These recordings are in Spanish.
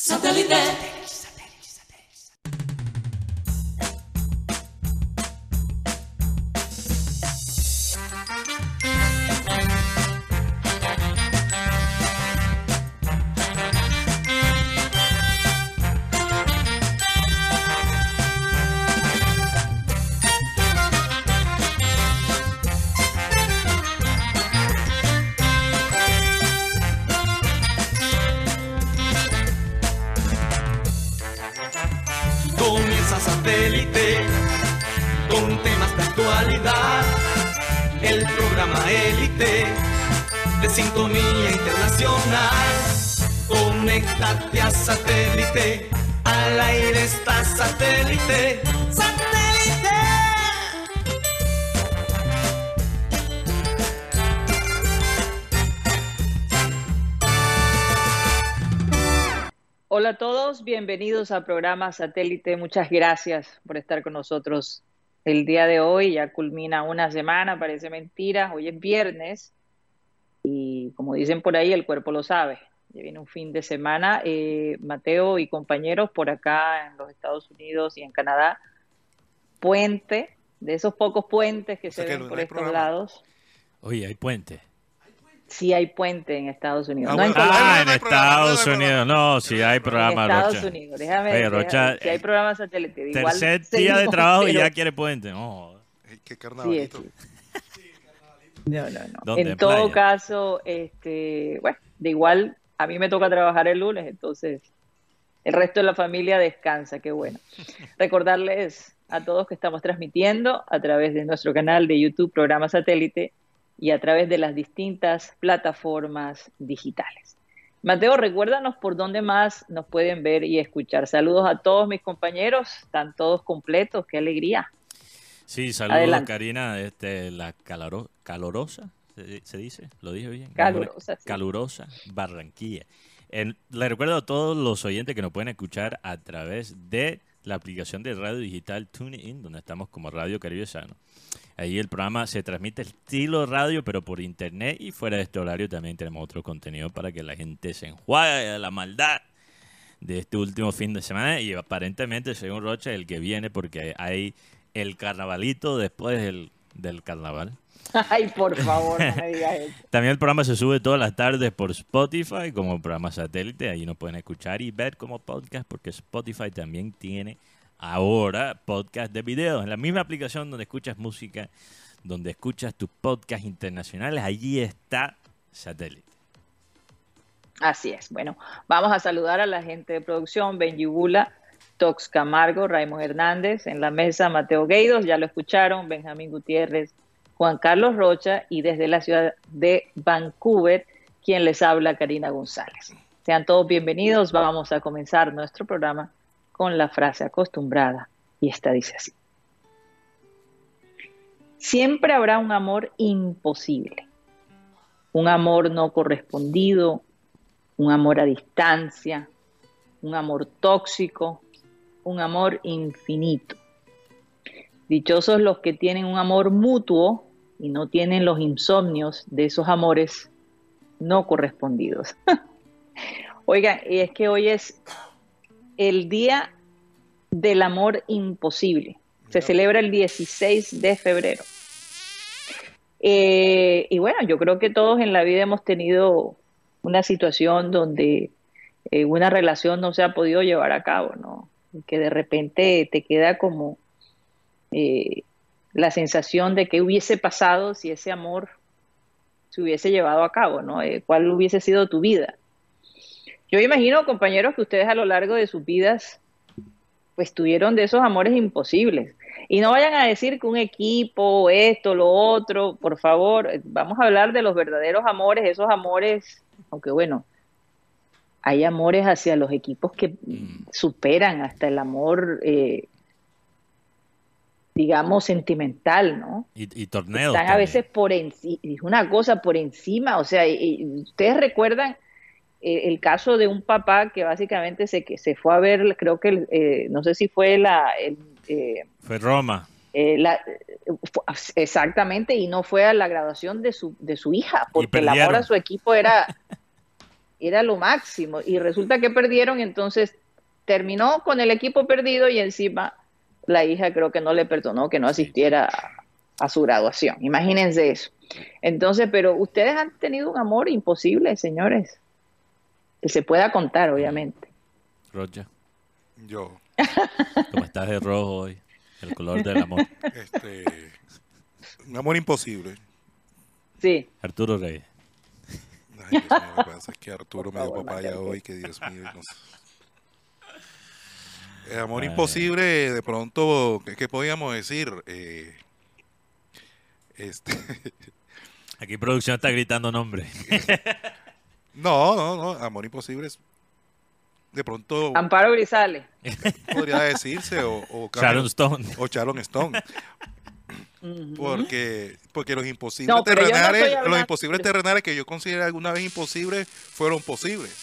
Satellite. Bienvenidos al programa Satélite. Muchas gracias por estar con nosotros el día de hoy. Ya culmina una semana, parece mentira. Hoy es viernes y como dicen por ahí, el cuerpo lo sabe. Ya viene un fin de semana. Eh, Mateo y compañeros por acá en los Estados Unidos y en Canadá. Puente, de esos pocos puentes que O sea se que ven no por estos programa. lados. Oye, hay puente. Sí hay puente en Estados Unidos. Ah, no en. Ah, no en hay programa, no hay Estados programa. Unidos. No, sí hay en programa, Estados Rocha. Unidos. Déjame, Oye, déjame- Rocha, si hay eh, programa satélite. Igual Tercer día de trabajo y pero- ya quiere puente. No, qué Sí, carnavalito. sí. No, no, no. ¿Dónde? En ¿En todo playa? caso, este, bueno, de igual a mí me toca trabajar el lunes, entonces el resto de la familia descansa, qué bueno. Recordarles a todos que estamos transmitiendo a través de nuestro canal de YouTube, programa satélite, y a través de las distintas plataformas digitales. Mateo, recuérdanos por dónde más nos pueden ver y escuchar. Saludos a todos mis compañeros, están todos completos, qué alegría. Sí, saludos, Adelante. Karina. Este, la caloro- calorosa, ¿se, se dice? ¿Lo dije bien? Calurosa, sí. Calurosa Barranquilla. En- le recuerdo a todos los oyentes que nos pueden escuchar a través de la aplicación de radio digital TuneIn, donde estamos como Radio Caribe Sano. Ahí el programa se transmite estilo radio, pero por internet y fuera de este horario también tenemos otro contenido para que la gente se enjuague de la maldad de este último fin de semana y aparentemente, según Rocha, el que viene porque hay el carnavalito después del, del carnaval. Ay, por favor, no me digas eso. También el programa se sube todas las tardes por Spotify como programa satélite. Ahí nos pueden escuchar y ver como podcast porque Spotify también tiene ahora podcast de videos. En la misma aplicación donde escuchas música, donde escuchas tus podcasts internacionales, allí está satélite. Así es. Bueno, vamos a saludar a la gente de producción, Benji Bula, Tox Camargo, Raymond Hernández, en la mesa Mateo Gueidos, ya lo escucharon, Benjamín Gutiérrez, Juan Carlos Rocha y desde la ciudad de Vancouver, quien les habla, Karina González. Sean todos bienvenidos, vamos a comenzar nuestro programa con la frase acostumbrada y esta dice así. Siempre habrá un amor imposible, un amor no correspondido, un amor a distancia, un amor tóxico, un amor infinito. Dichosos los que tienen un amor mutuo y no tienen los insomnios de esos amores no correspondidos. Oigan, y es que hoy es el día del amor imposible. Se celebra el 16 de febrero. Eh, y bueno, yo creo que todos en la vida hemos tenido una situación donde eh, una relación no se ha podido llevar a cabo, ¿no? Que de repente te queda como eh, la sensación de que hubiese pasado si ese amor se hubiese llevado a cabo, ¿no? Eh, ¿Cuál hubiese sido tu vida? Yo imagino, compañeros, que ustedes a lo largo de sus vidas pues tuvieron de esos amores imposibles. Y no vayan a decir que un equipo, esto, lo otro, por favor, eh, vamos a hablar de los verdaderos amores, esos amores, aunque bueno, hay amores hacia los equipos que Mm. superan hasta el amor, eh, digamos, sentimental, ¿no? Y, y torneos. Están a veces por encima, una cosa por encima, o sea, y- y ustedes recuerdan eh, el caso de un papá que básicamente se, que se fue a ver, creo que, eh, no sé si fue la, el, eh, Fue Roma. eh, la- fu- exactamente, y no fue a la graduación de su, de su hija, porque el amor a su equipo era, era lo máximo. Y resulta que perdieron, entonces terminó con el equipo perdido y encima la hija creo que no le perdonó que no asistiera a, su graduación. Imagínense eso. Entonces, pero ustedes han tenido un amor imposible, señores. Que se pueda contar, obviamente. Roger. Yo. Como estás de rojo hoy. El color del amor. Este, un amor imposible. Sí. Arturo Reyes. Ay, Dios mío, lo que pasa es que Arturo me dio papaya hoy, que Dios mío. no sé. El amor Ay. imposible, de pronto, ¿qué, qué podíamos decir? Eh, este, Aquí producción está gritando nombre. no, no, no, amor imposible es, de pronto Amparo Grisales. podría decirse, o, o Sharon Stone. o Sharon Stone, porque, porque los imposibles No, no terrenales, los imposibles terrenales que yo consideré alguna vez imposibles, fueron posibles.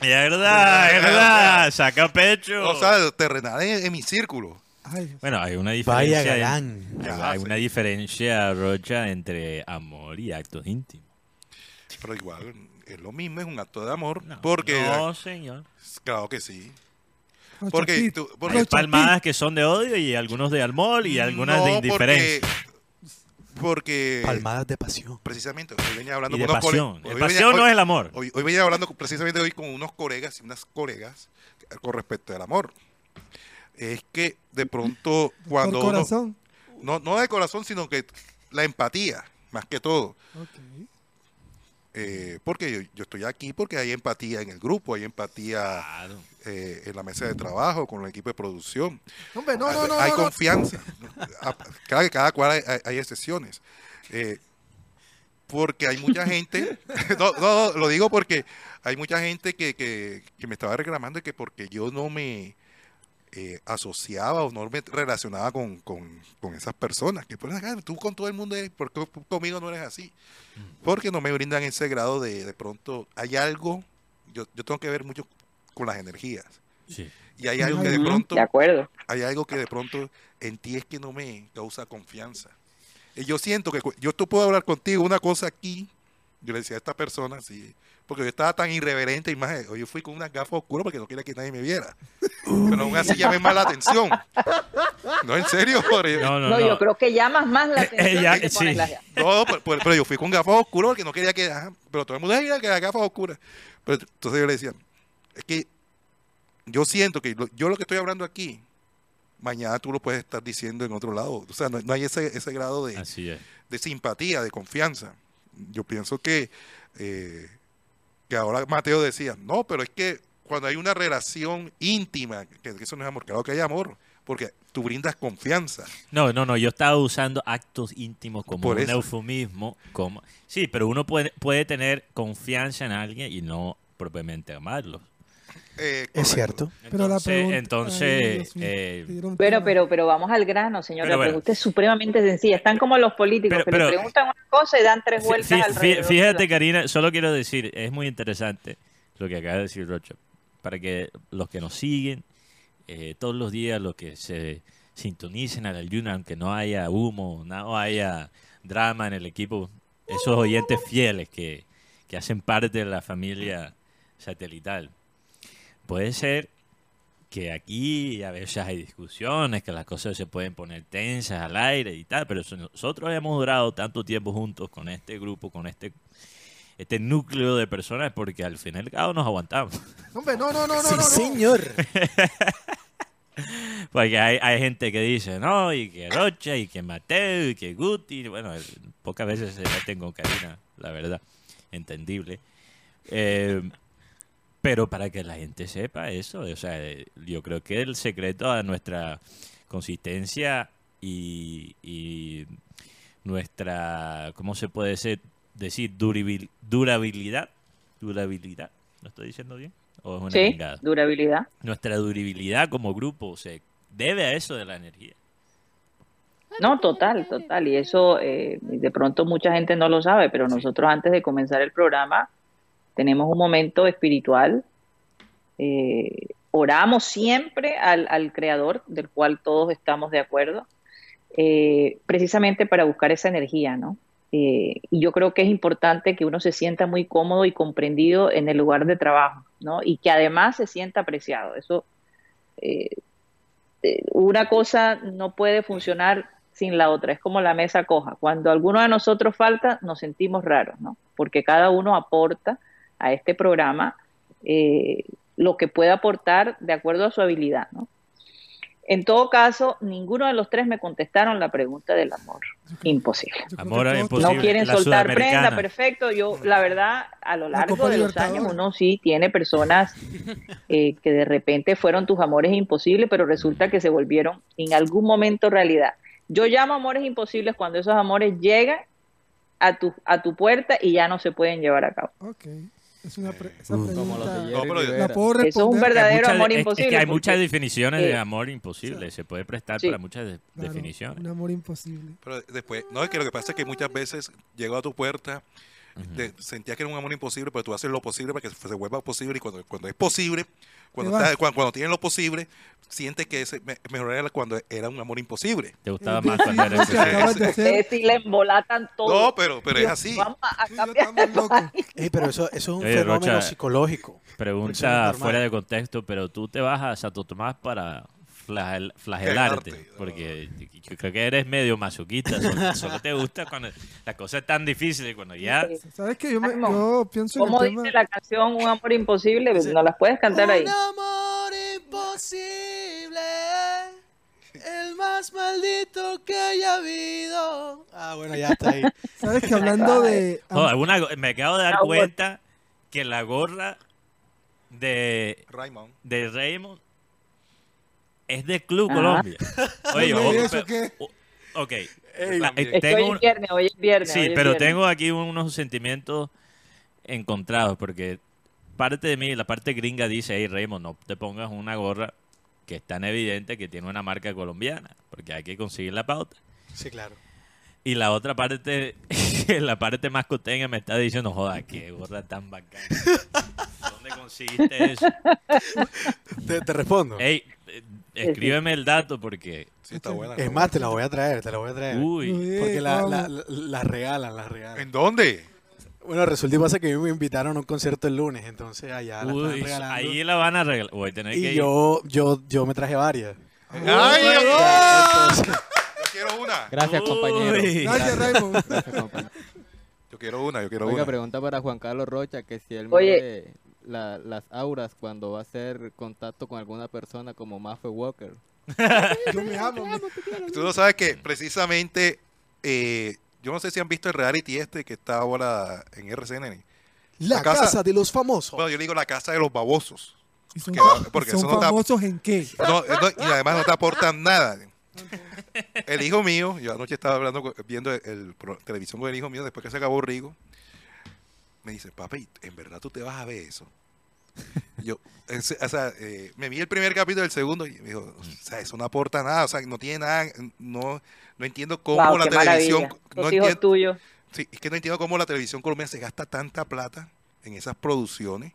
Es verdad, es verdad. Saca pecho. O sea, terrenales en mi círculo. Ay, bueno, hay una vaya diferencia. galán. Hay, una diferencia, Rocha, entre amor y actos íntimos. Pero igual, es lo mismo, es un acto de amor. No, porque, no, señor. claro que sí. Porque, tú- porque Hay palmadas que son de odio y algunos de amor y algunas no, de indiferencia. Porque, Palmadas de pasión. precisamente hoy venía hablando Y de con unos pasión. El hoy pasión venía- no hoy- es el amor. Hoy, hoy venía hablando con- precisamente hoy con unos colegas y unas colegas con respecto al amor. Es que de pronto cuando Por uno- corazón. no, no de corazón, sino que la empatía, más que todo. Ok. Eh, porque yo, yo estoy aquí porque hay empatía en el grupo, hay empatía Claro. eh, en la mesa de trabajo, con el equipo de producción. Hombre, no, no, no. hay confianza. A- cada, cada cual hay, hay- hay excepciones. Eh, porque hay mucha gente, no, no, lo digo porque hay mucha gente que, que, que me estaba reclamando que porque yo no me eh, asociaba o no me relacionaba con, con, con esas personas, que por acá, tú con todo el mundo, eres, ¿por qué conmigo no eres así? Porque no me brindan ese grado de, de pronto, hay algo, yo, yo tengo que ver mucho con las energías, Sí. y hay algo que de pronto De acuerdo. hay algo que de pronto en ti es que no me causa confianza. Y yo siento que yo tú puedo hablar contigo una cosa aquí, yo le decía a esta persona, sí, porque yo estaba tan irreverente y más, eh, yo fui con unas gafas oscuras porque no quería que nadie me viera. Pero aún así llamé más la atención. No, en serio, no, No, no, No, no. yo creo que llamas más la atención. que te pones sí. las- pero, pero- pero yo fui con gafas oscuras porque no quería que, ajá, pero todo el mundo decía que las gafas oscuras. Pero entonces yo le decía, es que yo siento que lo- yo lo que estoy hablando aquí, mañana tú lo puedes estar diciendo en otro lado. O sea, no, no hay ese, ese grado de, es. de simpatía, de confianza. Yo pienso que, eh, que ahora Mateo decía, no, pero es que cuando hay una relación íntima, que, que eso no es amor, claro que hay amor, porque tú brindas confianza. No, no, no, yo estaba usando actos íntimos como Por un eso. eufemismo. Como... Sí, pero uno puede, puede tener confianza en alguien y no propiamente amarlo. Eh, Es cierto. Pero la Entonces, pregunta- entonces, Ay, eh, Pero, pero, pero vamos al grano, señor. Pero La bueno. pregunta es supremamente sencilla. Están como los políticos Pero- que le preguntan una cosa y dan tres vueltas fí- alrededor. fí- de Fíjate, la- Karina, solo quiero decir, es muy interesante lo que acaba de decir Rocha, para que los que nos siguen eh, todos los días, los que se sintonicen al ayuno, aunque no haya humo, no haya drama en el equipo, esos oyentes fieles que, que hacen parte de la familia satelital. Puede ser que aquí a veces hay discusiones, que las cosas se pueden poner tensas al aire y tal, pero nosotros hemos durado tanto tiempo juntos con este grupo, con este este núcleo de personas, porque al final y cabo nos aguantamos. Hombre, no, no, no, no. Sí, no, no. señor. Porque hay, hay gente que dice, no, y que Rocha, y que Mateo, y que Guti. Bueno, pocas veces se meten con Karina, la verdad. Entendible. Eh, pero para que la gente sepa eso, o sea, eh, yo creo que el secreto a nuestra consistencia y, y nuestra, ¿cómo se puede decir? decir durabil- durabilidad? Durabilidad, ¿lo estoy diciendo bien? ¿O es una Sí, durabilidad. nuestra durabilidad como grupo se debe a eso de la energía. No, total, total. Y eso eh, de pronto mucha gente no lo sabe, pero nosotros antes de comenzar el programa tenemos un momento espiritual. eh, oramos siempre al, al Creador, del cual todos estamos de acuerdo, eh, precisamente para buscar esa energía, ¿no? Eh, y yo creo que es importante que uno se sienta muy cómodo y comprendido en el lugar de trabajo, ¿no? Y que además se sienta apreciado. Eso, una cosa no puede funcionar sin la otra, es como la mesa coja. Cuando alguno de nosotros falta, nos sentimos raros, ¿no? Porque cada uno aporta a este programa eh, lo que puede aportar de acuerdo a su habilidad, ¿no? En todo caso, ninguno de los tres me contestaron la pregunta del amor. Imposible. Amor imposible. No quieren la soltar prenda, perfecto. Yo, la verdad, a lo La largo de los años, uno sí tiene personas eh, que de repente fueron tus amores imposibles, pero resulta que se volvieron en algún momento realidad. Yo llamo amores imposibles cuando esos amores llegan a tu, a tu puerta y ya no se pueden llevar a cabo. Ok. Es una pre- esa Uh. Como los de pregunta. No, pero- La Rivera. puedo Eso es un verdadero Muchas- amor es- es imposible. que hay porque, muchas definiciones de eh, amor imposible. Se puede prestar Sí. para muchas de- Claro, definiciones. Un amor imposible. Pero después, no, es que lo que pasa es que muchas veces llegó a tu puerta, Ujú. te sentías que era un amor imposible, pero tú haces lo posible para que se vuelva posible y cuando, cuando es posible, cuando, está- cuando, cuando tienes lo posible, sientes que ese me- mejor era cuando era un amor imposible. Te gustaba Es más cuando era imposible. sí le embolatan todo. No, pero, pero es así. Vamos a cambiar. Ey, pero eso, eso es un Oye, fenómeno Rocha, psicológico. Es Pregunta fuera de contexto, pero tú te vas a Santo Tomás para flagel- flagelarte, no. porque yo creo que eres medio masoquista, solo, solo te gusta cuando la cosa es tan difícil cuando ya... ¿Sabes qué? Yo, me, yo pienso en ¿Cómo dice tema. la canción Un amor imposible? ¿No las puedes cantar ahí? Un amor imposible, el más maldito que haya habido. Ah, bueno, ya está ahí. ¿Sabes que hablando de. Joder, una go- me acabo de dar cuenta que la gorra de, Raymond. de Raymond es de Club Ajá. Colombia. Oye, ojo, ¿eso pero- qué? ok. Ey, La- eh, hoy un- viernes, hoy es viernes. Sí, hoy es pero viernes. tengo aquí unos sentimientos encontrados porque parte de mí, la parte gringa dice, hey Raymond, no te pongas una gorra que es tan evidente que tiene una marca colombiana, porque hay que conseguir la pauta. Sí, claro. Y la otra parte, la parte más costeña me está diciendo, joda, qué gorra tan bacana. ¿Dónde conseguiste eso? Te, te respondo. Ey, eh, escríbeme el dato porque, Sí, está buena. es más, te la voy a traer, te la voy a traer. uy, Porque la, ¿cómo? la, regalan, las regalan. ¿En dónde? Bueno, resulta y pasa que a mí me invitaron a un concierto el lunes, entonces allá la están uy, regalando. ahí la van a regalar. Voy a tener que y ir. yo, yo, yo me traje varias. ¡Ay, Entonces, yo quiero una! Gracias, Uy. compañero. Gracias, Raymond. Gracias, compañero. Yo quiero una, yo quiero Oiga, una. pregunta para Juan Carlos Rocha, que si él Oye. La- las auras cuando va a hacer contacto con alguna persona como Maffe Walker. Yo me amo. me- Tú no sabes que precisamente, eh, yo no sé si han visto el reality este que está ahora en RCN. la La casa- casa de los famosos. Bueno, yo le digo la casa de los babosos. y son, Porque- porque son eso no está- famosos en qué? No, no, y además no te aportan nada. El hijo mío, yo anoche estaba hablando, viendo el, el pro- televisión con el hijo mío después que se acabó Rigo. Me dice, papi, ¿en verdad tú te vas a ver eso? Yo, o sea, eh, me vi el primer capítulo del segundo y me dijo, o sea, eso no aporta nada, o sea, no tiene nada, no, no entiendo cómo Wow, la televisión, no hijos entiendo, tuyos. sí, es que no entiendo cómo la televisión colombiana se gasta tanta plata en esas producciones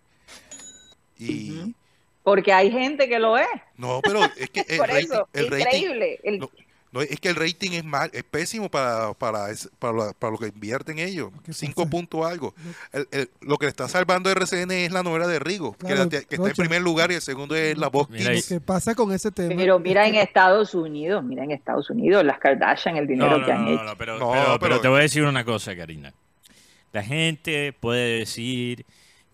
y. Porque hay gente que lo es. no, pero es que el Por rating, eso, el rating, increíble. El- no, no, es que el rating es mal, es pésimo para, para, para, lo- para lo que invierten ellos. ¿Qué Cinco puntos algo. El- el- lo que le está salvando RCN es la novela de Rigo, que, Claro, la- que está en primer lugar y el segundo es La Voz Mira Lo que pasa con ese tema. Pero mira en que- Estados Unidos, mira en Estados Unidos, las Kardashian, el dinero No, no, que han no, hecho. no, pero, No, pero- pero pero- te voy a decir una cosa, Karina. La gente puede decir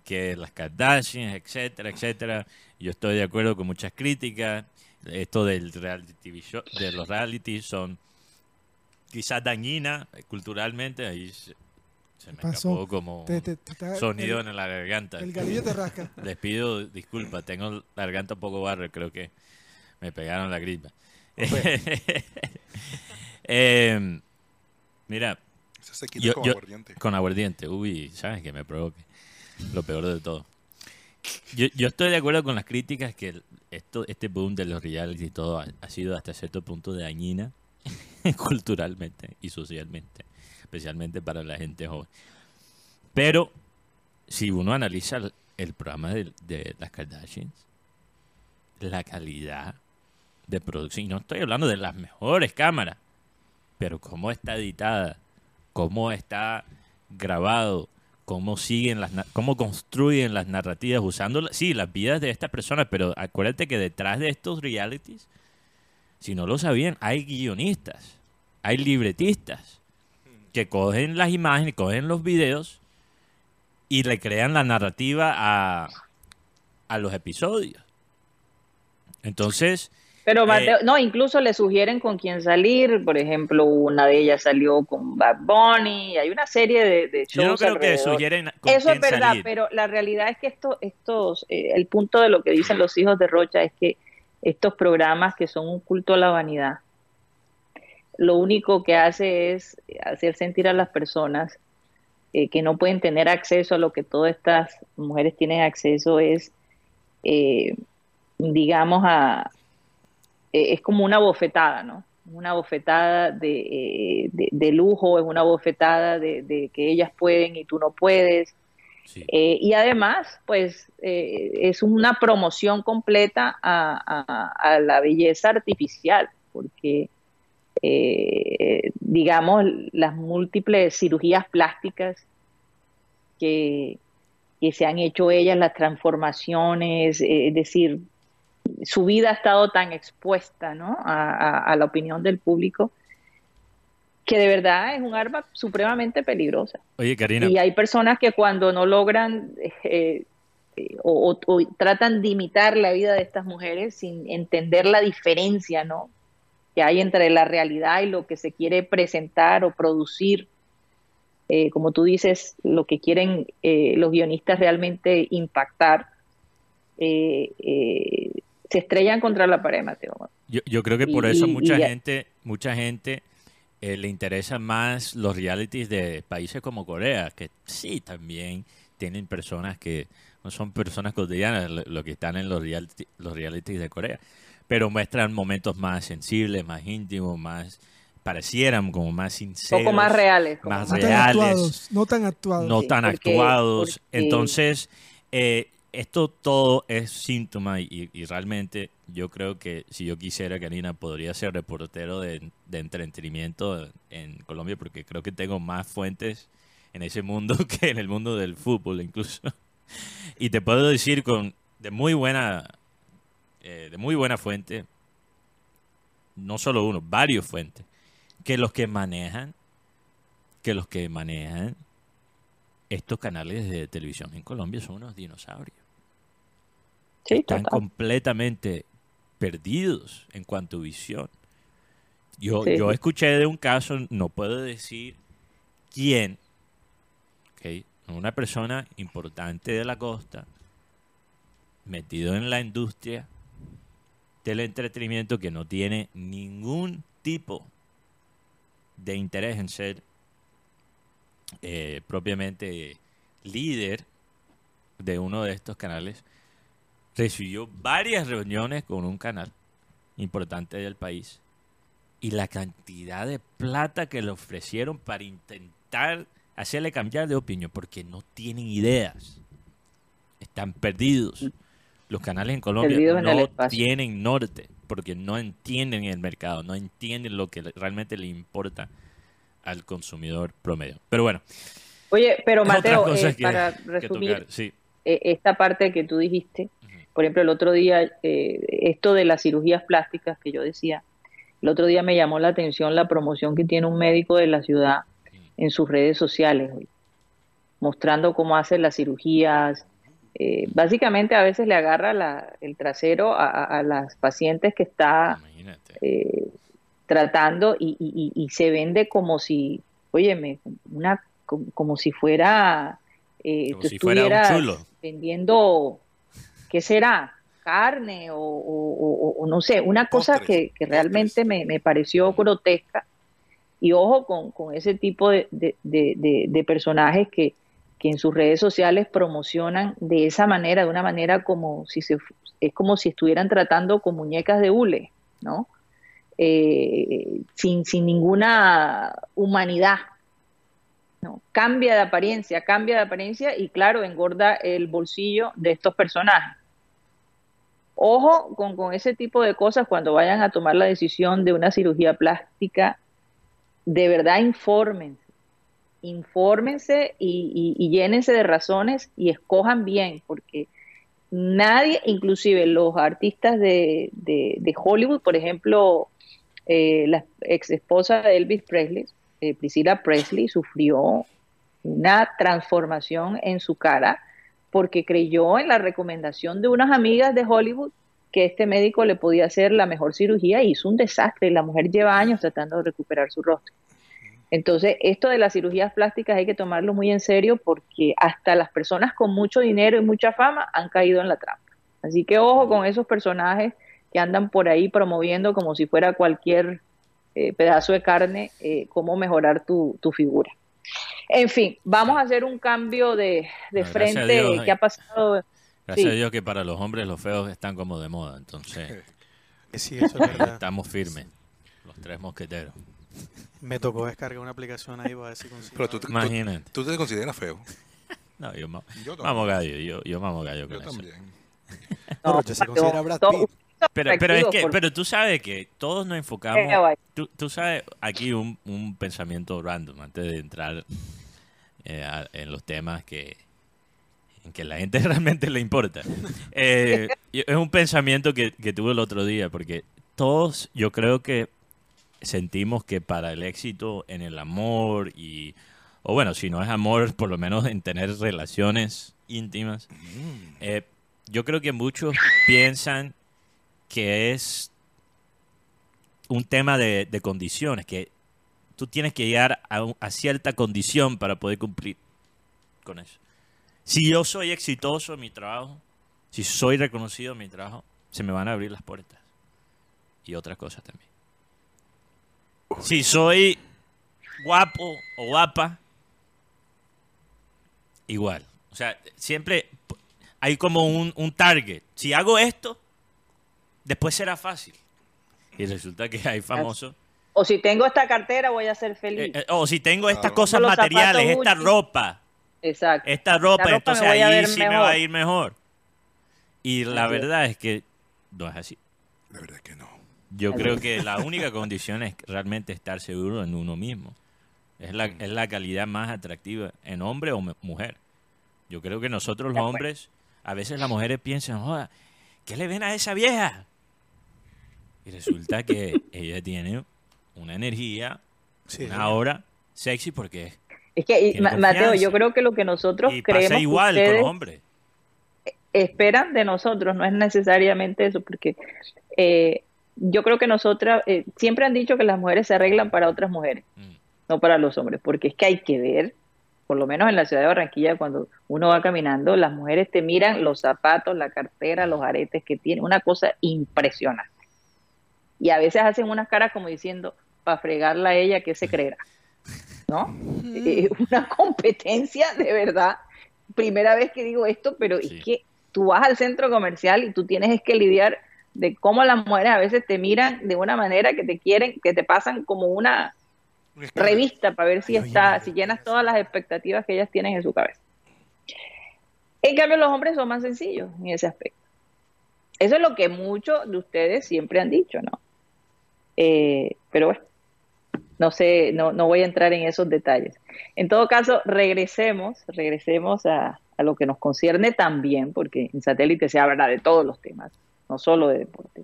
que las Kardashians, etcétera, etcétera. Yo estoy de acuerdo con muchas críticas. Esto del reality show, de los reality son quizás dañinas culturalmente. Ahí se, se me Pasó. escapó como te- te- te- te- sonido el, en la garganta. el galillo te rasca. Les pido disculpas, tengo la garganta un poco barro, creo que me pegaron la gripa. Em, mira, Ese se quita Yo- con yo- aguardiente. con aguardiente, uy, ¿sabes que me provoque? Lo peor de todo. Yo, yo estoy de acuerdo con las críticas que esto, este boom de los reality y todo ha, sido hasta cierto punto dañina culturalmente y socialmente, especialmente para la gente joven. Pero si uno analiza el, programa de, de las Kardashians, la calidad de producción, y no estoy hablando de las mejores cámaras, pero cómo está editada, cómo está grabado, cómo siguen las, cómo construyen las narrativas usando, sí, las vidas de estas personas, pero acuérdate que detrás de estos realities, si no lo sabían, hay guionistas, hay libretistas que cogen las imágenes, cogen los videos y le crean la narrativa a, a los episodios. Entonces, Pero Eh, Mateo, no, incluso le sugieren con quién salir. Por ejemplo, una de ellas salió con Bad Bunny. Hay una serie de, de yo shows creo que alrededor. sugieren con Eso es verdad, salir. pero la realidad es que esto, estos, eh, el punto de lo que dicen los hijos de Rocha es que estos programas que son un culto a la vanidad, lo único que hace es hacer sentir a las personas eh, que no pueden tener acceso a lo que todas estas mujeres tienen acceso es, eh, digamos, a, eh, es como una bofetada, ¿no? Una bofetada de, eh, de- de lujo, es una bofetada de, de que ellas pueden y tú no puedes. Sí. Eh, y además, pues es una promoción completa a, a- a la belleza artificial, porque, digamos, las múltiples cirugías plásticas que, que se han hecho ellas, las transformaciones, eh, es decir, su vida ha estado tan expuesta ¿no? a, a- a la opinión del público que de verdad es un arma supremamente peligrosa. Oye, Karina, Y hay personas que cuando no logran eh, eh, o, o- o tratan de imitar la vida de estas mujeres sin entender la diferencia ¿no? que hay entre la realidad y lo que se quiere presentar o producir. Eh, como tú dices, lo que quieren los guionistas realmente impactar, eh, eh, se estrellan contra la pared, Mateo. yo, yo creo que por y- eso y- mucha y gente, mucha gente eh, le interesa más los realities de países como Corea, que sí también tienen personas que no son personas cotidianas lo, que están en los reality, los realities de Corea, pero muestran momentos más sensibles, más íntimos, más parecieran como más Un sinceros, poco más reales. más No tan reales. actuados. No tan actuados. no Sí, tan porque- actuados. porque- Entonces, eh, esto todo es síntoma y, realmente yo creo que si yo quisiera, Karina, podría ser reportero de, de entretenimiento en Colombia porque creo que tengo más fuentes en ese mundo que en el mundo del fútbol incluso. Y te puedo decir con de muy buena eh, de muy buena fuente, no solo uno, varios fuentes, que los que manejan que los que manejan estos canales de televisión en Colombia son unos dinosaurios. Sí, Están total. completamente perdidos en cuanto a visión. Yo, Sí. yo escuché de un caso, no puedo decir quién, ¿ok? una persona importante de la costa, metido en la industria del entretenimiento que no tiene ningún tipo de interés en ser eh, propiamente líder de uno de estos canales, recibió varias reuniones con un canal importante del país y la cantidad de plata que le ofrecieron para intentar hacerle cambiar de opinión porque no tienen ideas. Están perdidos. Los canales en Colombia Perdidos no tienen norte porque no entienden el mercado, no entienden lo que realmente le importa al consumidor promedio. Pero bueno, Oye, pero Mateo, eh, que- para resumir sí. eh, esta parte que tú dijiste. Por ejemplo, el otro día, eh, esto de las cirugías plásticas que yo decía, el otro día me llamó la atención la promoción que tiene un médico de la ciudad en sus redes sociales, mostrando cómo hace las cirugías. Eh, básicamente a veces le agarra la- el trasero a, las pacientes que está eh, tratando y, y- se vende como si, óyeme, una, como, como si fuera, eh, Como si fuera un estuvieras chulo. vendiendo, ¿qué será? Carne o, o- o- o no sé, una cosa que, que realmente me, me pareció grotesca. Y ojo con, con ese tipo de, de- de- de- de personajes que, que en sus redes sociales promocionan de esa manera, de una manera como si se, es como si estuvieran tratando con muñecas de hule, ¿no? Eh, sin, sin ninguna humanidad. ¿no? Cambia de apariencia, cambia de apariencia y claro, engorda el bolsillo de estos personajes. Ojo con, con ese tipo de cosas cuando vayan a tomar la decisión de una cirugía plástica, de verdad infórmense, infórmense y, y- llénense de razones y escojan bien, porque nadie, inclusive los artistas de, de- de Hollywood, por ejemplo, eh, la ex esposa de Elvis Presley, eh, Priscilla Presley, sufrió una transformación en su cara porque creyó en la recomendación de unas amigas de Hollywood que este médico le podía hacer la mejor cirugía y hizo un desastre. y La mujer lleva años tratando de recuperar su rostro. Entonces, esto de las cirugías plásticas hay que tomarlo muy en serio porque hasta las personas con mucho dinero y mucha fama han caído en la trampa. Así que ojo con esos personajes que andan por ahí promoviendo como si fuera cualquier eh, pedazo de carne eh, cómo mejorar tu, tu figura. En fin, vamos a hacer un cambio de, frente Dios, que ha pasado. Gracias Sí. a Dios que para los hombres los feos están como de moda, entonces Eh, Sí, eso es verdad. estamos firmes. Los tres mosqueteros. Me tocó descargar una aplicación ahí para ver si consigo. Pero tú te, tú, Imagínate. tú te consideras feo. No, yo, Yo también. mamo gallo, yo, yo mamo gallo con Yo eso. también. No, Rocha se considera Brad Pitt. Pero, pero es que, por- pero tú sabes que todos nos enfocamos. Tú, tú sabes, aquí un, un pensamiento random antes de entrar eh, a- en los temas que, en que la gente realmente le importa. Eh, es un pensamiento que, que tuve el otro día, porque todos yo creo que sentimos que para el éxito en el amor y, o bueno, si no es amor, por lo menos en tener relaciones íntimas, eh, yo creo que muchos piensan que es un tema de, de condiciones, que tú tienes que llegar a, a cierta condición para poder cumplir con eso. Si yo soy exitoso en mi trabajo, si soy reconocido en mi trabajo, se me van a abrir las puertas. Y otras cosas también. Si soy guapo o guapa, igual. O sea, siempre hay como un, un target. Si hago esto, después será fácil. Y resulta que hay famosos. O si tengo esta cartera, voy a ser feliz. eh, eh, o si tengo estas cosas materiales, esta Gucci. ropa, Exacto. esta ropa, entonces ahí sí me va a ir mejor. Y la verdad es que no es así. La verdad es que no. Yo creo que la única condición es realmente estar seguro en uno mismo. Es la, es la calidad más atractiva en hombre o mu- mujer. Yo creo que nosotros los hombres, a veces las mujeres piensan, joda, ¿qué le ven a esa vieja? Y resulta que ella tiene una energía, Sí, una hora sexy porque Es que, Mateo, confianza. yo creo que lo que nosotros y creemos pasa que igual con ustedes los hombres. esperan de nosotros, no es necesariamente eso, porque eh, yo creo que nosotras, eh, siempre han dicho que las mujeres se arreglan para otras mujeres, Mm. no para los hombres, porque es que hay que ver, por lo menos en la ciudad de Barranquilla, cuando uno va caminando, las mujeres te miran los zapatos, la cartera, los aretes que tienen, una cosa impresionante. Y a veces hacen unas caras como diciendo, para fregarla a ella, ¿qué se creerá? ¿No? Eh, una competencia de verdad. Primera vez que digo esto, pero Sí. es que tú vas al centro comercial y tú tienes es que lidiar de cómo las mujeres a veces te miran de una manera que te quieren, que te pasan como una revista para ver si está, si llenas todas las expectativas que ellas tienen en su cabeza. En cambio, los hombres son más sencillos en ese aspecto. Eso es lo que muchos de ustedes siempre han dicho, ¿no? Eh, pero bueno, no sé, no, no voy a entrar en esos detalles. En todo caso, regresemos, regresemos a, a lo que nos concierne también, porque en satélite se habla de todos los temas, no solo de deporte.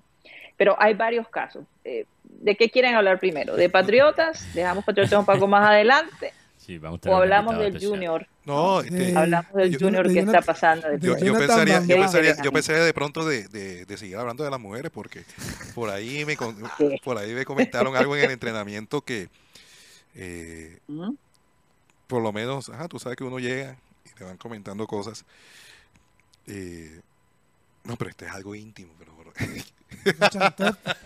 Pero hay varios casos. Eh, ¿De qué quieren hablar primero? ¿De Patriotas? ¿Dejamos Patriotas un poco más adelante? Sí, vamos a ¿O tener un hablamos del especial. Junior? No, este, Eh, Hablamos del yo- Junior de que está pasando. yo, pensaría, yo pensaría, yo Alejandro. pensaría de pronto de, de- de seguir hablando de las mujeres porque por ahí me por ahí me comentaron algo en el entrenamiento que eh, ¿Mm? por lo menos, ajá, tú sabes que uno llega y te van comentando cosas. eh, no, pero este es algo íntimo, pero.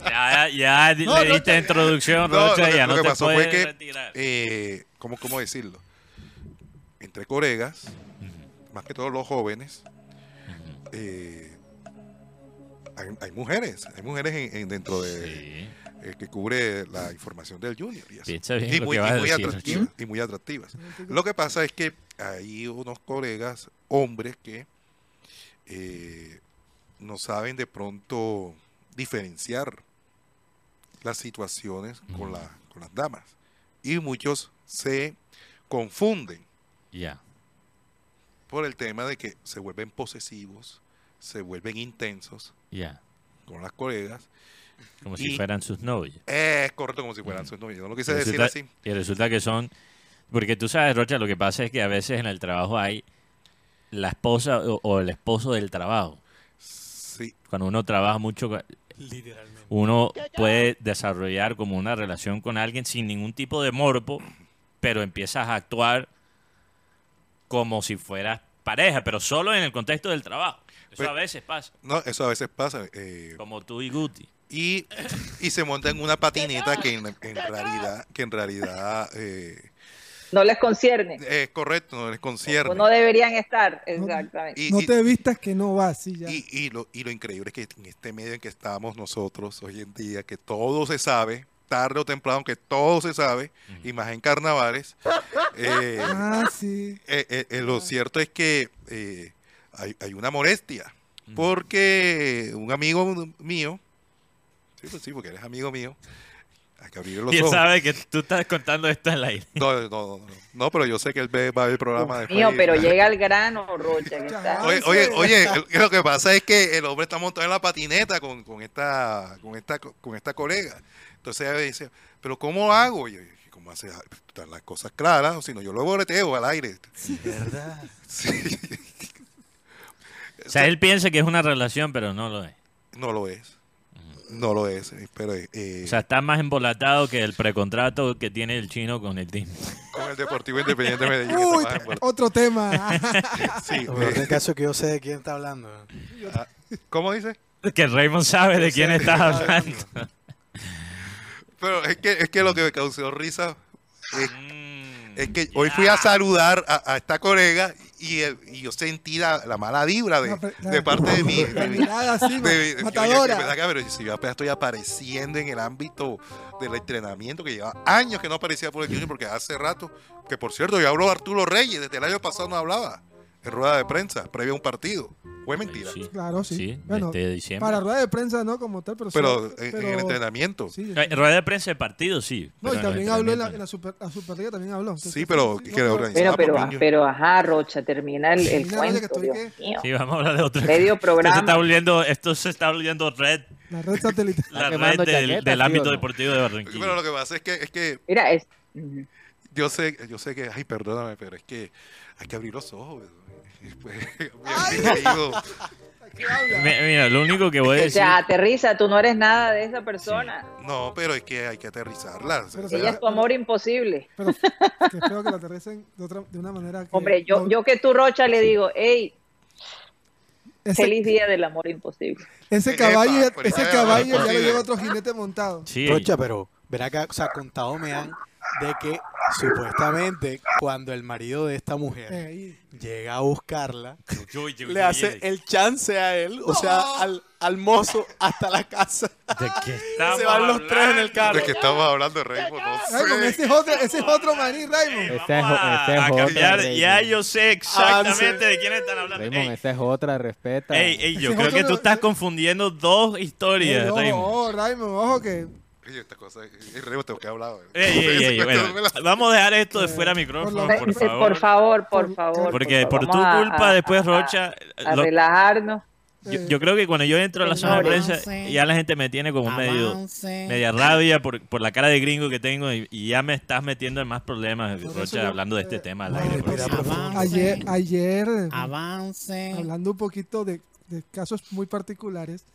Ya, ya No, le no, diste no, introducción, no, Rocha, lo que- ya lo no que te pasó fue que, eh, ¿cómo, ¿cómo decirlo? Entre colegas, más que todos los jóvenes, eh, hay, hay mujeres, hay mujeres en, en- dentro de Sí. eh, que cubre la información del Junior y, bien lo muy, que y muy decir, y muy atractivas. Lo que pasa es que hay unos colegas, hombres, que eh, no saben de pronto diferenciar las situaciones con, la, con las damas. Y muchos se confunden Ya. por el tema de que se vuelven posesivos, se vuelven intensos Ya. con las colegas. Como Y- si fueran sus novios. Es correcto como si fueran sus novios. No lo quise decir así. Y resulta que son. Porque tú sabes, Rocha, lo que pasa es que a veces en el trabajo hay la esposa o, o el esposo del trabajo. Sí, Cuando uno trabaja mucho, Literalmente. uno puede desarrollar como una relación con alguien sin ningún tipo de morbo, pero empiezas a actuar como si fueras pareja, pero solo en el contexto del trabajo. Eso Pues- a veces pasa, no, eso a veces pasa. eh, como tú y Guti. y, y se monta en una patineta que en, en realidad, que en realidad eh, No les concierne. es correcto, no les concierne. O no deberían estar, exactamente. Y- no y- te vistas que no vas, sí, ya. Y, y lo, y lo increíble es que en este medio en que estamos nosotros hoy en día, que todo se sabe, tarde o temprano, que todo se sabe, y más en carnavales, eh, Ah, sí. eh, eh, eh, lo cierto es que eh, hay, hay una molestia, porque un amigo mío, sí, pues sí, porque eres amigo mío, hay que abrir los Y él ojos. sabe que tú estás contando esto en el aire. No, no, no, no, no, pero yo sé que él ve, va a ver el programa después. Mío, pero llega al grano, Rocha. que está- Oye, oye, oye, el- lo que pasa es que el hombre está montado en la patineta con, con esta con esta con esta colega. Entonces ella dice, "¿Pero cómo hago?" Y yo, "¿Y ¿cómo hace? Están las cosas claras, o si no yo lo boleteo al aire. ¿Verdad? Sí. O sea, él piensa que es una relación, pero no lo es. No lo es. No lo es, pero eh, O sea, está más embolatado que el precontrato que tiene el chino con el team. con el Deportivo Independiente de Medellín. Uy, otro tema. Sí, peor eh, del caso es que yo sé de quién está hablando. ¿Cómo dice? Que Raymond sabe de quién estás quién está hablando. Pero es que es que lo que me causó risa es Mm, Es que hoy fui a saludar a, a esta colega y, el- y yo sentí la, la mala vibra de, de parte de mí. Mirada así, De- de- que, oye, matadora. acá, pero si yo apenas estoy apareciendo en el ámbito del entrenamiento, que lleva años que no aparecía por el Junior, porque hace rato, que por cierto, yo hablo de Arturo Reyes, desde el año pasado no hablaba en rueda de prensa, previo a un partido. Fue mentira. Sí. Claro, sí. Sí, bueno, este diciembre. para rueda de prensa no como tal, pero sí, Pero en, en pero- el entrenamiento. Sí, Eh, Rueda de prensa de partido, sí. no, pero y en también habló en la, en la, super, la Superliga, también habló. Entonces, Sí, pero sí, que no, pero, niño. pero ajá, Rocha, termina el, el cuento, Dios mío. Sí, vamos a hablar de otro. Medio Esto programa. se está volviendo, esto se está volviendo red, La red satelital. la red del, ¿sí ámbito no? deportivo de Barranquilla. Pero lo que pasa es que, es que Mira, es... yo sé, yo sé que, ay, perdóname, pero es que hay que abrir los ojos. Pues, Mi- Mira, lo único que voy a O decir. sea, aterriza, tú no eres nada de esa persona. No, pero es que hay que aterrizarla. Pero Ella es tu amor imposible. Pero que espero que la aterricen de, otra, de una manera que... Hombre, yo, no- yo que tú, Rocha, le digo, hey, ese, feliz día del amor imposible. ese caballo, ese ya, caballo ya lo lleva otro jinete montado. Sí, Rocha, pero verá que, o sea, contado me han de que supuestamente cuando el marido de esta mujer Eh, llega a buscarla, le hace el chance a él, o sea, al, al mozo hasta la casa. ¿De qué estamos Se van los tres en el carro. ¿De que estamos hablando Raymond? No Raymond, ese es otro, ese es otro maní, Raymond. Ese es, ese es a otro. Ya yo sé exactamente de quién están hablando. Raymond, Ey, esa es otra, respeta. ey, ey, yo Ese creo que tú estás confundiendo dos historias, Raymond. ojo, Raymond, ojo que... Oye, esta cosa, Raymond, tengo que hablar. Ey, ey, ey, bueno, vamos a dejar esto de fuera micrófono, por favor. Por favor, por favor. Porque por favor. tu culpa a- después, a- Rocha, A, lo- relajarnos. yo, yo creo que cuando yo entro a la zona de prensa, ya la gente me tiene como medio media rabia por, por la cara de gringo que tengo y, y ya me estás metiendo en más problemas, Rocha, yo- hablando de este eh, tema. al no, aire, por respira favor. profundo. Ayer, ayer Avance. hablando un poquito de, de casos muy particulares,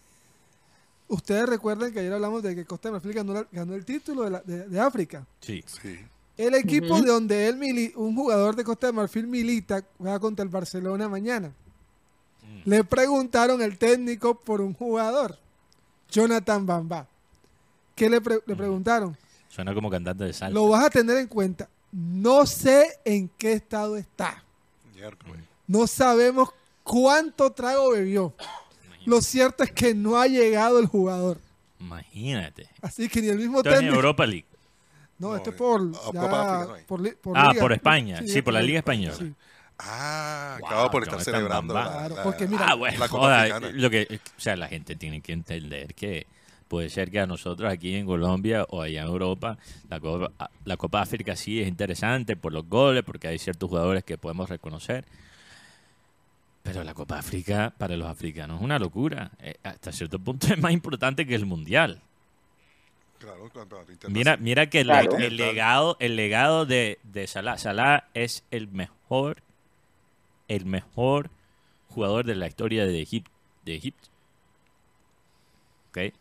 ustedes recuerdan que ayer hablamos de que Costa de Marfil ganó, la- ganó el título de, la- de- de África. Sí. Sí. El equipo de donde él, mili- un jugador de Costa de Marfil milita, juega contra el Barcelona mañana. Mm. Le preguntaron el técnico por un jugador, Jonathan Bamba. ¿Qué le, pre- le preguntaron? Suena como cantante de salsa. Lo vas a tener en cuenta. No sé en qué estado está. No sabemos cuánto trago bebió. Lo cierto es que no ha llegado el jugador. Imagínate. Así que ni el mismo Esto es en técnico. Europa League. No, No, esto es por, ya, Copa África no hay. por, li- Ah, liga. por España. Sí, por la Liga Española. Ah, Wow, acabo por estar celebrando. Bamba. la- Claro, la- porque mira, ah, bueno, la Copa joda, Africana. lo que, o sea, la gente tiene que entender que Puede ser que a nosotros aquí en Colombia o allá en Europa, la Copa, la Copa África sí es interesante por los goles, porque hay ciertos jugadores que podemos reconocer. Pero la Copa África para los africanos es una locura. Eh, hasta cierto punto es más importante que el Mundial. Claro, Mira, mira que el, Claro. el legado, el legado de, de Salah, Salah es el mejor, el mejor jugador de la historia de Egipto. De Egipto. ¿Ok?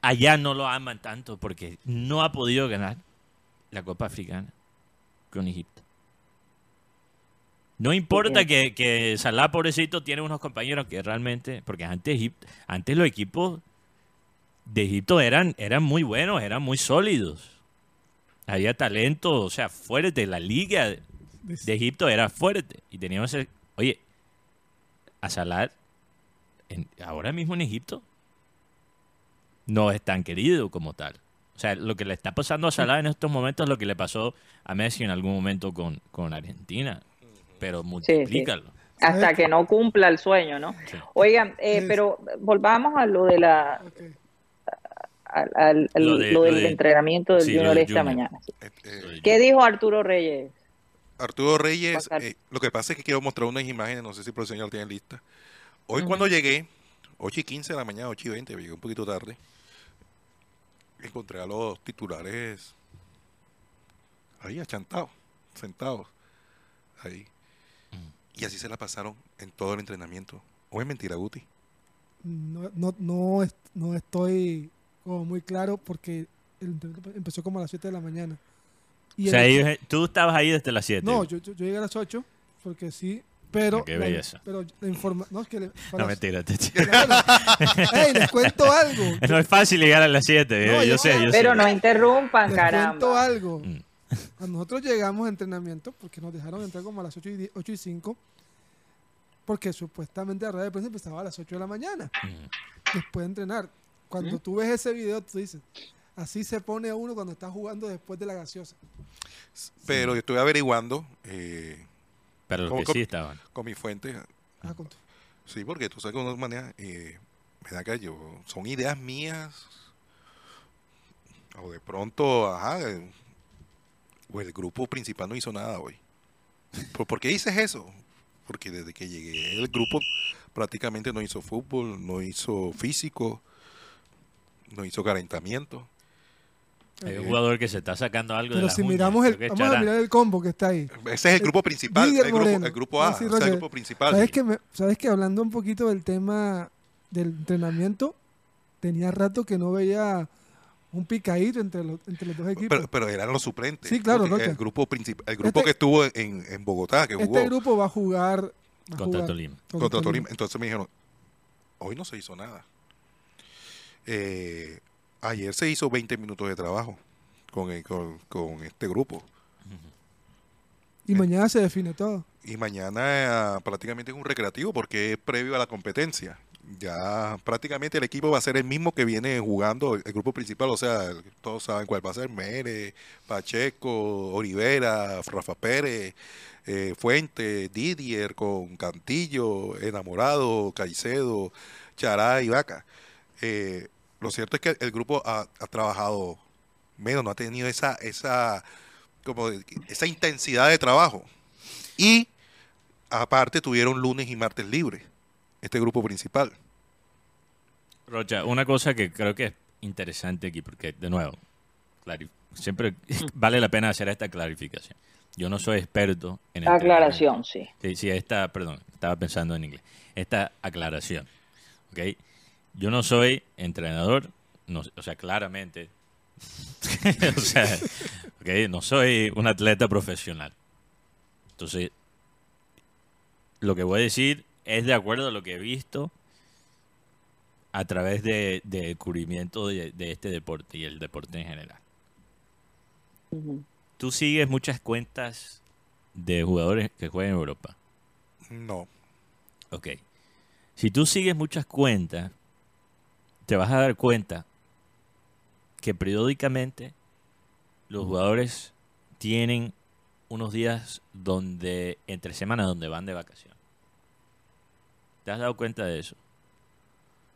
Allá no lo aman tanto porque no ha podido ganar la Copa Africana con Egipto. No importa que, que Salah, pobrecito, tiene unos compañeros que realmente, porque antes, Egipto, antes los equipos de Egipto eran, eran muy buenos, eran muy sólidos. Había talento, o sea, fuerte. La liga de Egipto era fuerte. Y teníamos ese- Oye, a Salah, en- ahora mismo en Egipto, no es tan querido como tal. O sea, lo que le está pasando a Salah en estos momentos es lo que le pasó a Messi en algún momento con, con Argentina. Pero multiplícalo. Hasta que no cumpla el sueño, ¿no? Sí. Oigan, eh, Sí. pero volvamos a lo de la al, al- al- Lo de- del de- entrenamiento del sí, Junior del esta Junior. mañana. Eh, eh, ¿Qué dijo Arturo Reyes? Arturo Reyes, eh, lo que pasa es que quiero mostrar unas imágenes, no sé si el profesor ya lo tiene lista. Hoy cuando llegué, 8 y 15 de la mañana, 8 y 20, llegué un poquito tarde, encontré a los titulares ahí achantados, sentados, ahí. Y así se la pasaron en todo el entrenamiento. O es mentira, Guti. No, no, no, no estoy como muy claro porque el entrenamiento empezó como a las 7 de la mañana. Y O sea, el- ellos- tú estabas ahí desde las 7. no, yo, yo, yo llegué a las 8 porque sí, pero, Qué la, belleza. pero la informa no es que le, No, para- mentira. te-. Ey, les cuento algo. No es fácil llegar a las 7. No, yo, yo- sé, yo Pero sé. no interrumpan, Les cuento caramba. algo. Mm. Cuando nosotros llegamos a entrenamiento, porque nos dejaron entrar como a las 8 y, 10 8 y 5, porque supuestamente la rueda de prensa empezaba a las 8 de la mañana, Mm. después de entrenar. Cuando tú ves ese video, tú dices, así se pone uno cuando está jugando después de la gaseosa. Pero yo estuve averiguando eh, Pero los ¿Cómo- que sí estaban. con mi fuente. Ah, con tu- Sí, porque tú sabes que uno maneja, eh, me da que yo, son ideas mías, o de pronto, ajá, o el grupo principal no hizo nada hoy. ¿Por, por qué dices eso? Porque desde que llegué el grupo prácticamente no hizo fútbol, no hizo físico, no hizo calentamiento. Hay un jugador que se está sacando algo de Pero las si uñas, miramos el, vamos a mirar el combo que está ahí. Ese es el grupo principal, el grupo, Moreno. el grupo A, Ah, sí, o sea, el grupo principal. ¿Sabes que, me- ¿Sabes que hablando un poquito del tema del entrenamiento, tenía rato que no veía un picadito entre los, entre los dos equipos? Pero, pero eran los suplentes. Sí, claro. El grupo principal, el grupo Este- que estuvo en, en Bogotá, que jugó este grupo va a jugar va Contra jugar Tolima. contra Tolima. Entonces me dijeron, hoy no se hizo nada. Eh, ayer se hizo 20 minutos de trabajo con, el- con, con este grupo. Y mañana se define todo. Y mañana eh, prácticamente es un recreativo porque es previo a la competencia. Ya prácticamente el equipo va a ser el mismo que viene jugando el, grupo principal. O sea, todos saben cuál va a ser. Mere, Pacheco, Olivera, Rafa Pérez, eh, Fuente, Didier con Cantillo, Enamorado, Caicedo, Chará y Vaca. Eh, lo cierto es que el grupo ha, ha trabajado menos, no ha tenido esa, esa, como esa intensidad de trabajo. Y aparte tuvieron lunes y martes libres, este grupo principal. Rocha, una cosa que creo que es interesante aquí, porque de nuevo, siempre vale la pena hacer esta clarificación. Yo no soy experto en el Aclaración, sí. Sí, sí, esta, perdón, estaba pensando en inglés. Esta aclaración, ¿ok? Yo no soy entrenador, no, o sea, claramente, o sea, ¿ok? No soy un atleta profesional. Entonces, lo que voy a decir es de acuerdo a lo que he visto a través de, de cubrimiento de, de este deporte y el deporte en general. Tú sigues muchas cuentas de jugadores que juegan en Europa. No, Ok. Si tú sigues muchas cuentas, te vas a dar cuenta que periódicamente los jugadores tienen unos días donde, entre semanas, donde van de vacación. ¿Te has dado cuenta de eso?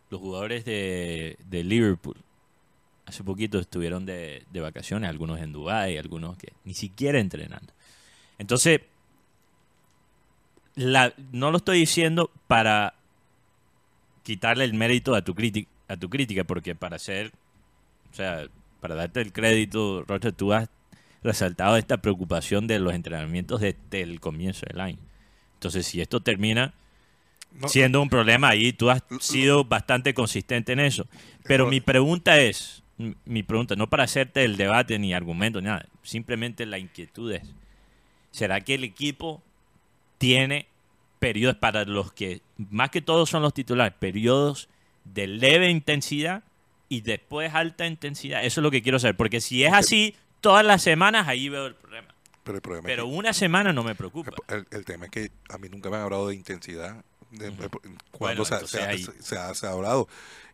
los jugadores de, Liverpool hace poquito estuvieron de, vacaciones, algunos en Dubái, algunos que ni siquiera entrenando. Entonces, no lo estoy diciendo para quitarle el mérito a tu, crítica a tu crítica, porque para hacer, o sea, para darte el crédito, Roger, tú has resaltado esta preocupación de los entrenamientos desde el comienzo del año. Entonces, si esto termina No, siendo un problema ahí, tú has sido bastante consistente en eso. Pero Ro- mi pregunta es, mi pregunta, no para hacerte el debate ni argumento, ni nada, simplemente la inquietud es, ¿será que el equipo tiene periodos para los que, más que todos son los titulares, periodos de leve intensidad y después alta intensidad? Eso es lo que quiero saber, porque si es así, todas las semanas ahí veo el problema. Pero el problema Pero es una semana no me preocupa. el, el tema es que a mí nunca me han hablado de intensidad. De, cuando Bueno, se, ha- entonces se ha- ahí- se- se ha, se ha hablado.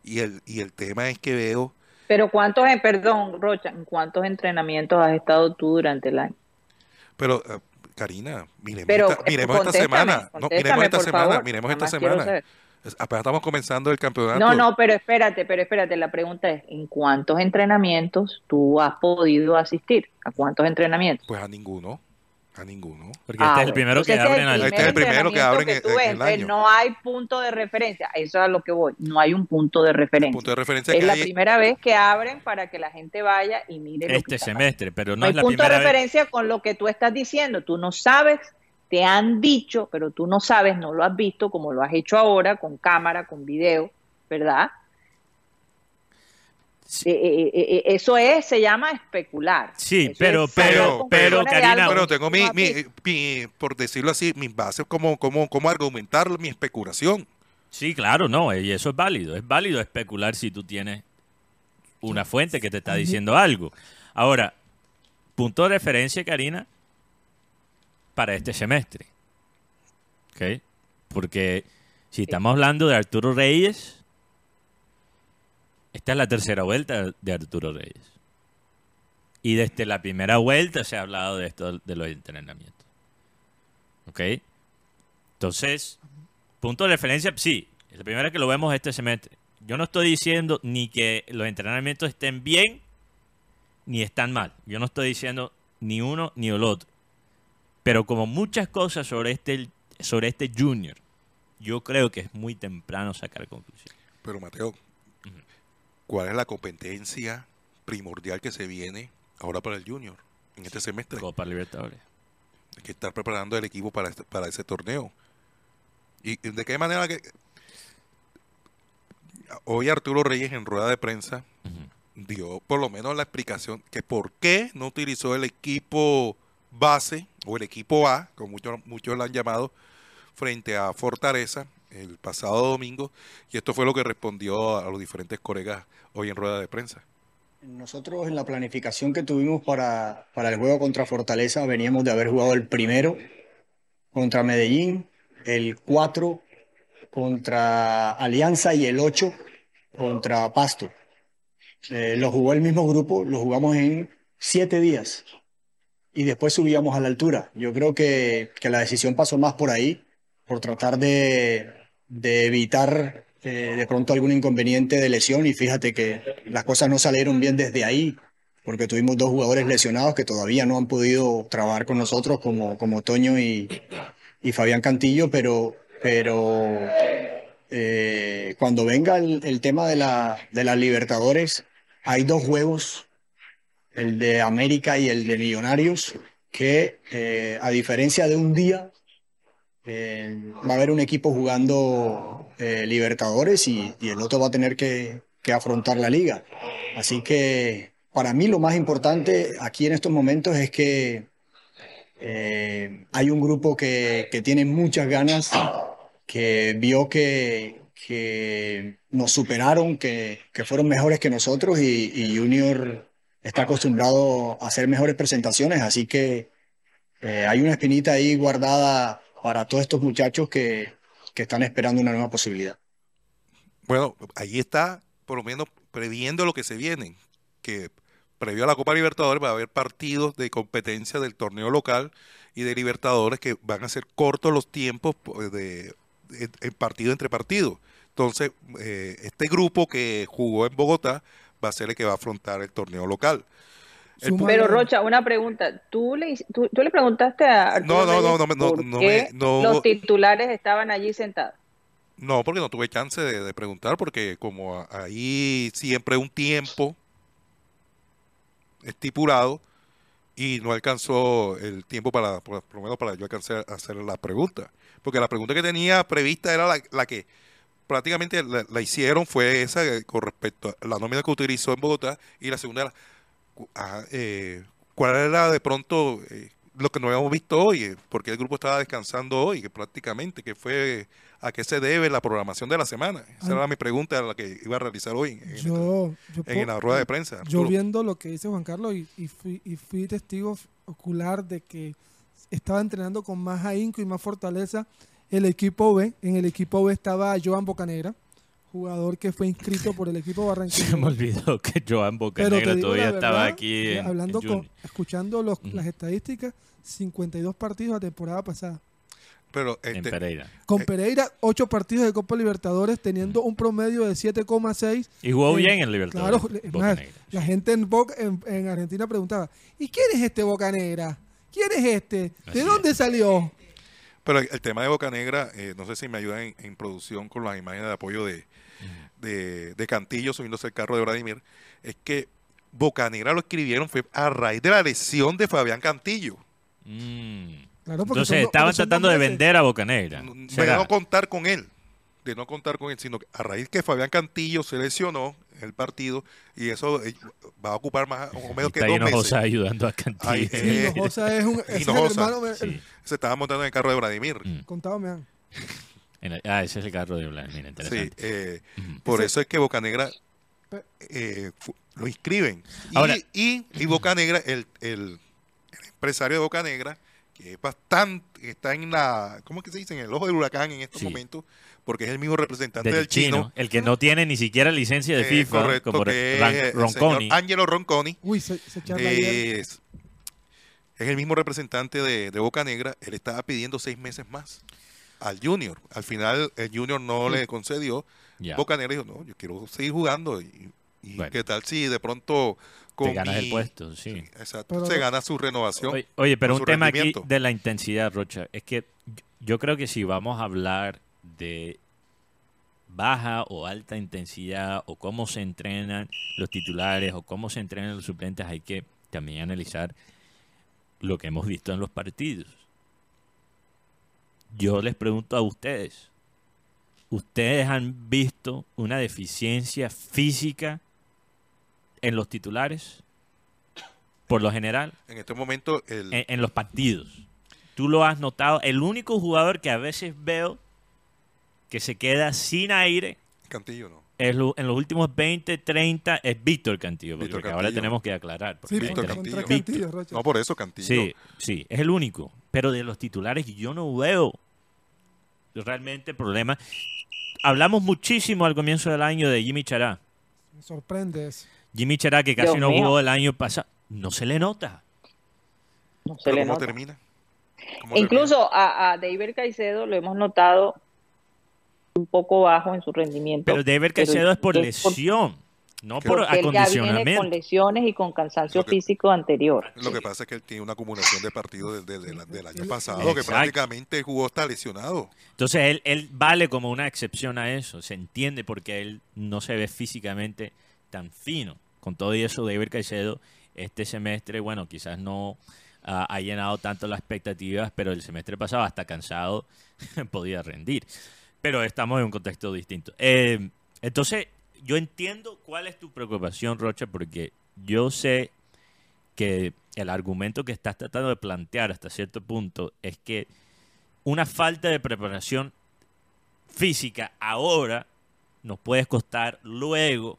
Y el, y el tema es que veo, Pero ¿cuántos, en- perdón, Rocha, ¿en cuántos entrenamientos has estado tú durante el año? pero eh, Karina, miremos Pero esta, miremos esta contéstame, semana. No, miremos esta semana, favor. miremos esta semana. Apenas estamos comenzando el campeonato. No, no, pero espérate, pero espérate, la pregunta es, ¿en cuántos entrenamientos tú has podido asistir? ¿A cuántos entrenamientos? Pues a ninguno, a ninguno. Porque Ah, este es el primero que abren al... Este es el primero que abren tú en el año. No hay punto de referencia, eso es a lo que voy, no hay un punto de referencia. Punto de referencia es que la hay, primera vez que abren para que la gente vaya y mire lo que este semestre, pero No no hay es la punto de vez. referencia con lo que tú estás diciendo. Tú no sabes, te han dicho, pero tú no sabes, no lo has visto como lo has hecho ahora, con cámara, con video, ¿verdad? Sí. Eh, eh, eh, eso es, se llama especular. Sí, Eso pero- es pero- pero, Karina, pero tengo mi, mi, mi- por decirlo así, mis bases, como, como, como argumentar mi especulación. Sí, claro, no, y eso es válido. Es válido especular si tú tienes una fuente que te está diciendo algo. Ahora, punto de referencia, Karina, para este semestre. ¿Ok? Porque si estamos hablando de Arturo Reyes, esta es la tercera vuelta de Arturo Reyes. Y desde la primera vuelta se ha hablado de esto de los entrenamientos. ¿Ok? Entonces, punto de referencia, sí, es la primera que lo vemos este semestre. Yo no estoy diciendo ni que los entrenamientos estén bien ni están mal. Yo no estoy diciendo ni uno ni el otro. Pero como muchas cosas sobre este, sobre este junior, yo creo que es muy temprano sacar conclusiones. Pero Mateo, ¿cuál es la competencia primordial que se viene ahora para el Junior en este semestre? Copa Libertadores. Hay que estar preparando el equipo para, este- para ese torneo. ¿Y de qué manera que hoy Arturo Reyes en rueda de prensa dio por lo menos la explicación que por qué no utilizó el equipo base o el equipo A, como muchos, muchos lo han llamado, frente a Fortaleza el pasado domingo, y esto fue lo que respondió a los diferentes colegas hoy en rueda de prensa. Nosotros en la planificación que tuvimos para, para el juego contra Fortaleza veníamos de haber jugado el primero contra Medellín, el 4 contra Alianza y el 8 contra Pasto. Eh, lo jugó el mismo grupo, lo jugamos en siete días y después subíamos a la altura. Yo creo que, que la decisión pasó más por ahí, por tratar de, de evitar eh, de pronto algún inconveniente de lesión y fíjate que las cosas no salieron bien desde ahí, porque tuvimos dos jugadores lesionados que todavía no han podido trabajar con nosotros, como, como Toño y, y Fabián Cantillo, pero, pero eh, cuando venga el, el tema de la, de las Libertadores, hay dos juegos, el de América y el de Millonarios, que eh, a diferencia de un día, eh, va a haber un equipo jugando eh, Libertadores y, el otro va a tener que, que afrontar la liga. Así que para mí lo más importante aquí en estos momentos es que eh, hay un grupo que, que tiene muchas ganas, que vio que, que nos superaron, que, que fueron mejores que nosotros y Junior está acostumbrado a hacer mejores presentaciones, así que eh, hay una espinita ahí guardada para todos estos muchachos que, que están esperando una nueva posibilidad. Bueno, ahí está, por lo menos previendo lo que se viene, que previo a la Copa Libertadores va a haber partidos de competencia del torneo local y de Libertadores que van a ser cortos los tiempos pues, de, en- en partido entre partido. Entonces, eh, este grupo que jugó en Bogotá va a ser el que va a afrontar el torneo local. El Pero Rocha, una pregunta. ¿Tú le, tú, tú le preguntaste a Arturo No, no, no, no no, por no qué me- no los titulares estaban allí sentados? No, porque no tuve chance de, de preguntar, porque como a- ahí siempre un tiempo estipulado y no alcanzó el tiempo para, por, por lo menos para yo alcanzar a hacer la pregunta. Porque la pregunta que tenía prevista era la, la que prácticamente la, la hicieron, fue esa eh, con respecto a la nómina que utilizó en Bogotá, y la segunda era, ah, eh, ¿cuál era de pronto eh, lo que no habíamos visto hoy? Eh, porque el grupo estaba descansando hoy, que prácticamente, que fue a qué se debe la programación de la semana. Esa Ah. era mi pregunta, la que iba a realizar hoy en, Yo, yo en po- la rueda de prensa. yo viendo lo que dice Juan Carlos y, y fui, y fui testigo ocular de que estaba entrenando con más ahínco y más fortaleza el equipo B. En el equipo B estaba Joan Bocanegra, jugador que fue inscrito por el equipo Se me Barranquilla. olvidó que Joan Bocanegra todavía estaba aquí eh, en, hablando en con, Junior. escuchando los- las estadísticas, 52 partidos la temporada pasada. Pero en este, Pereira. Con. Pereira, 8 partidos de Copa Libertadores, teniendo un promedio de 7,6. Y jugó bien en Libertadores. Claro, es más, Bocanegra, la gente en, Boca- en, en Argentina preguntaba, ¿y quién es este Boca Negra? ¿Quién es este? Así ¿De dónde es. salió? Pero el, el tema de Boca Negra, eh, no sé si me ayudan en, en producción con las imágenes de apoyo de, de, de Cantillo subiéndose el carro de Vladimir, es que Boca Negra lo escribieron fue a raíz de la lesión de Fabián Cantillo. Mm. Claro, porque Entonces son estaban tratando de vender a Bocanegra. N- De no contar con él, de no contar con él, sino que a raíz que Fabián Cantillo se lesionó el partido y eso eh, va a ocupar más o menos que Está dos Hinojosa meses. ayudando a Cantillo. Ay, Sí, eh, Hinojosa es un es el hermano, Sí. Se estaba montando en el carro de Vladimir. Mm. contado me han. En el- ah, ese es el carro de Vladimir, Sí, interesante. eh, Ujú. por Ese- eso es que Boca Negra Pe- eh, lo inscriben. Y, Ahora- y, y Boca Negra, el, el- el empresario de Boca Negra, que es bastante, está en la, ¿cómo es que se dice? En el ojo del huracán en estos Sí. momentos, porque es el mismo representante Del del, chino. el que no tiene ni siquiera licencia de eh, FIFA, correcto, como que es el Ronconi. señor Angelo Ronconi. Uy, se, se. Es, es el mismo representante de, de Boca Negra. Él estaba pidiendo seis meses más al Junior. Al final, el Junior no le concedió. Ya. Boca Negra dijo, no, yo quiero seguir jugando. Y, y Bueno. qué tal si de pronto con Te ganas el puesto, sí. Exacto, Pero se gana su renovación. Oye, oye, pero un tema aquí de la intensidad, Rocha, es que yo creo que si vamos a hablar de baja o alta intensidad o cómo se entrenan los titulares o cómo se entrenan los suplentes, hay que también analizar lo que hemos visto en los partidos. Yo les pregunto a ustedes, ¿ustedes han visto una deficiencia física en los titulares? Por lo general En este momento, el, en, en los partidos. Tú lo has notado. El único jugador que a veces veo que se queda sin aire Cantillo no. es lo- en los últimos 20, 30 es Víctor Cantillo. Porque Víctor ahora tenemos que aclarar. Sí, Víctor Cantillo. Cantillo. No por eso, Cantillo. Sí, sí, es el único. Pero de los titulares yo no veo realmente problema. Hablamos muchísimo al comienzo del año de Jimmy Chará. Me sorprende eso. Jimmy Chará que casi Dios no mío. jugó el año pasado. No se le nota. No se Pero le ¿cómo nota. termina? ¿Cómo Incluso a, a David Caicedo lo hemos notado un poco bajo en su rendimiento. Pero David pero Caicedo es por es lesión, no por porque él ya viene acondicionamiento. con lesiones y con cansancio que- físico anterior. Lo que pasa es que él tiene una acumulación de partidos desde, desde la- del año pasado, que Exacto. prácticamente jugó hasta lesionado. Entonces él, él vale como una excepción a eso. Se entiende porque él no se ve físicamente tan fino. Con todo y eso, David Caicedo, este semestre, bueno, quizás no ah, ha llenado tanto las expectativas, pero el semestre pasado, hasta cansado, podía rendir. Pero estamos en un contexto distinto. Eh, entonces, yo entiendo cuál es tu preocupación, Rocha, porque yo sé que el argumento que estás tratando de plantear hasta cierto punto es que una falta de preparación física ahora nos puede costar luego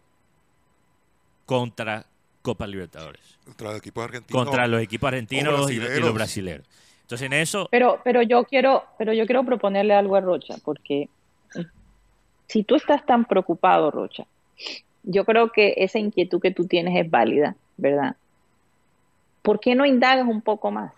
contra Copa Libertadores, Contra los equipos argentinos. contra los equipos argentinos y, y los brasileños. Entonces en eso, Pero, pero yo quiero, pero yo quiero proponerle algo a Rocha, porque si tú estás tan preocupado, Rocha, yo creo que esa inquietud que tú tienes es válida, ¿verdad? ¿Por qué no indagas un poco más?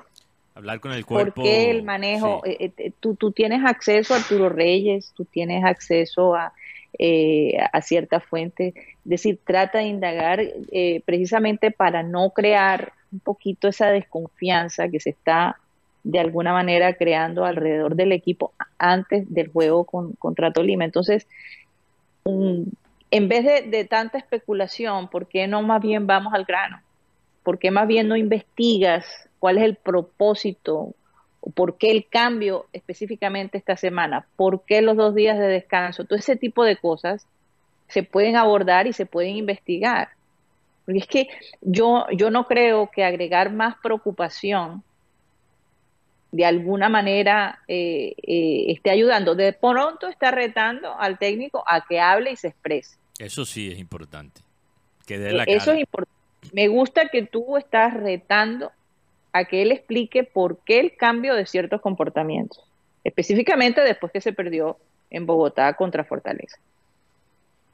hablar con el ¿Por cuerpo... qué el manejo? sí. eh, eh, tú, tú tienes acceso a Arturo Reyes, tú tienes acceso a eh, a cierta fuente. Es decir, trata de indagar eh, precisamente para no crear un poquito esa desconfianza que se está de alguna manera creando alrededor del equipo antes del juego con, contra Tolima. Entonces, mm, en vez de, tanta especulación, ¿por qué no más bien vamos al grano? ¿Por qué más bien no investigas cuál es el propósito por qué el cambio específicamente esta semana? ¿Por qué los dos días de descanso? Todo ese tipo de cosas se pueden abordar y se pueden investigar. Porque es que yo, yo no creo que agregar más preocupación de alguna manera eh, eh, esté ayudando. De pronto está retando al técnico a que hable y se exprese. Eso sí es importante. Que dé la Eh, Eso cara. es importante. Me gusta que tú estás retando a que él explique por qué el cambio de ciertos comportamientos, específicamente después que se perdió en Bogotá contra Fortaleza.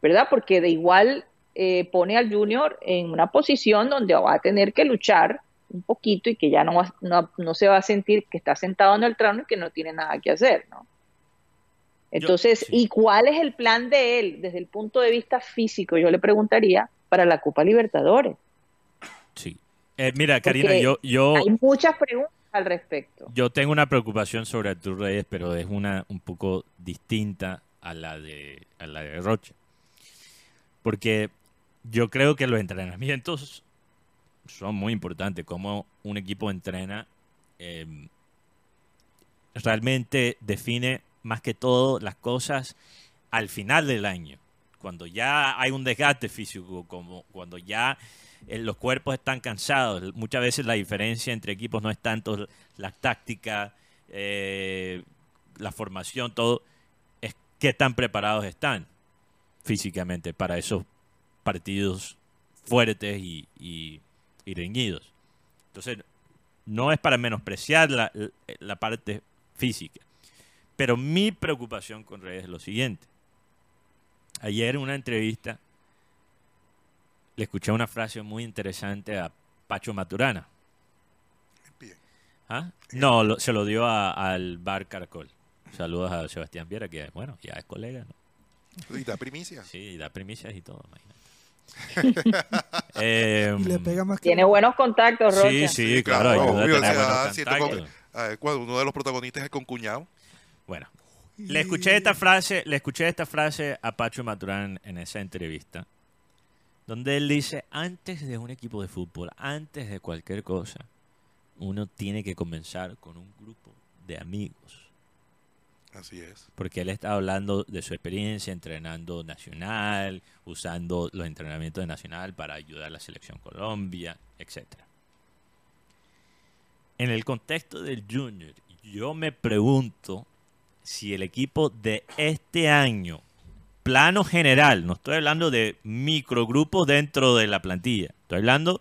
¿Verdad? Porque de igual eh, pone al Junior en una posición donde va a tener que luchar un poquito y que ya no, va- no, no se va a sentir que está sentado en el trono y que no tiene nada que hacer, ¿no? Entonces, sí. ¿y cuál es el plan de él desde el punto de vista físico? Yo le preguntaría para la Copa Libertadores. Sí. Eh, mira, Karina, Porque yo, yo, Hay muchas preguntas al respecto. yo tengo una preocupación sobre Artur Reyes, pero es una un poco distinta a la de, a la de Rocha. Porque yo creo que los entrenamientos son muy importantes. Cómo un equipo entrena eh, realmente define más que todo las cosas al final del año. Cuando ya hay un desgaste físico, como cuando ya eh, los cuerpos están cansados. Muchas veces la diferencia entre equipos no es tanto la táctica, eh, la formación, todo, es qué tan preparados están físicamente para esos partidos fuertes y, y reñidos. Entonces, no es para menospreciar la, la parte física. Pero mi preocupación con Reyes es lo siguiente. Ayer en una entrevista le escuché una frase muy interesante a Pacho Maturana. ¿Ah? No, lo- se lo dio a- al Bar Caracol. Saludos a Sebastián Viera, que bueno, ya es colega, ¿no? Y da primicia. Sí, da primicias y todo, imagínate. Eh, Y le pega más que Tiene buenos contactos, Rocha. Sí, sí, claro, obvio, o sea, contactos. uno de los protagonistas es con cuñado. Bueno, le escuché esta frase, le escuché esta frase a Pacho Maturán en esa entrevista, donde él dice, antes de un equipo de fútbol, antes de cualquier cosa, uno tiene que comenzar con un grupo de amigos. Así es. Porque él está hablando de su experiencia entrenando nacional, usando los entrenamientos de nacional para ayudar a la selección Colombia, etcétera. En el contexto del Junior, yo me pregunto si el equipo de este año, plano general, no estoy hablando de microgrupos dentro de la plantilla, estoy hablando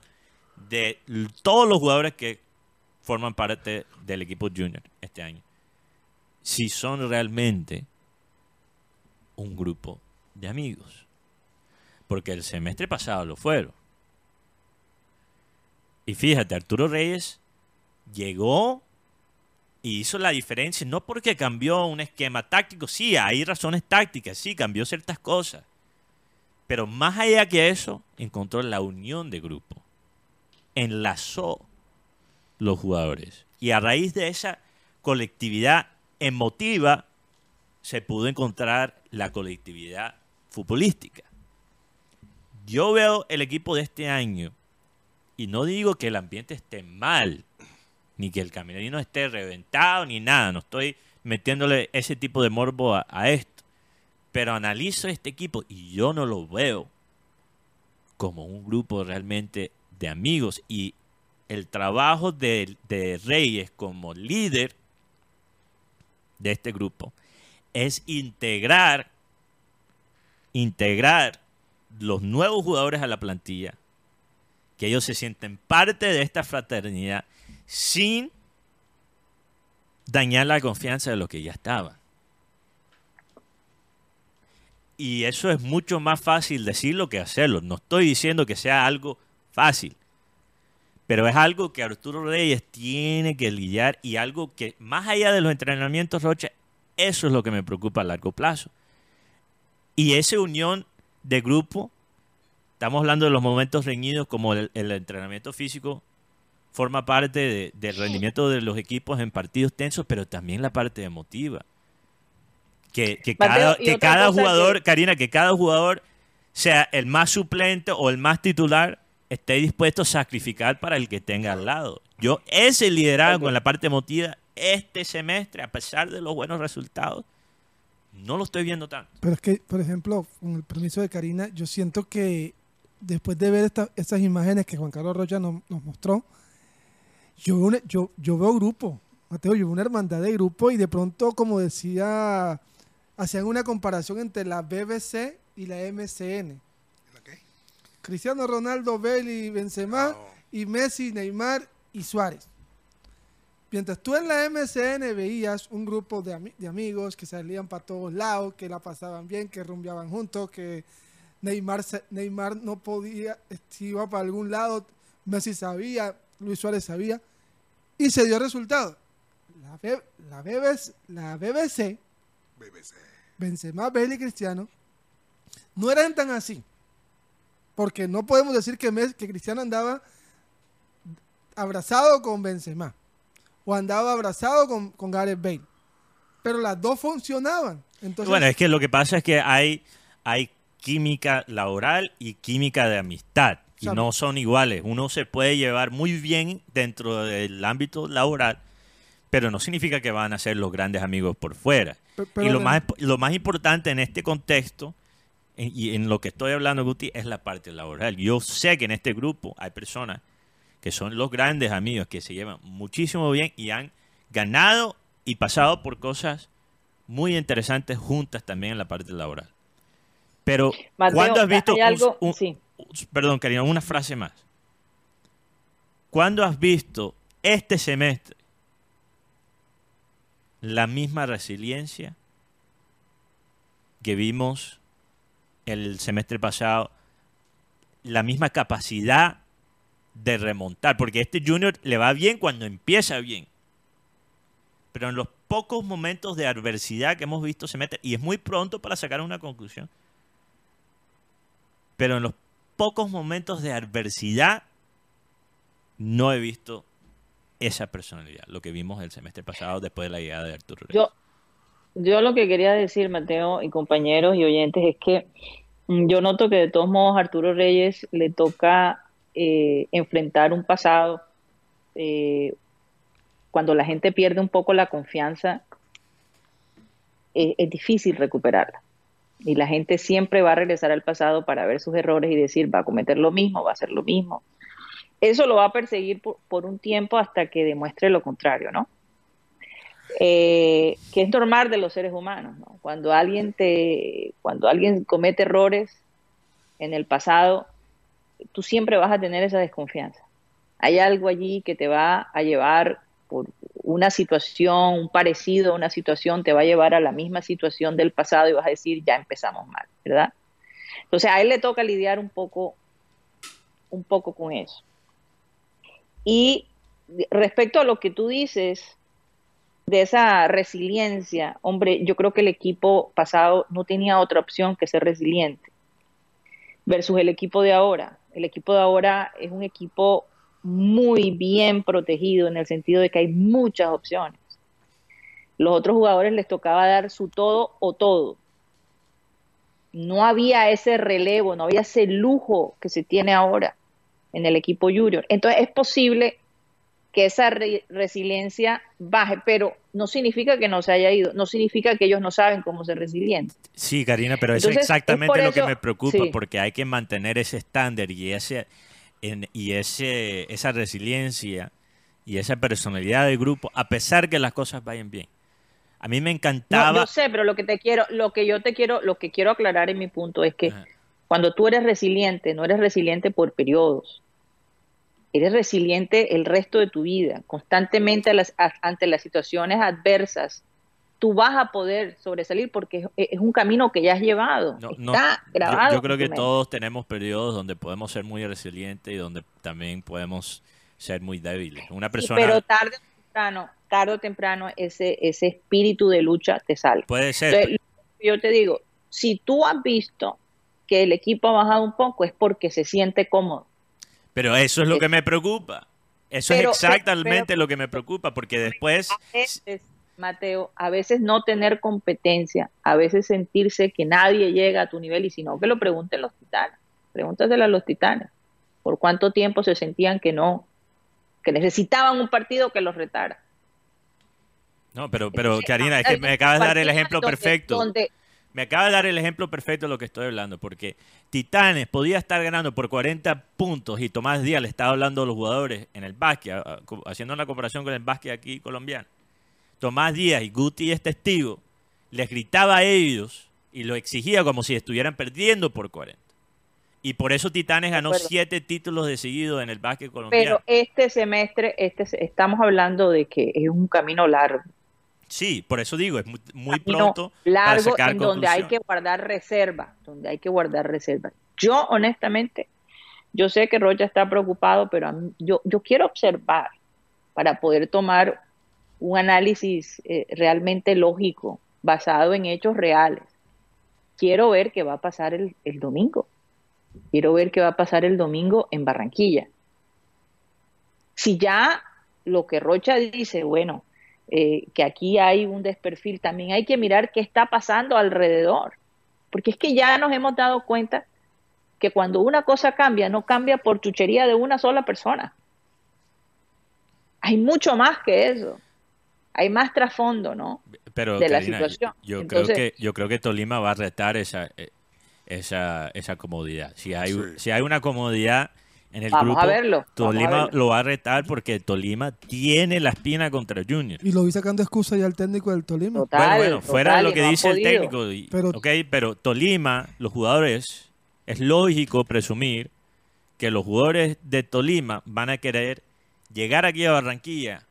de todos los jugadores que forman parte del equipo Junior este año, si son realmente un grupo de amigos. Porque el semestre pasado lo fueron. Y fíjate, Arturo Reyes llegó y hizo la diferencia, no porque cambió un esquema táctico, sí, hay razones tácticas, sí, cambió ciertas cosas. Pero más allá que eso, encontró la unión de grupo. Enlazó los jugadores. Y a raíz de esa colectividad emotiva, se pudo encontrar la colectividad futbolística. Yo veo el equipo de este año y no digo que el ambiente esté mal, ni que el camerino esté reventado, ni nada. No estoy metiéndole ese tipo de morbo a, esto. Pero analizo este equipo y yo no lo veo como un grupo realmente de amigos. Y el trabajo de Reyes como líder de este grupo es integrar, integrar los nuevos jugadores a la plantilla, que ellos se sienten parte de esta fraternidad sin dañar la confianza de los que ya estaban. Y eso es mucho más fácil decirlo que hacerlo. No estoy diciendo que sea algo fácil, pero es algo que Arturo Reyes tiene que lidiar y algo que más allá de los entrenamientos, Rocha, eso es lo que me preocupa a largo plazo. Y esa unión de grupo, estamos hablando de los momentos reñidos como el, el entrenamiento físico, forma parte de- del rendimiento de los equipos en partidos tensos, pero también la parte emotiva. Que, que Mateo, cada, que jugador, que- Karina, que cada jugador sea el más suplente o el más titular, esté dispuesto a sacrificar para el que tenga al lado. Yo, ese liderazgo en la parte emotiva, este semestre, a pesar de los buenos resultados, no lo estoy viendo tanto. Pero es que, por ejemplo, con el permiso de Karina, yo siento que después de ver esta- estas imágenes que Juan Carlos Rocha nos, nos mostró, yo veo, una- yo, yo veo grupo, Mateo, yo veo una hermandad de grupo y de pronto, como decía, hacían una comparación entre la BBC y la MCN. Cristiano Ronaldo, Bale y Benzema, No. y Messi, Neymar y Suárez. Mientras tú en la MCN veías un grupo de, ami- de amigos que salían para todos lados, que la pasaban bien, que rumbeaban juntos, que Neymar, Neymar no podía, si iba para algún lado, Messi sabía, Luis Suárez sabía, y se dio resultado. La, B- la, BBC, la BBC, BBC. Benzema, Bale y Cristiano, no eran tan así. Porque no podemos decir que, Mes- que Cristiano andaba abrazado con Benzema o andaba abrazado con, con Gareth Bale. Pero las dos funcionaban. Entonces, bueno, es que lo que pasa es que hay, hay química laboral y química de amistad. Y no son iguales. Uno se puede llevar muy bien dentro del ámbito laboral, pero no significa que van a ser los grandes amigos por fuera. y lo de- más, lo más importante en este contexto, y en lo que estoy hablando, Guti, es la parte laboral. Yo sé que en este grupo hay personas que son los grandes amigos, que se llevan muchísimo bien y han ganado y pasado por cosas muy interesantes juntas también en la parte laboral. Pero, Mateo, ¿cuándo has visto hay un- algo- un- sí. perdón, Karina, una frase más. ¿Cuándo has visto este semestre la misma resiliencia que vimos el semestre pasado? La misma capacidad de remontar, porque este Junior le va bien cuando empieza bien. Pero en los pocos momentos de adversidad que hemos visto se mete, y es muy pronto para sacar una conclusión, pero en los pocos momentos de adversidad no he visto esa personalidad, lo que vimos el semestre pasado después de la llegada de Arturo Reyes. Yo lo que quería decir, Mateo y compañeros y oyentes, es que mm, yo noto que de todos modos a Arturo Reyes le toca eh, enfrentar un pasado. eh, cuando la gente pierde un poco la confianza, eh, es difícil recuperarla. Y la gente siempre va a regresar al pasado para ver sus errores y decir, va a cometer lo mismo, va a hacer lo mismo. Eso lo va a perseguir por, por un tiempo hasta que demuestre lo contrario, ¿no? Eh, que es normal de los seres humanos, ¿no? Cuando alguien te, cuando alguien comete errores en el pasado, tú siempre vas a tener esa desconfianza. Hay algo allí que te va a llevar por una situación, un parecido a una situación, te va a llevar a la misma situación del pasado y vas a decir, ya empezamos mal, ¿verdad? Entonces a él le toca lidiar un poco, un poco con eso. Y respecto a lo que tú dices de esa resiliencia, hombre, yo creo que el equipo pasado no tenía otra opción que ser resiliente versus el equipo de ahora. El equipo de ahora es un equipo muy bien protegido en el sentido de que hay muchas opciones. Los otros jugadores les tocaba dar su todo o todo. No había ese relevo, no había ese lujo que se tiene ahora en el equipo junior. Entonces es posible que esa re resiliencia baje, pero no significa que no se haya ido, no significa que ellos no saben cómo ser resilientes. Sí, Karina, pero eso Entonces, es es exactamente lo que me preocupa, sí. porque hay que mantener ese estándar y ese en- y ese esa resiliencia y esa personalidad del grupo, a pesar que las cosas vayan bien. A mí me No, encantaba. yo sé, pero lo que te quiero, lo que yo te quiero, lo que quiero aclarar en mi punto es que Ajá. cuando tú eres resiliente, no eres resiliente por periodos. Eres resiliente el resto de tu vida, constantemente a las- a- ante las situaciones adversas. Tú vas a poder sobresalir porque es, es un camino que ya has llevado. No, Está no, grabado. Yo, creo que todos tenemos periodos donde podemos ser muy resilientes y donde también podemos ser muy débiles. Una Sí, persona pero tarde o temprano, tarde o temprano ese, ese espíritu de lucha te sale. puede ser, Entonces, yo te digo, si tú has visto que el equipo ha bajado un poco, es porque se siente cómodo. Pero eso es lo que me preocupa. Eso Pero- es exactamente pero- lo que me preocupa, porque después... A veces, Mateo, a veces no tener competencia, a veces sentirse que nadie llega a tu nivel y si no, que lo pregunten los titanes. Pregúntaselo a los titanes. ¿Por cuánto tiempo se sentían que no, que necesitaban un partido que los retara? No, pero, pero Karina, es que me acabas de dar el ejemplo donde- perfecto. donde- Me acaba de dar el ejemplo perfecto de lo que estoy hablando, porque Titanes podía estar ganando por 40 puntos y Tomás Díaz le estaba hablando a los jugadores en el básquet, haciendo una comparación con el básquet aquí colombiano. Tomás Díaz y Guti es testigo, les gritaba a ellos y lo exigía como si estuvieran perdiendo por 40. Y por eso Titanes ganó siete títulos de seguido en el básquet colombiano. pero este semestre, este, estamos hablando de que es un camino largo. Sí, por eso digo, es muy, pronto para largo sacar en donde hay que guardar reserva, donde hay que guardar reserva. Yo honestamente, yo sé que Rocha está preocupado, pero a mí- yo, yo quiero observar para poder tomar un análisis eh, realmente lógico, basado en hechos reales. Quiero ver qué va a pasar el, el domingo. Quiero ver qué va a pasar el domingo en Barranquilla. Si ya lo que Rocha dice, bueno, eh, que aquí hay un desperfil, también hay que mirar qué está pasando alrededor. Porque es que ya nos hemos dado cuenta que cuando una cosa cambia, no cambia por chuchería de una sola persona. Hay mucho más que eso. Hay más trasfondo, ¿no? Pero de la situación. Yo, Entonces- creo que yo creo que Tolima va a retar esa eh, esa esa comodidad. Si hay Sí. si hay una comodidad en el Vamos grupo, a verlo. vamos a Tolima verlo. lo va a retar porque Tolima tiene la espina contra Junior. Y lo vi sacando excusa ya el técnico del Tolima. Total, bueno, bueno, fuera de lo que dice el técnico, y- Pero- ok, pero Tolima, los jugadores, es lógico presumir que los jugadores de Tolima van a querer llegar aquí a Barranquilla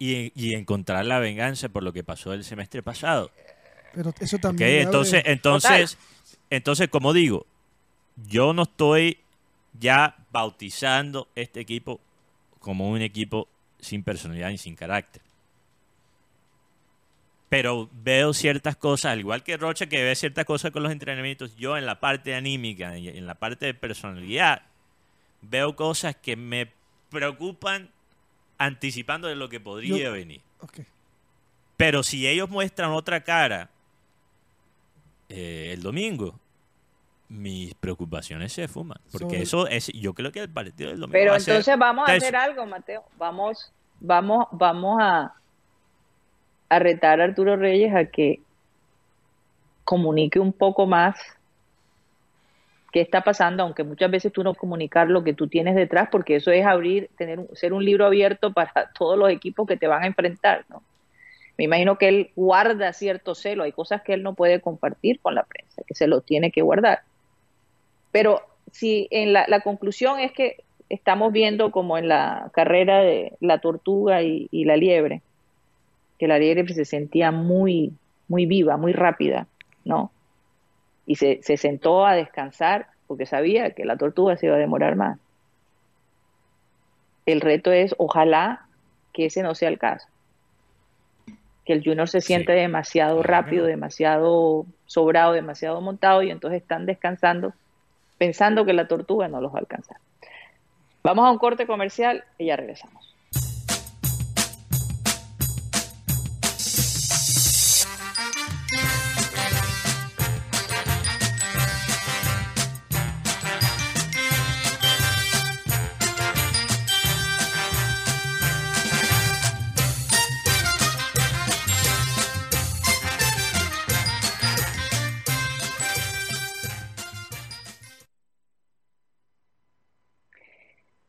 y, y encontrar la venganza por lo que pasó el semestre pasado. Pero eso también. le entonces, entonces, entonces, como digo, yo no estoy ya bautizando este equipo como un equipo sin personalidad y sin carácter. Pero veo ciertas cosas, al igual que Rocha que ve ciertas cosas con los entrenamientos, yo en la parte anímica y en la parte de personalidad veo cosas que me preocupan anticipando de lo que podría Yo- venir. Pero si ellos muestran otra cara eh, el domingo, mis preocupaciones se fuman. Porque eso es, yo creo que el partido del domingo Pero va a ser entonces vamos a hacer algo, Mateo. Vamos, vamos, vamos a, a retar a Arturo Reyes a que comunique un poco más qué está pasando, aunque muchas veces tú no comunicar lo que tú tienes detrás, porque eso es abrir, tener un- ser un libro abierto para todos los equipos que te van a enfrentar, ¿no? Me imagino que él guarda cierto celo, hay cosas que él no puede compartir con la prensa, que se lo tiene que guardar. Pero si en la, la conclusión es que estamos viendo como en la carrera de la tortuga y, y la liebre, que la liebre se sentía muy, muy viva, muy rápida, ¿no? Y se, se sentó a descansar porque sabía que la tortuga se iba a demorar más. El reto es, ojalá que ese no sea el caso. Que el Junior se siente Sí. demasiado rápido, demasiado sobrado, demasiado montado y entonces están descansando pensando que la tortuga no los va a alcanzar. Vamos a un corte comercial y ya regresamos.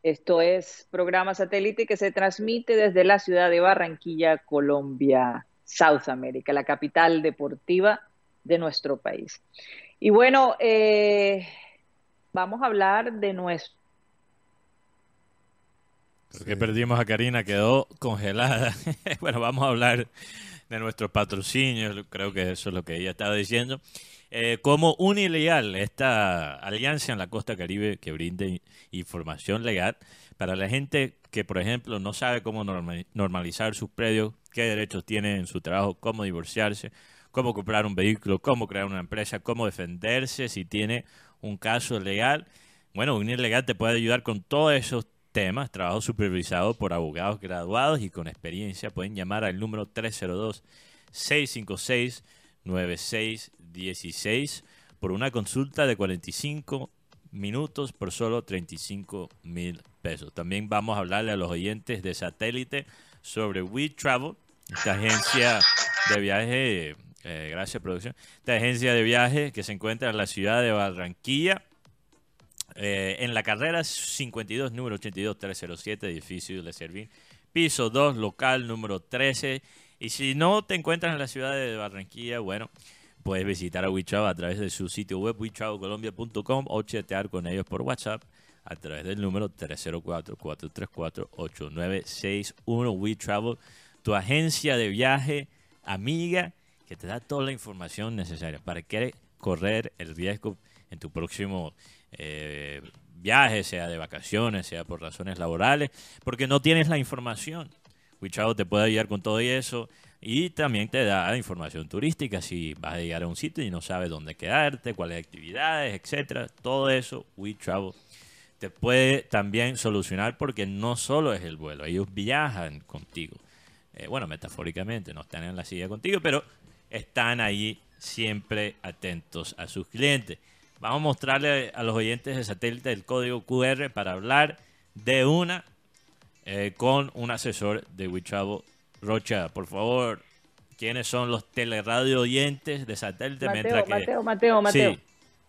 Esto es programa satélite que se transmite desde la ciudad de Barranquilla, Colombia, South America, la capital deportiva de nuestro país. Y bueno, eh, vamos a hablar de nuestro Creo que perdimos a Karina, quedó congelada. bueno, vamos a hablar de nuestros patrocinios, creo que eso es lo que ella estaba diciendo. Eh, como Unilegal, esta alianza en la costa caribe que brinde información legal para la gente que, por ejemplo, no sabe cómo norma- normalizar sus predios, qué derechos tiene en su trabajo, cómo divorciarse, cómo comprar un vehículo, cómo crear una empresa, cómo defenderse si tiene un caso legal. Bueno, Unir Legal te puede ayudar con todos esos temas, trabajo supervisado por abogados graduados y con experiencia. Pueden llamar al número 302-656-9616 por una consulta de 45 minutos por solo 35 mil pesos. También vamos a hablarle a los oyentes de satélite sobre WeTravel, esta agencia de viaje, eh, gracias producción, esta agencia de viaje que se encuentra en la ciudad de Barranquilla, eh, en la carrera 52, número 82307, edificio de Servín, piso 2, local número 13. Y si no te encuentras en la ciudad de Barranquilla, bueno, puedes visitar a WeTravel a través de su sitio web WeTravelColombia.com o chatear con ellos por WhatsApp a través del número 304-434-8961 WeTravel, tu agencia de viaje amiga que te da toda la información necesaria para que correr el riesgo en tu próximo eh, viaje, sea de vacaciones, sea por razones laborales, porque no tienes la información. WeTravel te puede ayudar con todo eso y también te da información turística si vas a llegar a un sitio y no sabes dónde quedarte, cuáles actividades, etcétera. Todo eso WeTravel te puede también solucionar porque no solo es el vuelo, ellos viajan contigo. Eh, bueno, metafóricamente, no están en la silla contigo, pero están ahí siempre atentos a sus clientes. Vamos a mostrarle a los oyentes de satélite el código QR para hablar de una eh, con un asesor de WeTravel. Rocha, por favor, ¿quiénes son los teleradio oyentes de satélite? Mateo, mientras que... Mateo, Mateo, Mateo. Sí,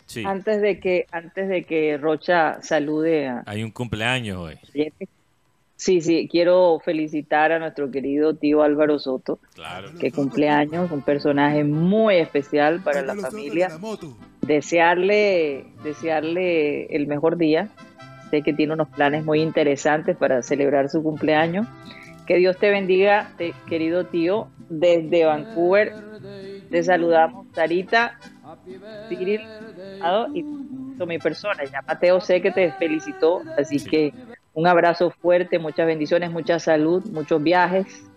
sí. Antes de que antes de que Rocha salude a Hay un cumpleaños hoy. Sí, sí, quiero felicitar a nuestro querido tío Álvaro Soto, Claro. que cumple años, un personaje muy especial para la familia. Desearle, desearle el mejor día. Sé que tiene unos planes muy interesantes para celebrar su cumpleaños. Que Dios te bendiga, querido tío, desde Vancouver. Te saludamos, Sarita, Cyril, y mi persona. Ya Mateo sé que te felicitó, así Sí. que un abrazo fuerte, muchas bendiciones, mucha salud, muchos viajes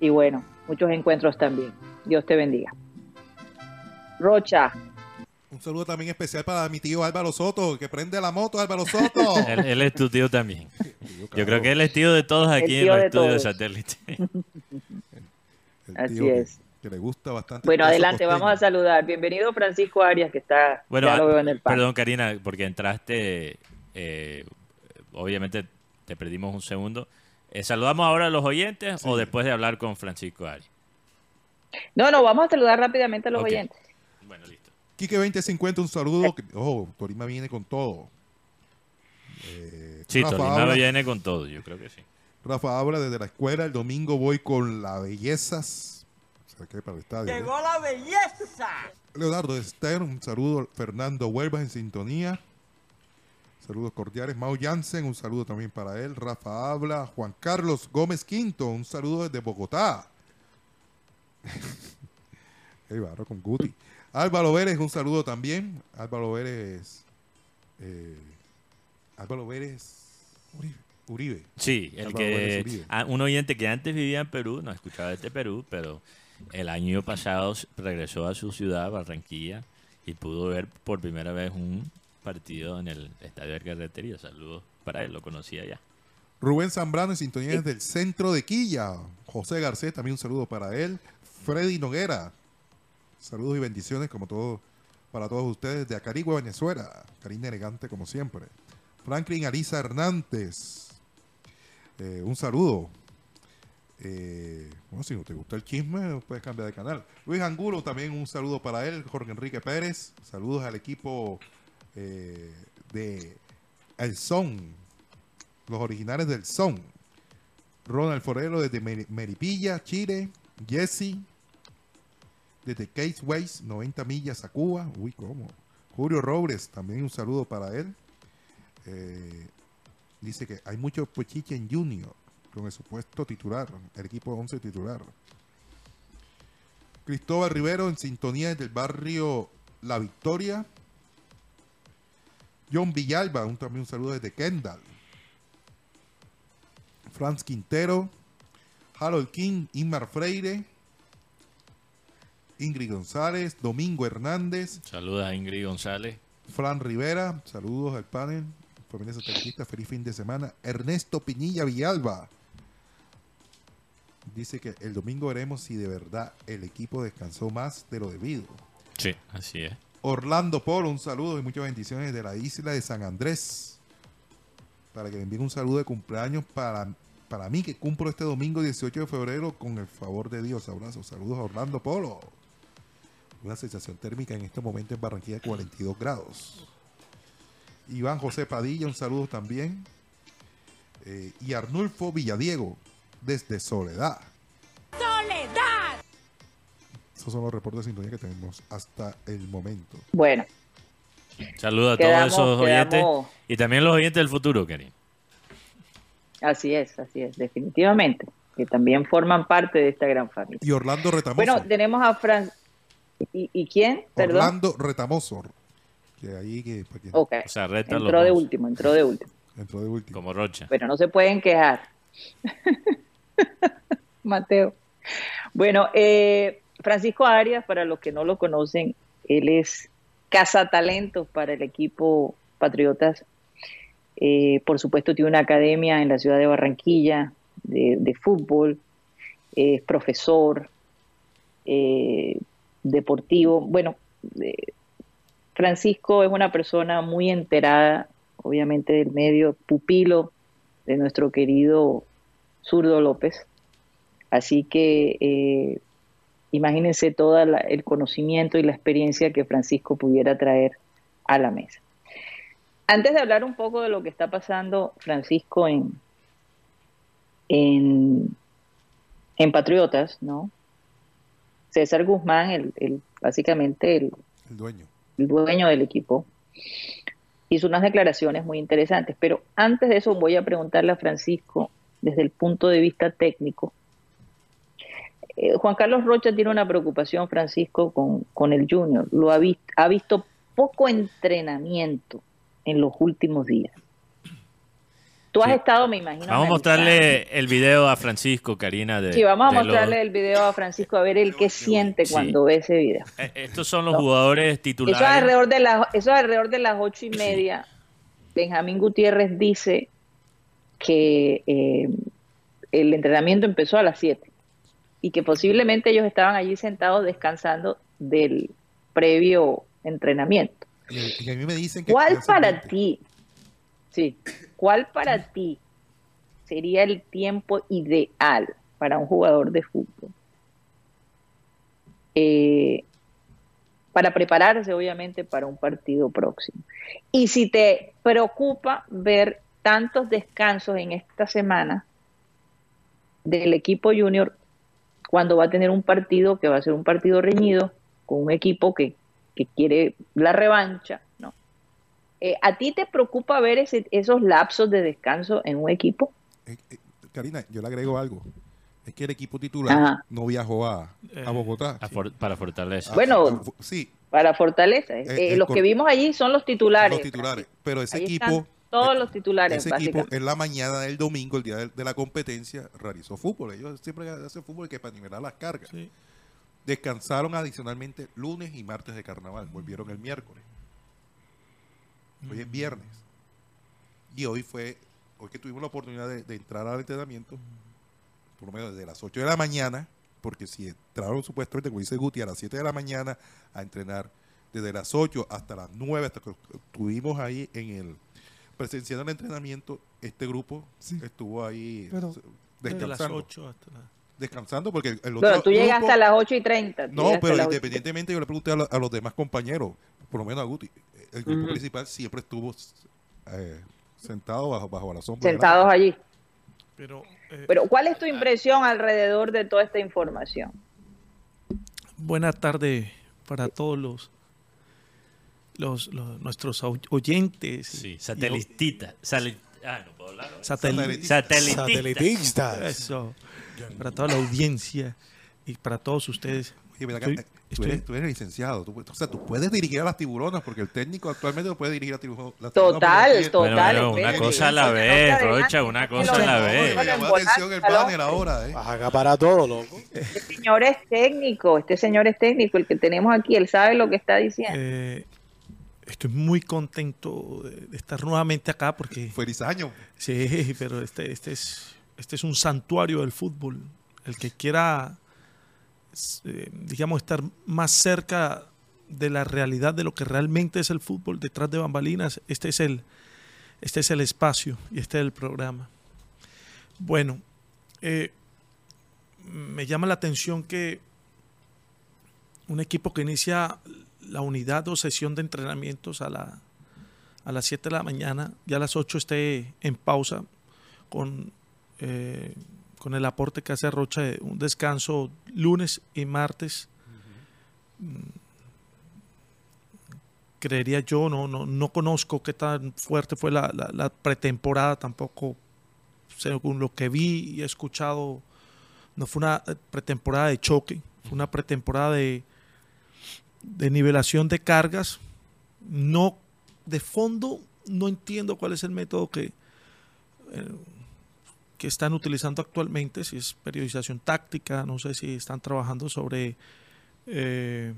y bueno, muchos encuentros también. Dios te bendiga. Rocha, Un saludo también especial para mi tío Álvaro Soto, que prende la moto, Álvaro Soto. Él, él es tu tío también. Yo creo que él es tío de todos aquí en los de estudios de todos. satélite. El Así que- es. Que, le gusta bastante. bueno, adelante, costeño. vamos a saludar. Bienvenido Francisco Arias, que está, Bueno, ya lo ah, veo en el pan. perdón Karina, porque entraste, eh, obviamente te perdimos un segundo. Eh, ¿Saludamos ahora a los oyentes o después de hablar con Francisco Ari? No, no, vamos a saludar rápidamente a los oyentes. Quique 2050, un saludo. que- Oh, Torima viene con todo. Eh, Sí, Rafa Tolima habla- viene con todo, yo creo que sí. Rafa habla desde la escuela. El domingo voy con la bellezas. O sea, que para el estadio. ¿eh? la belleza! Leonardo Stern, un saludo. Fernando Huelvas en sintonía. Saludos cordiales. Mau Jansen, un saludo también para él. Rafa habla. Juan Carlos Gómez Quinto, un saludo desde Bogotá. Ey, barro con Guti. Álvaro Vélez, un saludo también. Álvaro Vélez. eh, Álvaro Vélez Uribe. Uribe. Sí, el Álvaro Vélez que Uribe. un oyente que antes vivía en Perú, no escuchaba desde Perú, pero el año pasado regresó a su ciudad, Barranquilla, y pudo ver por primera vez un partido en el Estadio de Carretería. Saludos para él, lo conocía ya. Rubén Zambrano en sintonía desde el centro de Quilla. José Garcés, también un saludo para él. Freddy Noguera. Saludos y bendiciones como todo, para todos ustedes de Acarigua, Venezuela. Karina elegante como siempre. Franklin Arisa Hernández. Eh, un saludo. Eh, bueno, si no te gusta el chisme, puedes cambiar de canal. Luis Angulo, también un saludo para él. Jorge Enrique Pérez. Saludos al equipo eh, de El Son, los originales del Son. Ronald Forero desde Mer- Meripilla, Chile. Jesse desde Case Ways, 90 millas a Cuba. Uy, ¿cómo? Julio Robles, también un saludo para él. Eh, dice que hay mucho Pochiche en Junior con el supuesto titular, el equipo 11 titular. Cristóbal Rivero en sintonía del barrio La Victoria. John Villalba, un, también un saludo desde Kendall. Franz Quintero, Harold King, Inmar Freire, Ingrid González, Domingo Hernández, Saludos a Ingrid González. Fran Rivera, saludos al panel, familia satelitista, feliz fin de semana. Ernesto Piñilla Villalba dice que el domingo veremos si de verdad el equipo descansó más de lo debido. Sí, así es. Orlando Polo, un saludo y muchas bendiciones de la isla de San Andrés. Para que le envíen un saludo de cumpleaños para, para mí, que cumplo este domingo 18 de febrero con el favor de Dios. Abrazos, saludos a Orlando Polo. Una sensación térmica en este momento en Barranquilla de 42 grados. Iván José Padilla, un saludo también. Eh, y Arnulfo Villadiego, desde Soledad. ¡Soledad! Esos son los reportes de sintonía que tenemos hasta el momento. Bueno, Saludos a Quedamos- todos esos oyentes. quedamos- Y también los oyentes del futuro, Karim. así es, así es, definitivamente, que también forman parte de esta gran familia. Y Orlando Retamoso. Bueno, tenemos a Fran... ¿Y, y quién? Perdón. Orlando Retamoso. Que ahí que, Ok, O sea, reta los entró de último, entró de último. entró de último. Como Rocha. Pero no se pueden quejar. Mateo. Bueno, eh, Francisco Arias, para los que no lo conocen, él es cazatalentos para el equipo Patriotas. Eh, por supuesto, tiene una academia en la ciudad de Barranquilla de, de fútbol, es profesor eh, deportivo. Bueno, eh, Francisco es una persona muy enterada, obviamente, del medio, pupilo de nuestro querido Zurdo López. Así que eh, imagínense todo el conocimiento y la experiencia que Francisco pudiera traer a la mesa. Antes de hablar un poco de lo que está pasando, Francisco, en, en, en Patriotas, ¿no? César Guzmán, el, el- básicamente el, El dueño. el dueño del equipo, hizo unas declaraciones muy interesantes. Pero antes de eso voy a preguntarle a Francisco, desde el punto de vista técnico. Eh, Juan Carlos Rocha tiene una preocupación, Francisco, con, con el Junior. Lo ha, visto, ha visto poco entrenamiento en los últimos días. Tú has Sí. estado, me imagino. Vamos a mostrarle el video a Francisco, Karina. De, Sí, vamos a de los- mostrarle el video a Francisco a ver el qué siente Sí. cuando ve ese video. Eh, Estos son los No. jugadores Eso es titulares. alrededor de las, eso es alrededor de las ocho y media. Benjamín Gutiérrez dice que eh, el entrenamiento empezó a las siete y que posiblemente ellos estaban allí sentados descansando del previo entrenamiento. Y, y a mí me dicen que. ¿Cuál que para ti, sí, cuál para ti sería el tiempo ideal para un jugador de fútbol? Eh, para prepararse, obviamente, para un partido próximo. Y si te preocupa ver tantos descansos en esta semana del equipo junior, cuando va a tener un partido que va a ser un partido reñido, con un equipo que, que quiere la revancha. Eh, ¿A ti te preocupa ver ese- esos lapsos de descanso en un equipo? Eh, eh, Karina, yo le agrego algo. Es que el equipo titular Ajá. no viajó a, a Bogotá. a for- para Fortaleza. Bueno, a- sí, Para Fortaleza. Eh, Eh, eh, los cor- que vimos allí son los titulares. los titulares. Pero ese Ahí equipo. están todos eh, los titulares, Ese equipo en la mañana del domingo, el día de, de la competencia, realizó fútbol. Ellos siempre hacen fútbol que para nivelar las cargas. Sí. Descansaron adicionalmente lunes y martes de carnaval. Volvieron el miércoles. Hoy es viernes. Y hoy fue, hoy que tuvimos la oportunidad de, de entrar al entrenamiento, por lo menos desde las 8 de la mañana, porque si entraron supuestamente, como dice Guti, a las 7 de la mañana a entrenar, desde las 8 hasta las 9, hasta que estuvimos ahí en el presenciando el entrenamiento, este grupo estuvo ahí Pero- eh, De las descansando. 8 hasta las... Descansando porque el otro Bueno, tú llegaste grupo- a las 8 y 30. tú no, pero independientemente yo le pregunté a, lo- a los demás compañeros, por lo menos a Guti, el grupo principal siempre estuvo eh, sentado bajo, bajo la sombra. 30. de la- Sentados allí. Pero, eh, Pero, ¿cuál es tu impresión alrededor de toda esta información? buena tarde para todos los, los, los- nuestros oyentes. Sí, satelitita. Ah, no puedo hablar. satel- Satelitista. Satelitistas. Eso. Para toda la audiencia y para todos ustedes. Acá, eh, tú, eres, tú eres licenciado. Tú, o sea, tú puedes dirigir a las tiburonas porque el técnico actualmente no puede dirigir a tiburonas. las tiburonas Total, total. Bueno, bueno, una cosa a la vez, Rocha, una cosa a la vez. atención el banner ahora, ¿eh? Vas a acaparar todo, loco. Este señor es técnico, este señor es técnico, el que tenemos aquí, él sabe lo que está diciendo. Eh, estoy muy contento de, estar nuevamente acá porque Feliz año. sí, pero este, este es este es un santuario del fútbol. El que quiera, digamos, estar más cerca de la realidad de lo que realmente es el fútbol detrás de bambalinas, este es el, este es el espacio y este es el programa. Bueno, eh, me llama la atención que un equipo que inicia la unidad o sesión de entrenamientos a, la, a las 7 de la mañana, ya a las 8 esté en pausa con, eh, con el aporte que hace Rocha de un descanso lunes y martes. Mm, Creería yo, no, no, no conozco qué tan fuerte fue la, pretemporada, tampoco según lo que vi y he escuchado, no fue una pretemporada de choque, fue una pretemporada de, de nivelación de cargas, no de fondo, no entiendo cuál es el método que, eh, que están utilizando actualmente, si es periodización táctica, no sé si están trabajando sobre eh,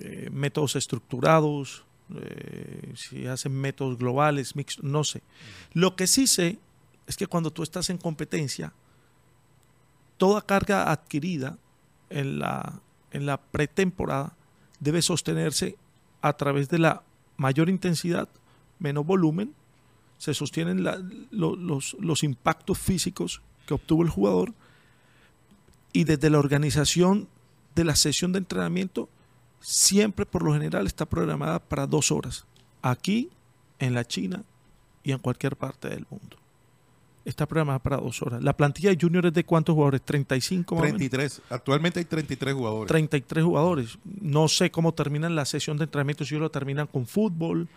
eh, métodos estructurados, eh, si hacen métodos globales, mix, no sé. Lo que sí sé es que cuando tú estás en competencia, toda carga adquirida en la, en la pretemporada debe sostenerse a través de la mayor intensidad, menos volumen, se sostienen la- lo- los, los impactos físicos que obtuvo el jugador y desde la organización de la sesión de entrenamiento siempre por lo general está programada para dos horas, aquí, en la China y en cualquier parte del mundo. Está programada para dos horas. La plantilla de Junior es de cuántos jugadores? 35 más o menos? 33. Actualmente hay 33 jugadores. 33 jugadores. No sé cómo terminan la sesión de entrenamiento, si lo terminan con fútbol,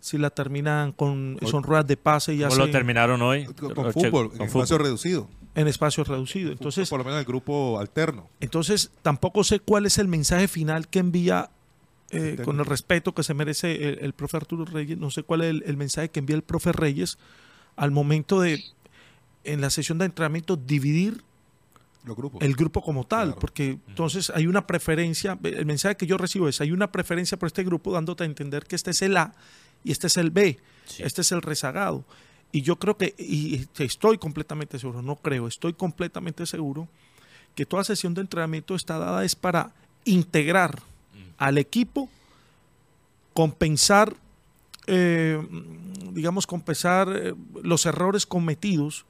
si la terminan con son ruedas de pase y ¿Cómo hacen lo terminaron hoy? Con, fútbol, Con en espacio reducido. en espacio reducido. Entonces, por lo menos el grupo alterno. entonces tampoco sé cuál es el mensaje final que envía eh, con el respeto que se merece el, el profe Arturo Reyes, no sé cuál es el, el mensaje que envía el profe Reyes al momento de en la sesión de entrenamiento dividir Los grupos. el grupo como tal, Claro. porque entonces hay una preferencia, el mensaje que yo recibo es, hay una preferencia por este grupo dándote a entender que este es el A y este es el B, Sí. este es el rezagado. Y yo creo que, y estoy completamente seguro, no creo, estoy completamente seguro que toda sesión de entrenamiento está dada es para integrar al equipo, compensar, eh, digamos, compensar eh, los errores cometidos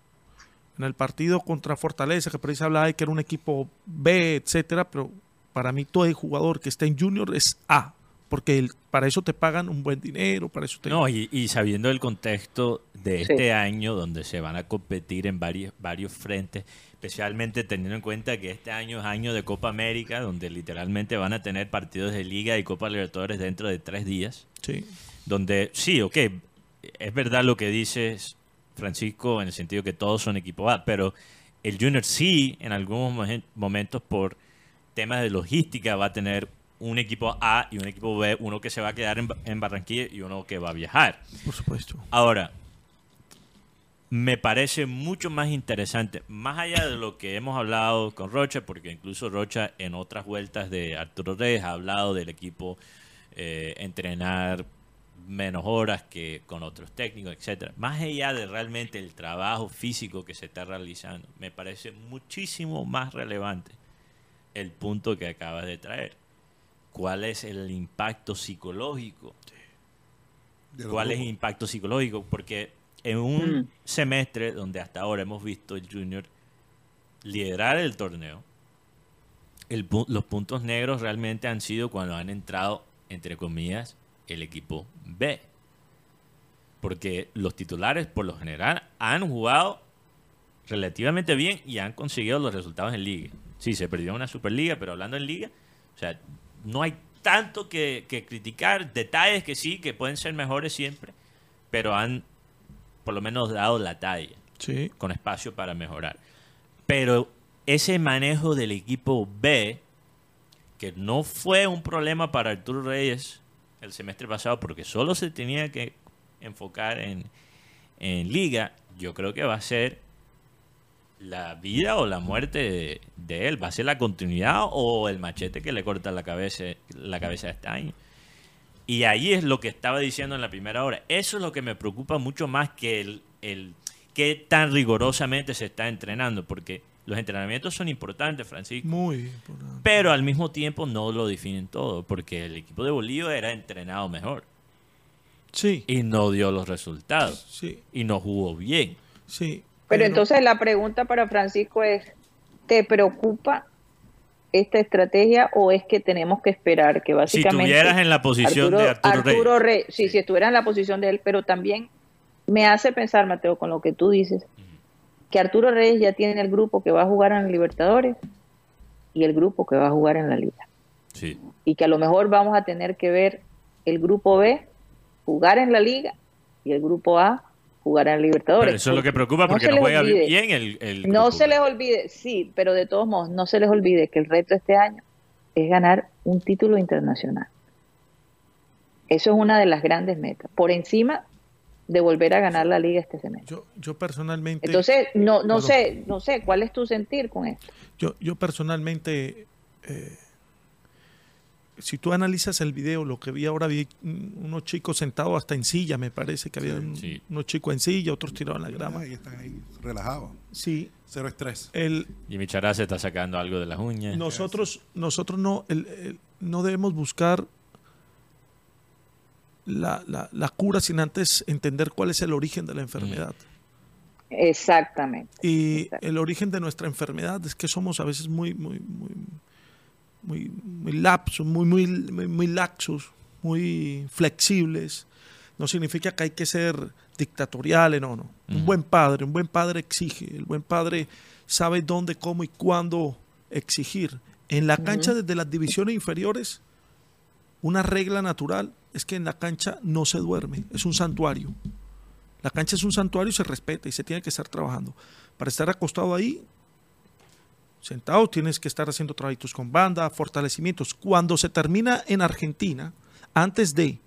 en el partido contra Fortaleza, que por ahí se hablaba de que era un equipo B, etcétera, pero para mí todo el jugador que está en Junior es A, porque el- para eso te pagan un buen dinero, para eso te... No, y, y sabiendo el contexto de Sí. este año, donde se van a competir en varios, varios frentes, especialmente teniendo en cuenta que este año es año de Copa América, donde literalmente van a tener partidos de Liga y Copa Libertadores dentro de tres días, Sí. donde sí, ok, es verdad lo que dices, Francisco, en el sentido que todos son equipo A, pero el Junior sí, en algunos momen- momentos por temas de logística, va a tener un equipo A y un equipo B, uno que se va a quedar en, Ba- en Barranquilla y uno que va a viajar. Por supuesto. Ahora, me parece mucho más interesante, más allá de lo que hemos hablado con Rocha, porque incluso Rocha en otras vueltas de Arturo Reyes ha hablado del equipo eh, entrenar menos horas que con otros técnicos, etcétera. Más allá de realmente el trabajo físico que se está realizando, me parece muchísimo más relevante el punto que acabas de traer. ¿Cuál es el impacto psicológico cuál es el impacto psicológico, porque en un Mm. semestre donde hasta ahora hemos visto el Junior liderar el torneo, el los puntos negros realmente han sido cuando han entrado, entre comillas, el equipo B. Porque los titulares, por lo general, han jugado relativamente bien y han conseguido los resultados en liga. Sí, se perdió una Superliga, pero hablando en liga, o sea, no hay tanto que, que criticar. Detalles que sí, que pueden ser mejores siempre, pero han por lo menos dado la talla, Sí. con espacio para mejorar. Pero ese manejo del equipo B que no fue un problema para Arturo Reyes el semestre pasado porque solo se tenía que enfocar en, en liga, yo creo que va a ser la vida o la muerte de, de él. Va a ser la continuidad o el machete que le corta la cabeza, la cabeza este año. Y ahí es lo que estaba diciendo en la primera hora. Eso es lo que me preocupa mucho más que el, el qué tan rigurosamente se está entrenando, porque los entrenamientos son importantes, Francisco, Muy importante. pero al mismo tiempo no lo definen todo, porque el equipo de Bolívar era entrenado mejor Sí, y no dio los resultados sí, y no jugó bien. sí. Pero entonces la pregunta para Francisco es, ¿te preocupa esta estrategia o es que tenemos que esperar que Si básicamente... tuvieras en la posición de Arturo, Reyes, Rey- sí, si estuviera en la posición de él, pero también me hace pensar, Mateo, con lo que tú dices, que Arturo Reyes ya tiene el grupo que va a jugar en Libertadores y el grupo que va a jugar en la Liga. sí. Y que a lo mejor vamos a tener que ver el grupo B jugar en la Liga y el grupo A jugar en Libertadores. Pero eso es lo que preocupa No porque se no les juega olvide. bien el, el No se les olvide, sí, pero de todos modos, no se les olvide que el reto este año es ganar un título internacional. Eso es una de las grandes metas, por encima de volver a ganar la liga este semestre. Yo, yo personalmente, Entonces, no, no sé, no sé, ¿cuál es tu sentir con esto? yo, yo personalmente, eh, si tú analizas el video, lo que vi ahora, vi unos chicos sentados hasta en silla, me parece que había un- Sí. unos chicos en silla, otros tirados en la grama. Ahí están ahí, relajados. Sí, Cero estrés. el, Jimmy Chará se está sacando algo de las uñas. nosotros, nosotros no, el- el- no debemos buscar la, la- la cura sin antes entender cuál es el origen de la enfermedad. Exactamente. Y el origen de nuestra enfermedad es que somos a veces muy, muy, muy, muy, muy lapsos, muy, muy, muy, muy laxos, muy flexibles. No significa que hay que ser dictatoriales, no, no. Un buen padre, un buen padre exige. El buen padre sabe dónde, cómo y cuándo exigir. En la cancha desde las divisiones inferiores, una regla natural es que en la cancha no se duerme, es un santuario. La cancha es un santuario y se respeta y se tiene que estar trabajando. Para estar acostado ahí, sentado, tienes que estar haciendo trabajitos con banda, fortalecimientos. Cuando se termina en Argentina, antes de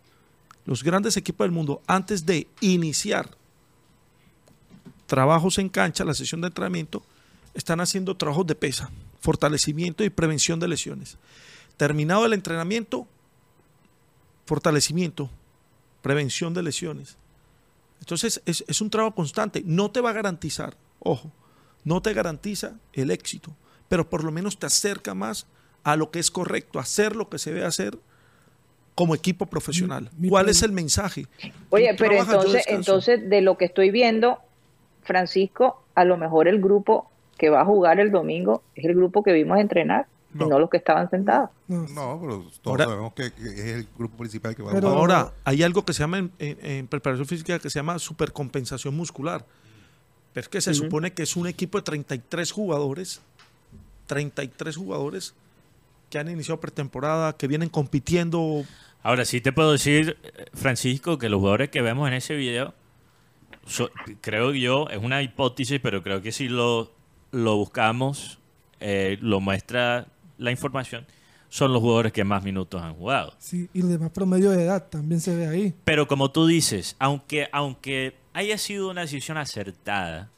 los grandes equipos del mundo, antes de iniciar trabajos en cancha, la sesión de entrenamiento, están haciendo trabajos de pesa, fortalecimiento y prevención de lesiones. Terminado el entrenamiento, fortalecimiento, prevención de lesiones. Entonces es, es un trabajo constante. No te va a garantizar, ojo, no te garantiza el éxito, pero por lo menos te acerca más a lo que es correcto, hacer lo que se debe hacer como equipo profesional. Mi- mi ¿Cuál es el mensaje? Oye, pero entonces, entonces, de lo que estoy viendo, Francisco, a lo mejor el grupo que va a jugar el domingo es el grupo que vimos entrenar, No. y no los que estaban sentados. No, pero todos Ahora- sabemos que, que es el grupo principal que va Pero- a jugar. Ahora, hay algo que se llama en, en- en preparación física que se llama supercompensación muscular. Pero es que se supone que es un equipo de 33 jugadores, 33 jugadores que han iniciado pretemporada, que vienen compitiendo. Ahora sí te puedo decir, eh, Francisco, que los jugadores que vemos en ese video, so- creo yo, es una hipótesis, pero creo que si lo, lo buscamos, eh, lo muestra la información, son los jugadores que más minutos han jugado. sí, y los demás promedio de edad también se ve ahí. Pero como tú dices, aunque, aunque haya sido una decisión acertada,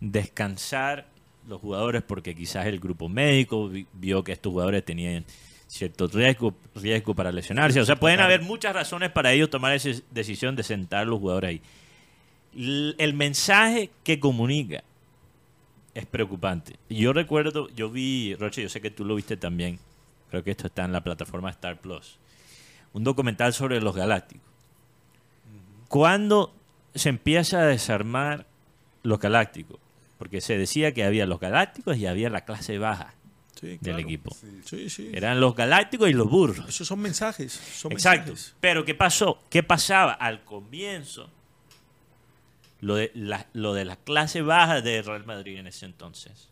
descansar los jugadores porque quizás el grupo médico vi- vio que estos jugadores tenían cierto riesgo, riesgo para lesionarse. O sea, pueden haber muchas razones para ellos tomar esa decisión de sentar los jugadores ahí. El mensaje que comunica es preocupante. Yo recuerdo, yo vi, Roche, yo sé que tú lo viste también, creo que esto está en la plataforma Star Plus, un documental sobre los galácticos. Cuando se empieza a desarmar los galácticos, porque se decía que había los galácticos y había la clase baja Sí, del equipo. Sí, sí. Eran los galácticos y los burros. Esos son mensajes. son Exacto. mensajes. Pero ¿qué pasó? ¿Qué pasaba? Al comienzo, lo de la, lo de la clase baja de Real Madrid en ese entonces,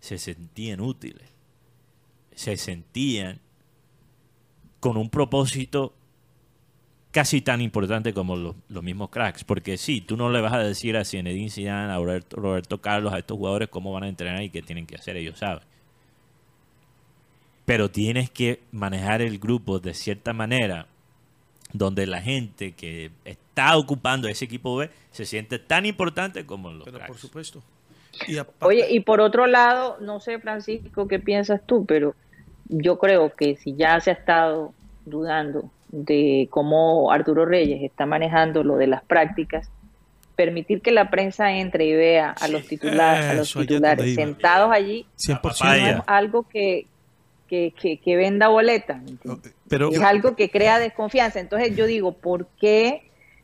se sentían útiles. Se sentían con un propósito casi tan importante como los, los mismos cracks. Porque sí, tú no le vas a decir a Zinedine Zidane, a Roberto, Roberto Carlos, a estos jugadores cómo van a entrenar y qué tienen que hacer, ellos saben. pero tienes que manejar el grupo de cierta manera donde la gente que está ocupando ese equipo B se siente tan importante como los Pero por cracks. supuesto. Y aparte- Oye, y por otro lado, no sé, Francisco, qué piensas tú, pero yo creo que si ya se ha estado dudando de cómo Arturo Reyes está manejando lo de las prácticas, permitir que la prensa entre y vea a los titulares, a los titulares sentados allí, 100%. Papaya. no es algo que, que, que, que venda. Pero es algo que crea desconfianza. Entonces yo digo, ¿por qué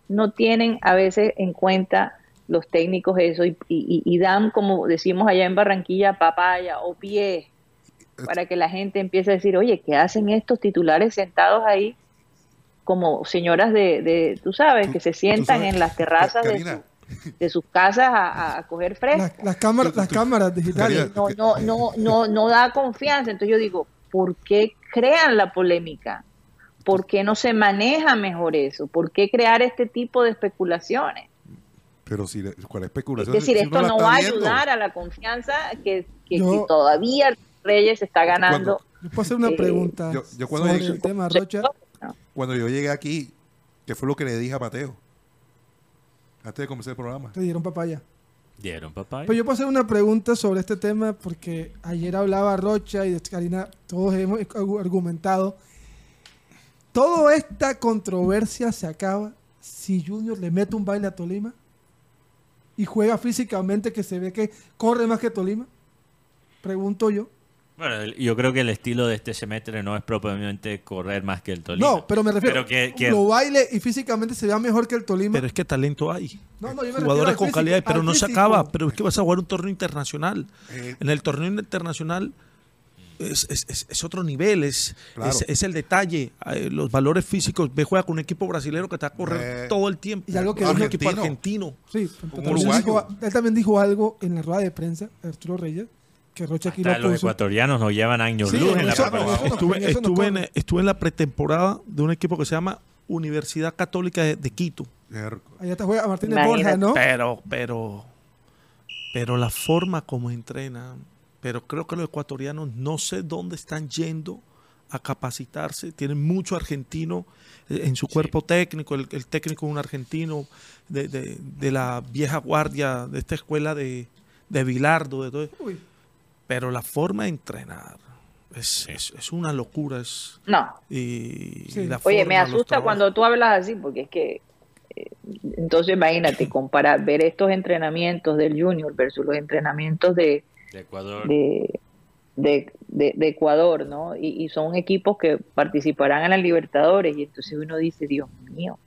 no tienen a veces en cuenta los técnicos eso y, y- y dan, como decimos allá en Barranquilla, papaya o pie, para que la gente empiece a decir, oye, ¿qué hacen estos titulares sentados ahí como señoras de, de tú sabes, Tú- que se sientan sabes, en las terrazas de, Karina, su- de sus casas a, a coger fresco? Las, las cámaras, las cámaras digitales. No, no, no, no, no da confianza. Entonces yo digo, ¿por qué crean la polémica? ¿Por qué no se maneja mejor eso? ¿Por qué crear este tipo de especulaciones? Pero si, ¿cuál Es especulación? decir, Si esto no va a viendo. ayudar a la confianza que, que- Yo- que todavía Reyes está ganando. Yo puedo hacer una Eh, pregunta yo- yo cuando sobre llegué- el tema, Rocha. Cuando yo llegué aquí, ¿qué fue lo que le dije a Mateo? Antes de comenzar el programa. Te dieron papaya. Dieron papaya. Pues yo puedo hacer una pregunta sobre este tema porque ayer hablaba Rocha y de Karina, todos hemos argu- argumentado. ¿Toda esta controversia se acaba si Junior le mete un baile a Tolima y juega físicamente que se ve que corre más que Tolima? Pregunto yo. Bueno, yo creo que el estilo de este semestre no es propiamente correr más que el Tolima. No, pero me refiero. Pero que, que- Lo baile y físicamente se vea mejor que el Tolima. Pero es que talento hay. no, no, yo me Jugadores con físico, calidad, pero no se físico. acaba. Pero es que vas a jugar un torneo internacional. Eh, En el torneo internacional es, es- es- es otro nivel, es, Claro. es, es el detalle, los valores físicos. Ve, juega con un equipo brasileño que te va a correr Eh, todo el tiempo. y algo que un dijo- equipo argentino. Sí, dijo- él también dijo algo en la rueda de prensa, Arturo Reyes, que Rocha aquí hasta lo los puso. ecuatorianos nos llevan años Sí, luz en la eso- eso Estuve, eso estuve, en, estuve en la pretemporada de un equipo que se llama Universidad Católica de, de Quito. Allá está juega Martínez. Borja, ¿no? Pero, pero, pero la forma como entrenan, pero creo que los ecuatorianos no sé dónde están yendo a capacitarse. Tienen mucho argentino eh, en su cuerpo técnico. El, el técnico es un argentino de, de- de la vieja guardia de esta escuela de, de Bilardo. De todo. Uy, Pero la forma de entrenar es, es, es una locura. Es, No. y, Sí. y la Oye, forma, me asusta cuando tú hablas así, porque es que, eh, entonces imagínate, comparar, ver estos entrenamientos del Junior versus los entrenamientos de, De Ecuador. de, de, de- de Ecuador, ¿no? Y, y son equipos que participarán en la Libertadores, y entonces uno dice, Dios mío,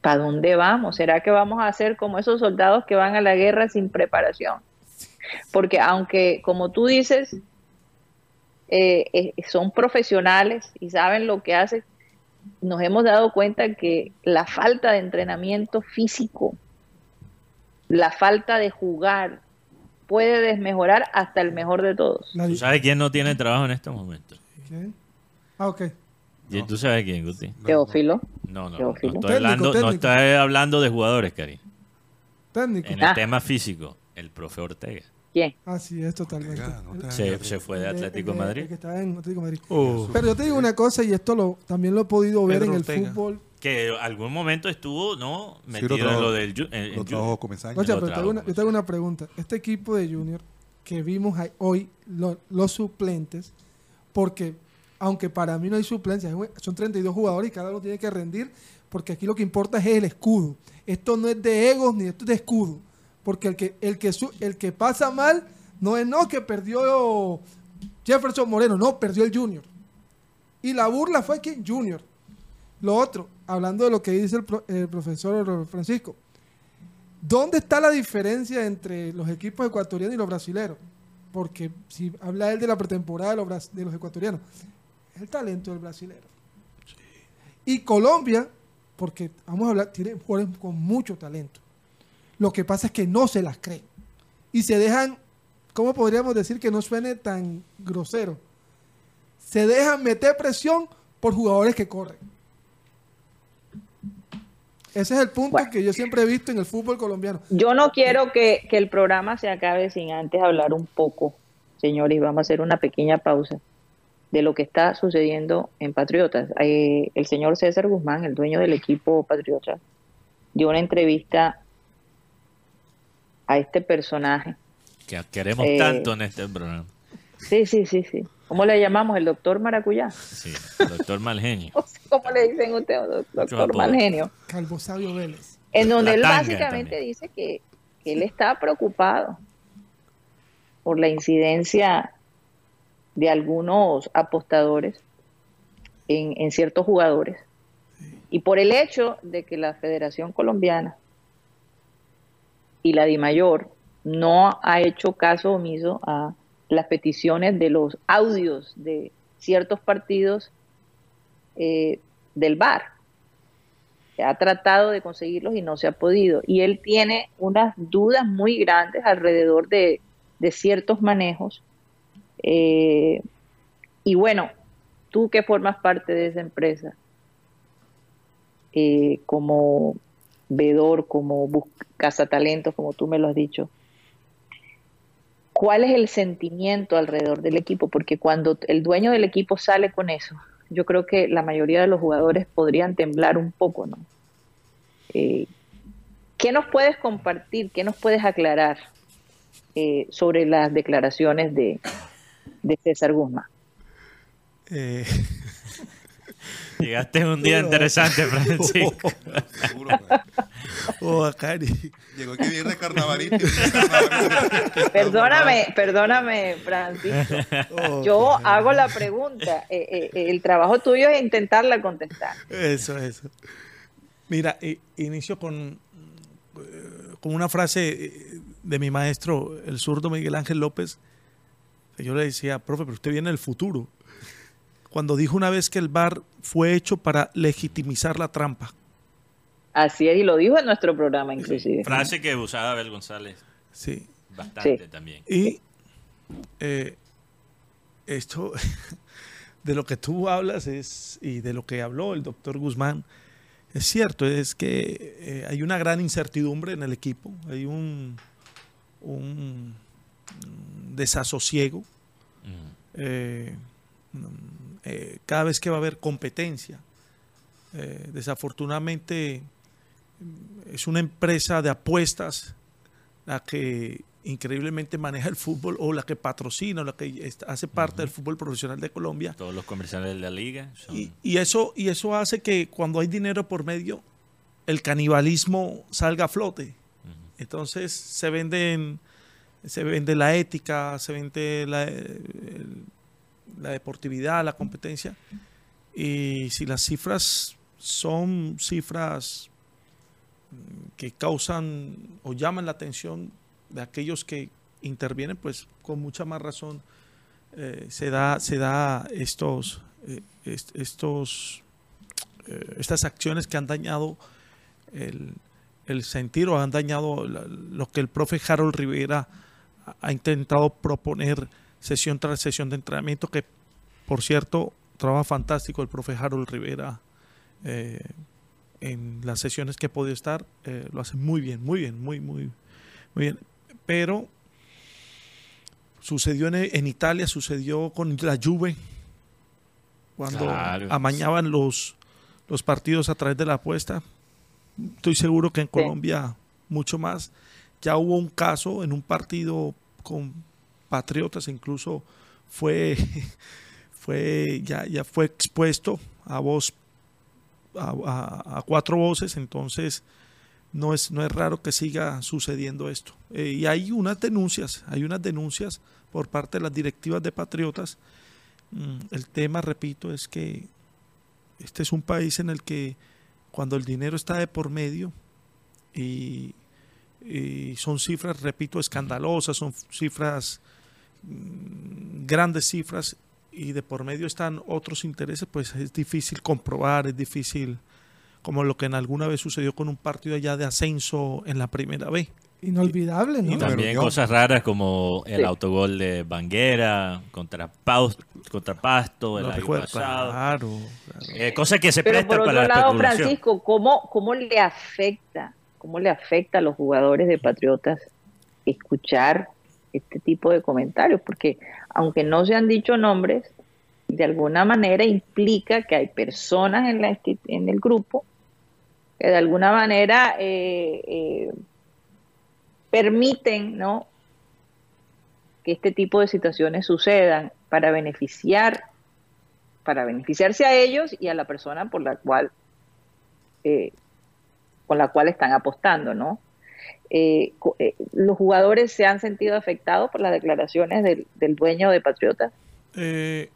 ¿para dónde vamos? ¿Será que vamos a ser como esos soldados que van a la guerra sin preparación? Porque aunque, como tú dices, eh, eh, son profesionales y saben lo que hacen, nos hemos dado cuenta que la falta de entrenamiento físico, la falta de jugar, puede desmejorar hasta el mejor de todos. ¿Tú sabes quién no tiene trabajo en estos momentos? ¿Quién? Ah, ok. ¿Y ¿Tú sabes quién, Guti? Teófilo. No, no, no, Teófilo. no estoy, Técnico, hablando, no técnico. estoy hablando de jugadores, Cari. Técnico. En el Ah. tema físico, el profe Ortega. ¿Quién? Así es, totalmente. Oiga, no te- Se, se fue de Atlético de Madrid. el que está en Atlético de Madrid. Pero yo te digo una cosa, y esto lo también lo he podido ver Pedro en el Ortega. fútbol. Que algún momento estuvo, ¿no? Sí, Metido lo en trajo- lo del... En- en Lo lo pero trago, una, yo te hago una pregunta. Este equipo de Junior que vimos hoy, lo- los suplentes, porque aunque para mí no hay suplencias, son 32 jugadores y cada uno tiene que rendir, porque aquí lo que importa es el escudo. Esto no es de egos ni esto es de escudo. Porque el que, el que, su- el que pasa mal no es no que perdió Jefferson Moreno, no, perdió el Junior. Y la burla fue que Junior. Lo otro, hablando de lo que dice el, pro- el profesor Francisco, ¿dónde está la diferencia entre los equipos ecuatorianos y los brasileños? Porque si habla él de la pretemporada de los, de los ecuatorianos, es el talento del brasilero. Y Colombia, porque vamos a hablar, tiene jugadores con mucho talento. Lo que pasa es que no se las creen. Y se dejan, ¿cómo podríamos decir que no suene tan grosero? Se dejan meter presión por jugadores que corren. Ese es el punto Bueno. que yo siempre he visto en el fútbol colombiano. Yo no quiero que, que el programa se acabe sin antes hablar un poco, señores, vamos a hacer una pequeña pausa, de lo que está sucediendo en Patriotas. Eh, el señor César Guzmán, el dueño del equipo Patriotas, dio una entrevista a este personaje. Que queremos Eh, tanto en este programa. Sí, sí, sí, sí. ¿Cómo le llamamos? ¿El doctor Maracuyá? Sí, doctor Malgenio. ¿Cómo le dicen ustedes, doctor. Malgenio? Calvo Sabio Vélez. En donde La él básicamente también. dice que, que él está preocupado por la incidencia de algunos apostadores en, en ciertos jugadores y por el hecho de que la Federación Colombiana y la DIMAYOR no ha hecho caso omiso a las peticiones de los audios de ciertos partidos eh, del VAR ha tratado de conseguirlos y no se ha podido. Y él tiene unas dudas muy grandes alrededor de, de ciertos manejos. Eh, y bueno, tú que formas parte de esa empresa, eh, como vedor, como talentos, como tú me lo has dicho, ¿cuál es el sentimiento alrededor del equipo? Porque cuando el dueño del equipo sale con eso, yo creo que la mayoría de los jugadores podrían temblar un poco, ¿no? Eh, ¿Qué nos puedes compartir, qué nos puedes aclarar eh, sobre las declaraciones de, de César Guzmán? Eh, Llegaste en un día interesante, Francisco. Seguro, oh, Cari. Llegó aquí viernes carnavalito. Perdóname, perdóname, Francisco. Oh, Yo hago la pregunta. eh, eh, eh, el trabajo tuyo es intentarla contestar. Eso, eso. Mira, i- inicio con, con una frase de mi maestro, el zurdo Miguel Ángel López. Yo le decía, profe, pero usted viene del futuro. Cuando dijo una vez que el VAR fue hecho para legitimizar la trampa. Así es, y lo dijo en nuestro programa, inclusive. Frase que usaba Abel González Sí. bastante Sí. también. Y eh, esto, de lo que tú hablas es, y de lo que habló el doctor Guzmán, es cierto, es que eh, hay una gran incertidumbre en el equipo, hay un, un desasosiego. Mm. eh, mm, eh, cada vez que va a haber competencia. Eh, desafortunadamente es una empresa de apuestas la que increíblemente maneja el fútbol o la que patrocina o la que hace parte del fútbol profesional de Colombia. Todos los comerciales de la liga son... Y, y eso, y eso hace que cuando hay dinero por medio, el canibalismo salga a flote. Entonces se venden, se vende la ética, se vende la, el- la deportividad, la competencia. Y si las cifras son cifras mm, que causan o llaman la atención de aquellos que intervienen, pues con mucha más razón eh, se da, se da estos, eh, est- estos, eh, estas acciones que han dañado el, el sentir o han dañado lo que el profe Harold Rivera ha intentado proponer sesión tras sesión de entrenamiento, que por cierto, trabaja fantástico el profe Harold Rivera eh, en las sesiones que he podido estar, eh, lo hace muy bien, muy bien, muy, muy, muy bien. Pero sucedió en, en Italia, sucedió con la Juve, cuando Claro. amañaban los, los partidos a través de la apuesta. Estoy seguro que en Colombia mucho más. Ya hubo un caso en un partido con Patriotas, incluso fue, fue ya, ya fue expuesto a voz a, cuatro voces, entonces no es, no es raro que siga sucediendo esto. Eh, y hay unas denuncias, hay unas denuncias por parte de las directivas de Patriotas. Mm, el tema, repito, es que este es un país en el que cuando el dinero está de por medio y, son cifras, repito, escandalosas, son cifras, grandes cifras, y de por medio están otros intereses, pues es difícil comprobar, es difícil, como lo que en alguna vez sucedió con un partido allá de ascenso en la primera B. Inolvidable, ¿no? Y también cosas raras como el Sí. autogol de Banguera contra, Paus- contra Pasto el Lo año recuerdo, pasado. claro, claro. Eh, cosa que se Pero presta por para otro la lado. Francisco, ¿cómo, ¿cómo le afecta, cómo le afecta a los jugadores de Patriotas escuchar este tipo de comentarios? Porque aunque no se han dicho nombres, de alguna manera implica que hay personas en, la, en el grupo que de alguna manera eh, eh, permiten ¿no? que este tipo de situaciones sucedan para beneficiar, para beneficiarse a ellos y a la persona por la cual eh, con la cual están apostando, ¿no? Eh, eh, los jugadores se han sentido afectados por las declaraciones del, dueño de Patriotas. Eh,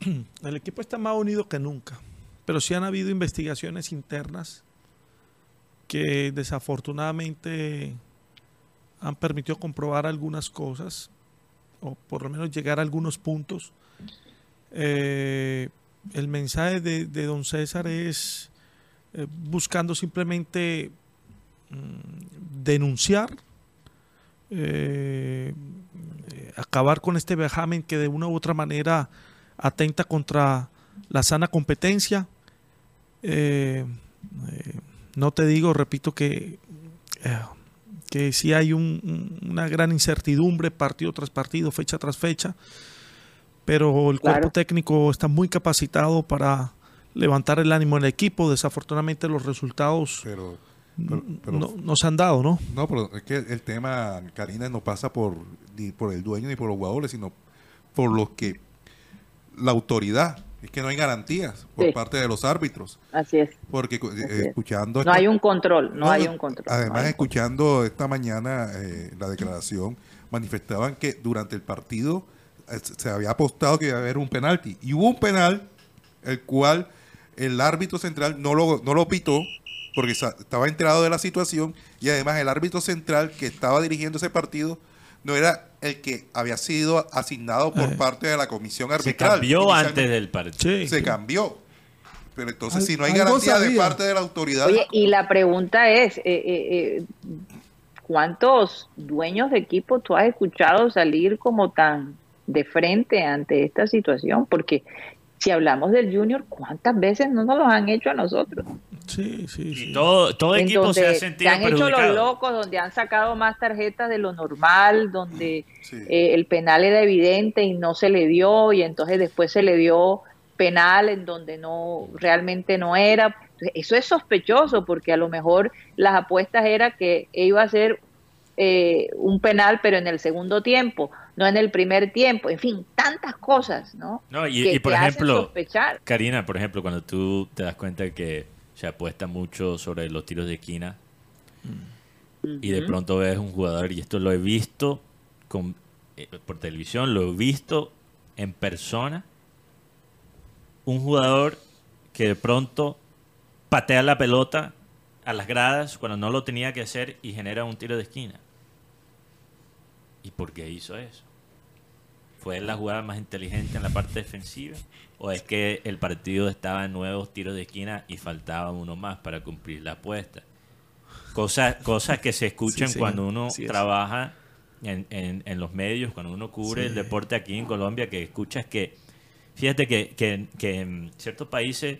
el equipo está más unido que nunca, pero sí han habido investigaciones internas que desafortunadamente han permitido comprobar algunas cosas, o por lo menos llegar a algunos puntos. El mensaje de, don César es buscando simplemente denunciar, eh, acabar con este vejamen que de una u otra manera atenta contra la sana competencia. Eh, eh, no te digo, repito, que, eh, que sí hay un- un- una gran incertidumbre partido tras partido, fecha tras fecha, pero el cuerpo técnico está muy capacitado para levantar el ánimo en el equipo. Desafortunadamente los resultados Pero, pero- pero- no, no se han dado, ¿no? No, pero es que el tema, Karina, no pasa por ni por el dueño ni por los jugadores, sino por los que la autoridad. Es que no hay garantías por Sí. parte de los árbitros. Así es. Porque eh, Así escuchando... No esta- hay un control, no, No, hay un control. Además, escuchando esta mañana eh, la declaración, manifestaban que durante el partido eh, se había apostado que iba a haber un penalti. Y hubo un penal, el cual el árbitro central no lo, no lo pitó, porque estaba enterado de la situación, y además el árbitro central que estaba dirigiendo ese partido no era el que había sido asignado por Eh. parte de la comisión Se arbitral. cambió Inicialmente antes del partido. Sí. Se cambió. Pero entonces, Al- si no hay garantía de parte de la autoridad, Oye, y la pregunta es, eh, eh, eh, ¿cuántos dueños de equipo tú has escuchado salir como tan de frente ante esta situación? Porque si hablamos del junior, ¿cuántas veces no nos lo han hecho a nosotros? Sí, sí, sí. Y todo, todo equipo se ha sentido han hecho los locos, donde han sacado más tarjetas de lo normal, donde Sí. eh, el penal era evidente y no se le dio, y entonces después se le dio penal en donde no realmente no era. Eso es sospechoso porque a lo mejor las apuestas era que iba a ser eh, un penal, pero en el segundo tiempo, no en el primer tiempo. En fin, tantas cosas, ¿no? No, y, que y por ejemplo. Karina, por ejemplo, cuando tú te das cuenta que se apuesta mucho sobre los tiros de esquina y de pronto ves un jugador, y esto lo he visto con, eh, por televisión, lo he visto en persona, un jugador que de pronto patea la pelota a las gradas cuando no lo tenía que hacer y genera un tiro de esquina. ¿Y por qué hizo eso? ¿Fue la jugada más inteligente en la parte defensiva? ¿O es que el partido estaba en nuevos tiros de esquina y faltaba uno más para cumplir la apuesta? Cosas, cosas que se escuchan Sí, sí, cuando uno trabaja en, en- en los medios, cuando uno cubre el deporte aquí en Colombia, que escuchas que, fíjate que, que- que en ciertos países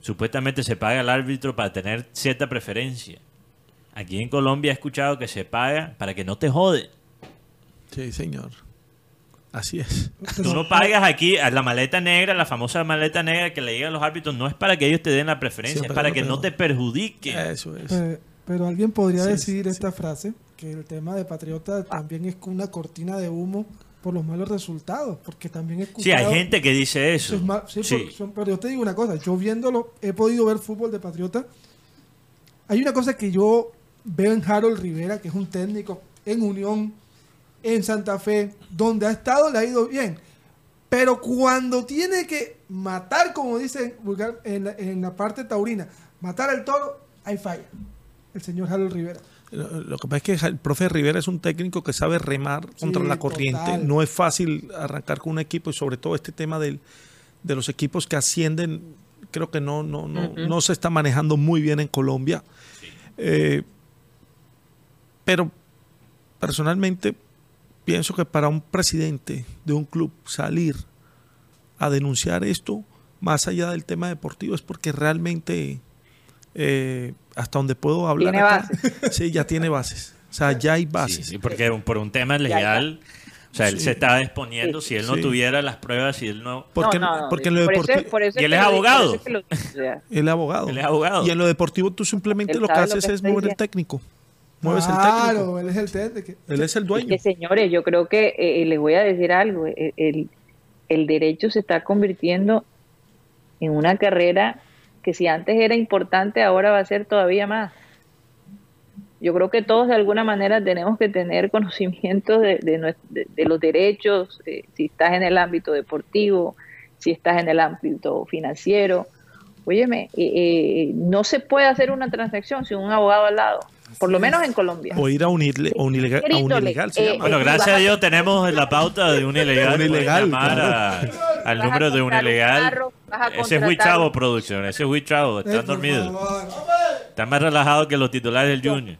supuestamente se paga al árbitro para tener cierta preferencia. Aquí en Colombia he escuchado que se paga para que no te jode. Sí, señor. Así es. Tú no pagas aquí a la maleta negra, la famosa maleta negra que le digan los árbitros, no es para que ellos te den la preferencia, es para que no te perjudique. Eso es. Pe- Pero alguien podría Sí, decir sí, esta frase, que el tema de Patriota también es una cortina de humo por los malos resultados, porque también he Sí, hay gente que dice eso. es sí, Sí. por- son- pero yo te digo una cosa, yo viéndolo, he podido ver fútbol de Patriota. Hay una cosa que yo veo en Harold Rivera, que es un técnico en Unión, en Santa Fe, donde ha estado, le ha ido bien. Pero cuando tiene que matar, como dicen vulgar- en la, en la parte taurina, matar al toro, hay falla. El señor Harold Rivera. Lo que pasa es que el profe Rivera es un técnico que sabe remar contra Sí, la corriente. total. No es fácil arrancar con un equipo y sobre todo este tema del, de los equipos que ascienden, creo que no, no, no, no se está manejando muy bien en Colombia. Eh, pero personalmente pienso que para un presidente de un club salir a denunciar esto, más allá del tema deportivo, es porque realmente eh, hasta donde puedo hablar Tiene acá, sí, ya tiene bases. O sea, ya hay bases. sí, porque por un tema legal O sea, él Sí. se estaba exponiendo si él no Sí. tuviera las pruebas, si él no... Porque, No, no, no, porque en lo por eso- deportivo, por eso Y él es lo- abogado. lo- o sea, él es abogado. Él es abogado. Y en lo deportivo tú simplemente Él lo que lo haces que es mover el técnico. Mueves el técnico. Claro, él es el técnico. Él es el Es dueño. que señores, yo creo que eh, les voy a decir algo, el, el- el derecho se está convirtiendo en una carrera que si antes era importante, ahora va a ser todavía más. Yo creo que todos de alguna manera tenemos que tener conocimiento de, de nues- de- de los derechos, eh, si estás en el ámbito deportivo, si estás en el ámbito financiero. Óyeme, eh, eh, no se puede hacer una transacción sin un abogado al lado, por lo menos en Colombia. O ir a un, irle- a un ilegal, a un ilegal se eh, llama. Bueno, Eh, gracias a a- Dios tenemos la pauta de un ilegal. Un ilegal, llamar claro. a- al número de un comprar un ilegal. carro, Ese es Huichavo Producción, ese es Huichavo, están dormidos. Están más relajados que los titulares del Junior.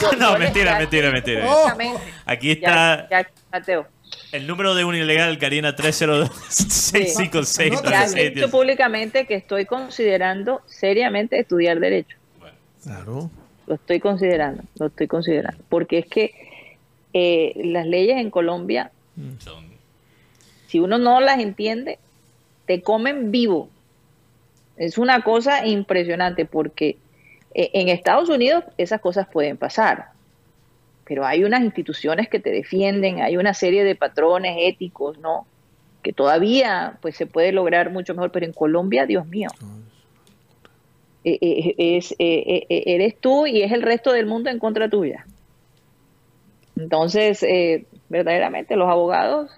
yo- No, yo le- mentira, ya- mentira, mentira. Exactamente. Aquí está Ya, ya, Mateo. el número de un ilegal, Karina 302 656 Anótalo. Ya he 96 dicho públicamente que estoy considerando seriamente estudiar Derecho. Claro. Lo estoy considerando, lo estoy considerando. Porque es que eh, las leyes en Colombia, Son- si uno no las entiende, te comen vivo. Es una cosa impresionante porque eh, en Estados Unidos esas cosas pueden pasar, pero hay unas instituciones que te defienden, hay una serie de patrones éticos, ¿no? Que todavía pues se puede lograr mucho mejor, pero en Colombia, Dios mío, es, eh, eh, eres tú y es el resto del mundo en contra tuya. Entonces, eh, verdaderamente los abogados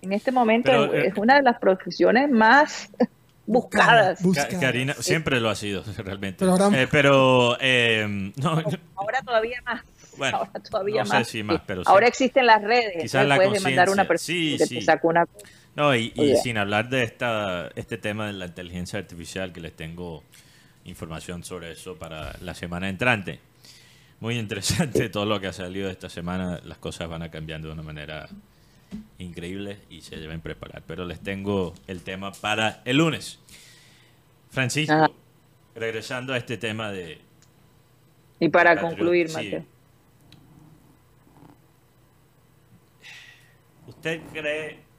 en este momento Pero, eh, es una de las profesiones más buscadas. Ca- Busca. Karina siempre lo ha sido, realmente. Pero ahora- Eh, pero, eh, no, Ahora todavía más. Bueno, ahora todavía no sé más. si más, pero sí. Ahora existen las redes. Quizás la puedes demandar a una persona Sí, que sí. te saca una No, y, sin hablar de esta, este tema de la inteligencia artificial, que les tengo información sobre eso para la semana entrante. Muy interesante todo lo que ha salido esta semana. Las cosas van a cambiando de una manera increíble y se deben preparar. Pero les tengo el tema para el lunes. Francisco, Ajá. regresando a este tema de... Y para Patriot, concluir, sí. Mateo. ¿Usted cree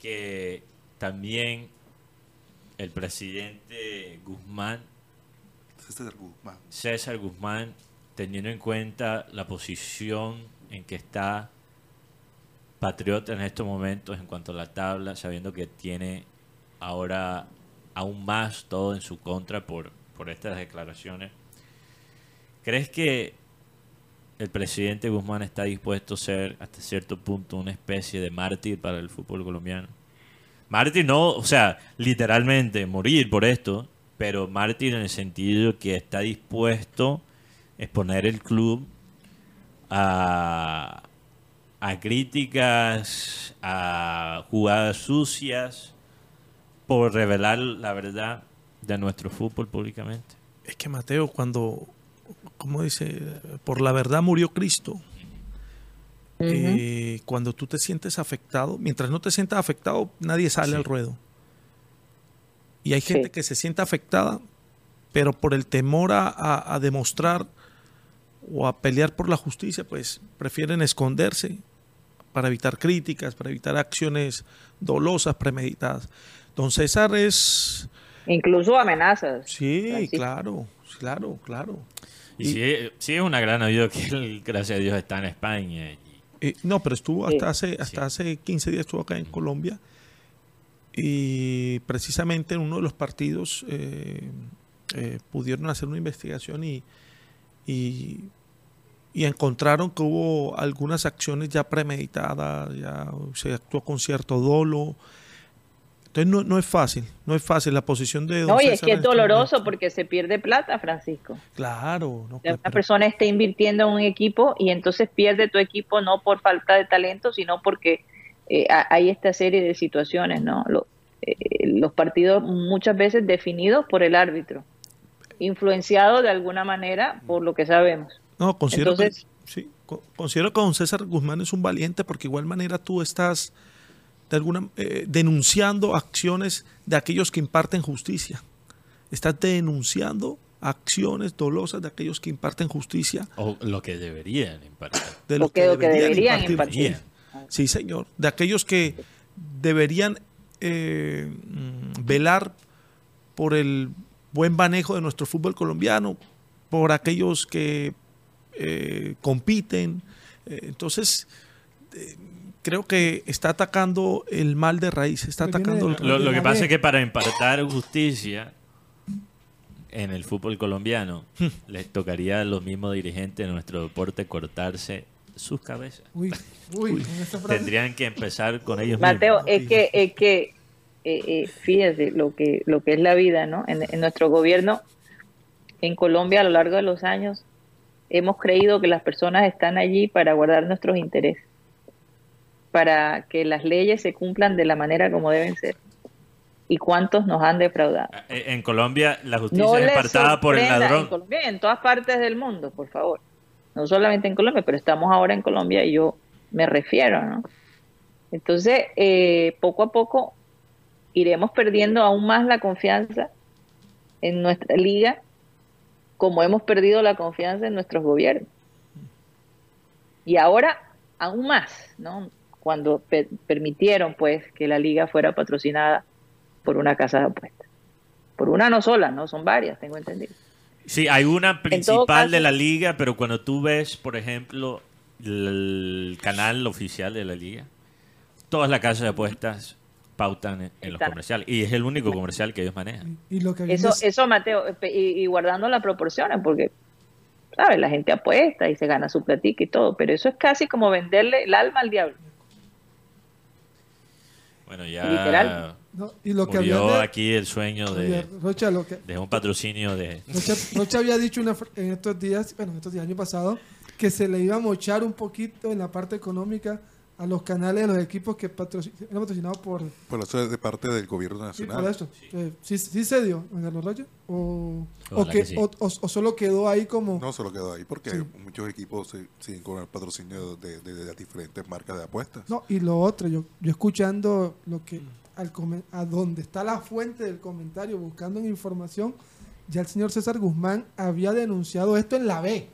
que también el presidente Guzmán, César Guzmán. César Guzmán, teniendo en cuenta la posición en que está Patriota en estos momentos en cuanto a la tabla, sabiendo que tiene ahora aún más todo en su contra por, por estas declaraciones, ¿crees que el presidente Guzmán está dispuesto a ser hasta cierto punto una especie de mártir para el fútbol colombiano? Mártir no, o sea, literalmente morir por esto, pero mártir en el sentido que está dispuesto a exponer el club a, a críticas, a jugadas sucias, por revelar la verdad de nuestro fútbol públicamente. Es que Mateo, cuando, como dice, por la verdad murió Cristo. Eh, cuando tú te sientes afectado, mientras no te sientas afectado, nadie sale Sí. al ruedo. Y hay gente Sí. que se siente afectada, pero por el temor a, a- a demostrar o a pelear por la justicia, pues prefieren esconderse para evitar críticas, para evitar acciones dolosas, premeditadas. Don César es... Incluso amenazas. Sí, Francisco. claro, claro, claro. Y, Y- sí, sí es una gran ayuda que él, gracias a Dios, está en España. y- Eh, no, pero estuvo Sí. hasta hace hasta hace 15 días estuvo acá en Colombia y precisamente en uno de los partidos eh, eh, pudieron hacer una investigación y, y, y encontraron que hubo algunas acciones ya premeditadas, ya se actuó con cierto dolo. Entonces no, no es fácil, no es fácil la posición de don No, y es que es este doloroso porque se pierde plata, Francisco. Claro, no, Que una pero- persona esté invirtiendo en un equipo y entonces pierde tu equipo no por falta de talento, sino porque eh, ha- hay esta serie de situaciones, ¿no? Eh, los partidos muchas veces definidos por el árbitro, influenciado de alguna manera por lo que sabemos. No, considero, Entonces- que, sí, co- considero que don César Guzmán es un valiente porque igual manera tú estás de alguna eh, denunciando acciones de aquellos que imparten justicia. Estás denunciando acciones dolosas de aquellos que imparten justicia. O lo que deberían impartir. De Lo que- deberían impartir. Sí, señor. De aquellos que deberían eh, mm, velar por el buen manejo de nuestro fútbol colombiano, por aquellos que eh, compiten. Entonces, eh, creo que está atacando el mal de raíz, está atacando el de- Lo, lo que pasa es que para impartar justicia en el fútbol colombiano, les tocaría a los mismos dirigentes de nuestro deporte cortarse sus cabezas. Uy, uy. Tendrían que empezar con ellos Mateo, mismos. es que, es que eh, eh, fíjese lo que, lo que es la vida, ¿no? En, en nuestro gobierno, en Colombia, a lo largo de los años, hemos creído que las personas están allí para guardar nuestros intereses, para que las leyes se cumplan de la manera como deben ser. ¿Y cuántos nos han defraudado? Eh, En Colombia la justicia No es les impartada por el En ladrón. Colombia en todas partes del mundo, por favor. No solamente en Colombia, pero estamos ahora en Colombia y yo me refiero, ¿no? Entonces, eh, poco a poco iremos perdiendo aún más la confianza en nuestra liga, como hemos perdido la confianza en nuestros gobiernos. Y ahora, aún más, ¿no? Cuando pe- permitieron, pues, que la liga fuera patrocinada por una casa de apuestas. Por una no sola, no son varias, tengo entendido. Sí, hay una principal de la liga, pero cuando tú ves, por ejemplo, el canal oficial de la liga, todas las casas de apuestas pautan en, en los comerciales. Y es el único comercial que ellos manejan. Y lo que viene Eso, es- eso Mateo, eh, y, y guardando las proporciones, porque, ¿sabes? La gente apuesta y se gana su platica y todo, pero eso es casi como venderle el alma al diablo. Bueno, ya Literal. no, y lo que murió había de- aquí el sueño de, Rocha, lo que, de un patrocinio de... Rocha, Rocha había dicho una en estos días, bueno, estos días, año pasado, que se le iba a mochar un poquito en la parte económica a los canales de los equipos que patroci- eran patrocinados por... Por eso es de parte del gobierno Sí, nacional. por eso. Eh, ¿sí, sí se dio, Carlos Rocha? ¿O, o, que, que sí. o, o- o solo quedó ahí como... No, solo quedó ahí porque Sí. muchos equipos se- siguen con el patrocinio de, de- de las diferentes marcas de apuestas. No, y lo otro, yo, yo escuchando lo que al comen- a donde está la fuente del comentario, buscando en información, ya el señor César Guzmán había denunciado esto en la B.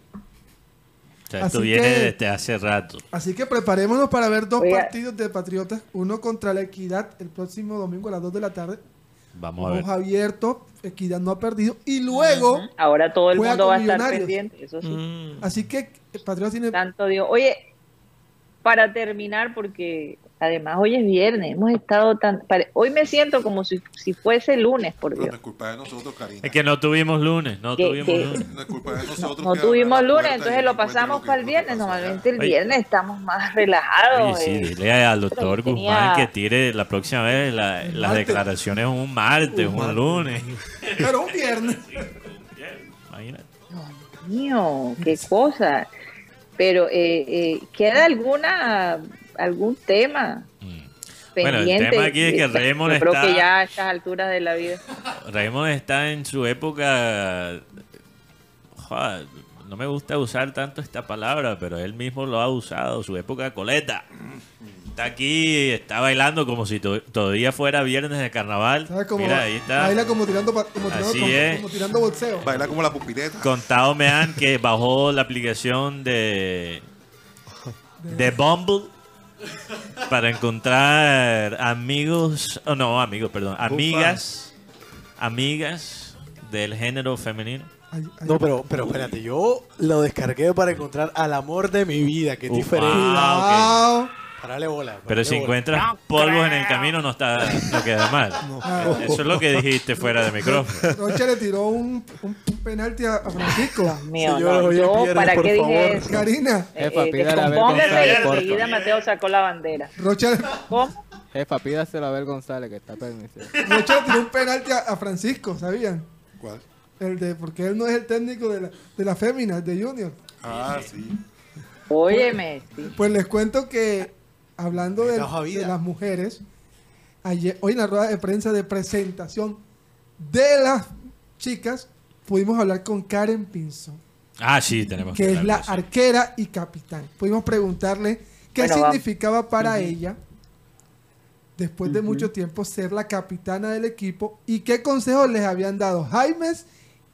Sea, esto Así viene que- desde hace rato. Así que preparémonos para ver dos Oiga. partidos de Patriotas, uno contra la Equidad el próximo domingo a las 2 de la tarde. Vamos a ver. Abiertos, Equidad no ha perdido. Y luego, Ahora todo el mundo va a estar pendiente, eso sí. Mm. así que eh, Patriotas tiene... Tanto Dios. Oye, para terminar, porque además hoy es viernes, hemos estado tan... Hoy me siento como si, si fuese lunes, por Dios. no es culpa de nosotros, Karina. Es que no tuvimos lunes, no tuvimos lunes. No es culpa de nosotros. No que tuvimos lunes, entonces lo pasamos para el viernes. Normalmente el viernes estamos más relajados. Oye, sí, eh. dile al doctor Pero tenía- Guzmán que tire la próxima vez la- las martes. declaraciones un martes, un, martes. lunes. Pero un viernes. Imagínate. Dios mío, qué cosa. Pero eh, eh, ¿queda alguna algún tema Mm. Bueno, el tema aquí es que Yo Raymond creo está- que ya a estas alturas de la vida. Raymond está en su época. joder, no me gusta usar tanto esta palabra, pero él mismo lo ha usado, su época coleta. Está aquí, está bailando como si to- todavía fuera viernes de carnaval. ¿Sabes cómo Mira, ahí está. Baila como tirando, como tirando, Así como- es. como tirando boxeo. Baila como la pupileta. Contado me han que bajó la aplicación de de Bumble para encontrar amigos, oh, no, amigos, perdón, amigas, amigas del género femenino. No, pero, pero espérate, yo lo descargué para encontrar al amor de mi vida, que es diferente. ah. Parale bola. Pero parale si bola. encuentras polvos en el camino no está no queda mal. Ah, Eso es lo que dijiste fuera de micrófono. Rocha le tiró un, un penalti a, Francisco. Dios mío, no, yo, ¿para qué favor. dije eso? Karina, Eh, Jefa, eh, pídale a ver González, enseguida Mateo sacó la bandera. Rocha, ¿Cómo? Jefa, pídaselo a ver González, que está permitido. Rocha le tiró un penalti a, a Francisco, ¿sabían? ¿Cuál? El de, porque él no es el técnico de la, de la fémina, de Junior. Ah, sí. Óyeme, sí. Pues les cuento que hablando de, las mujeres, ayer, hoy en la rueda de prensa de presentación de las chicas, pudimos hablar con Karen Pinzón, Ah, sí, tenemos que es hablar la eso. arquera y capitán. Pudimos preguntarle qué Bueno, va- significaba para ella, después de mucho tiempo, ser la capitana del equipo y qué consejos les habían dado Jaimes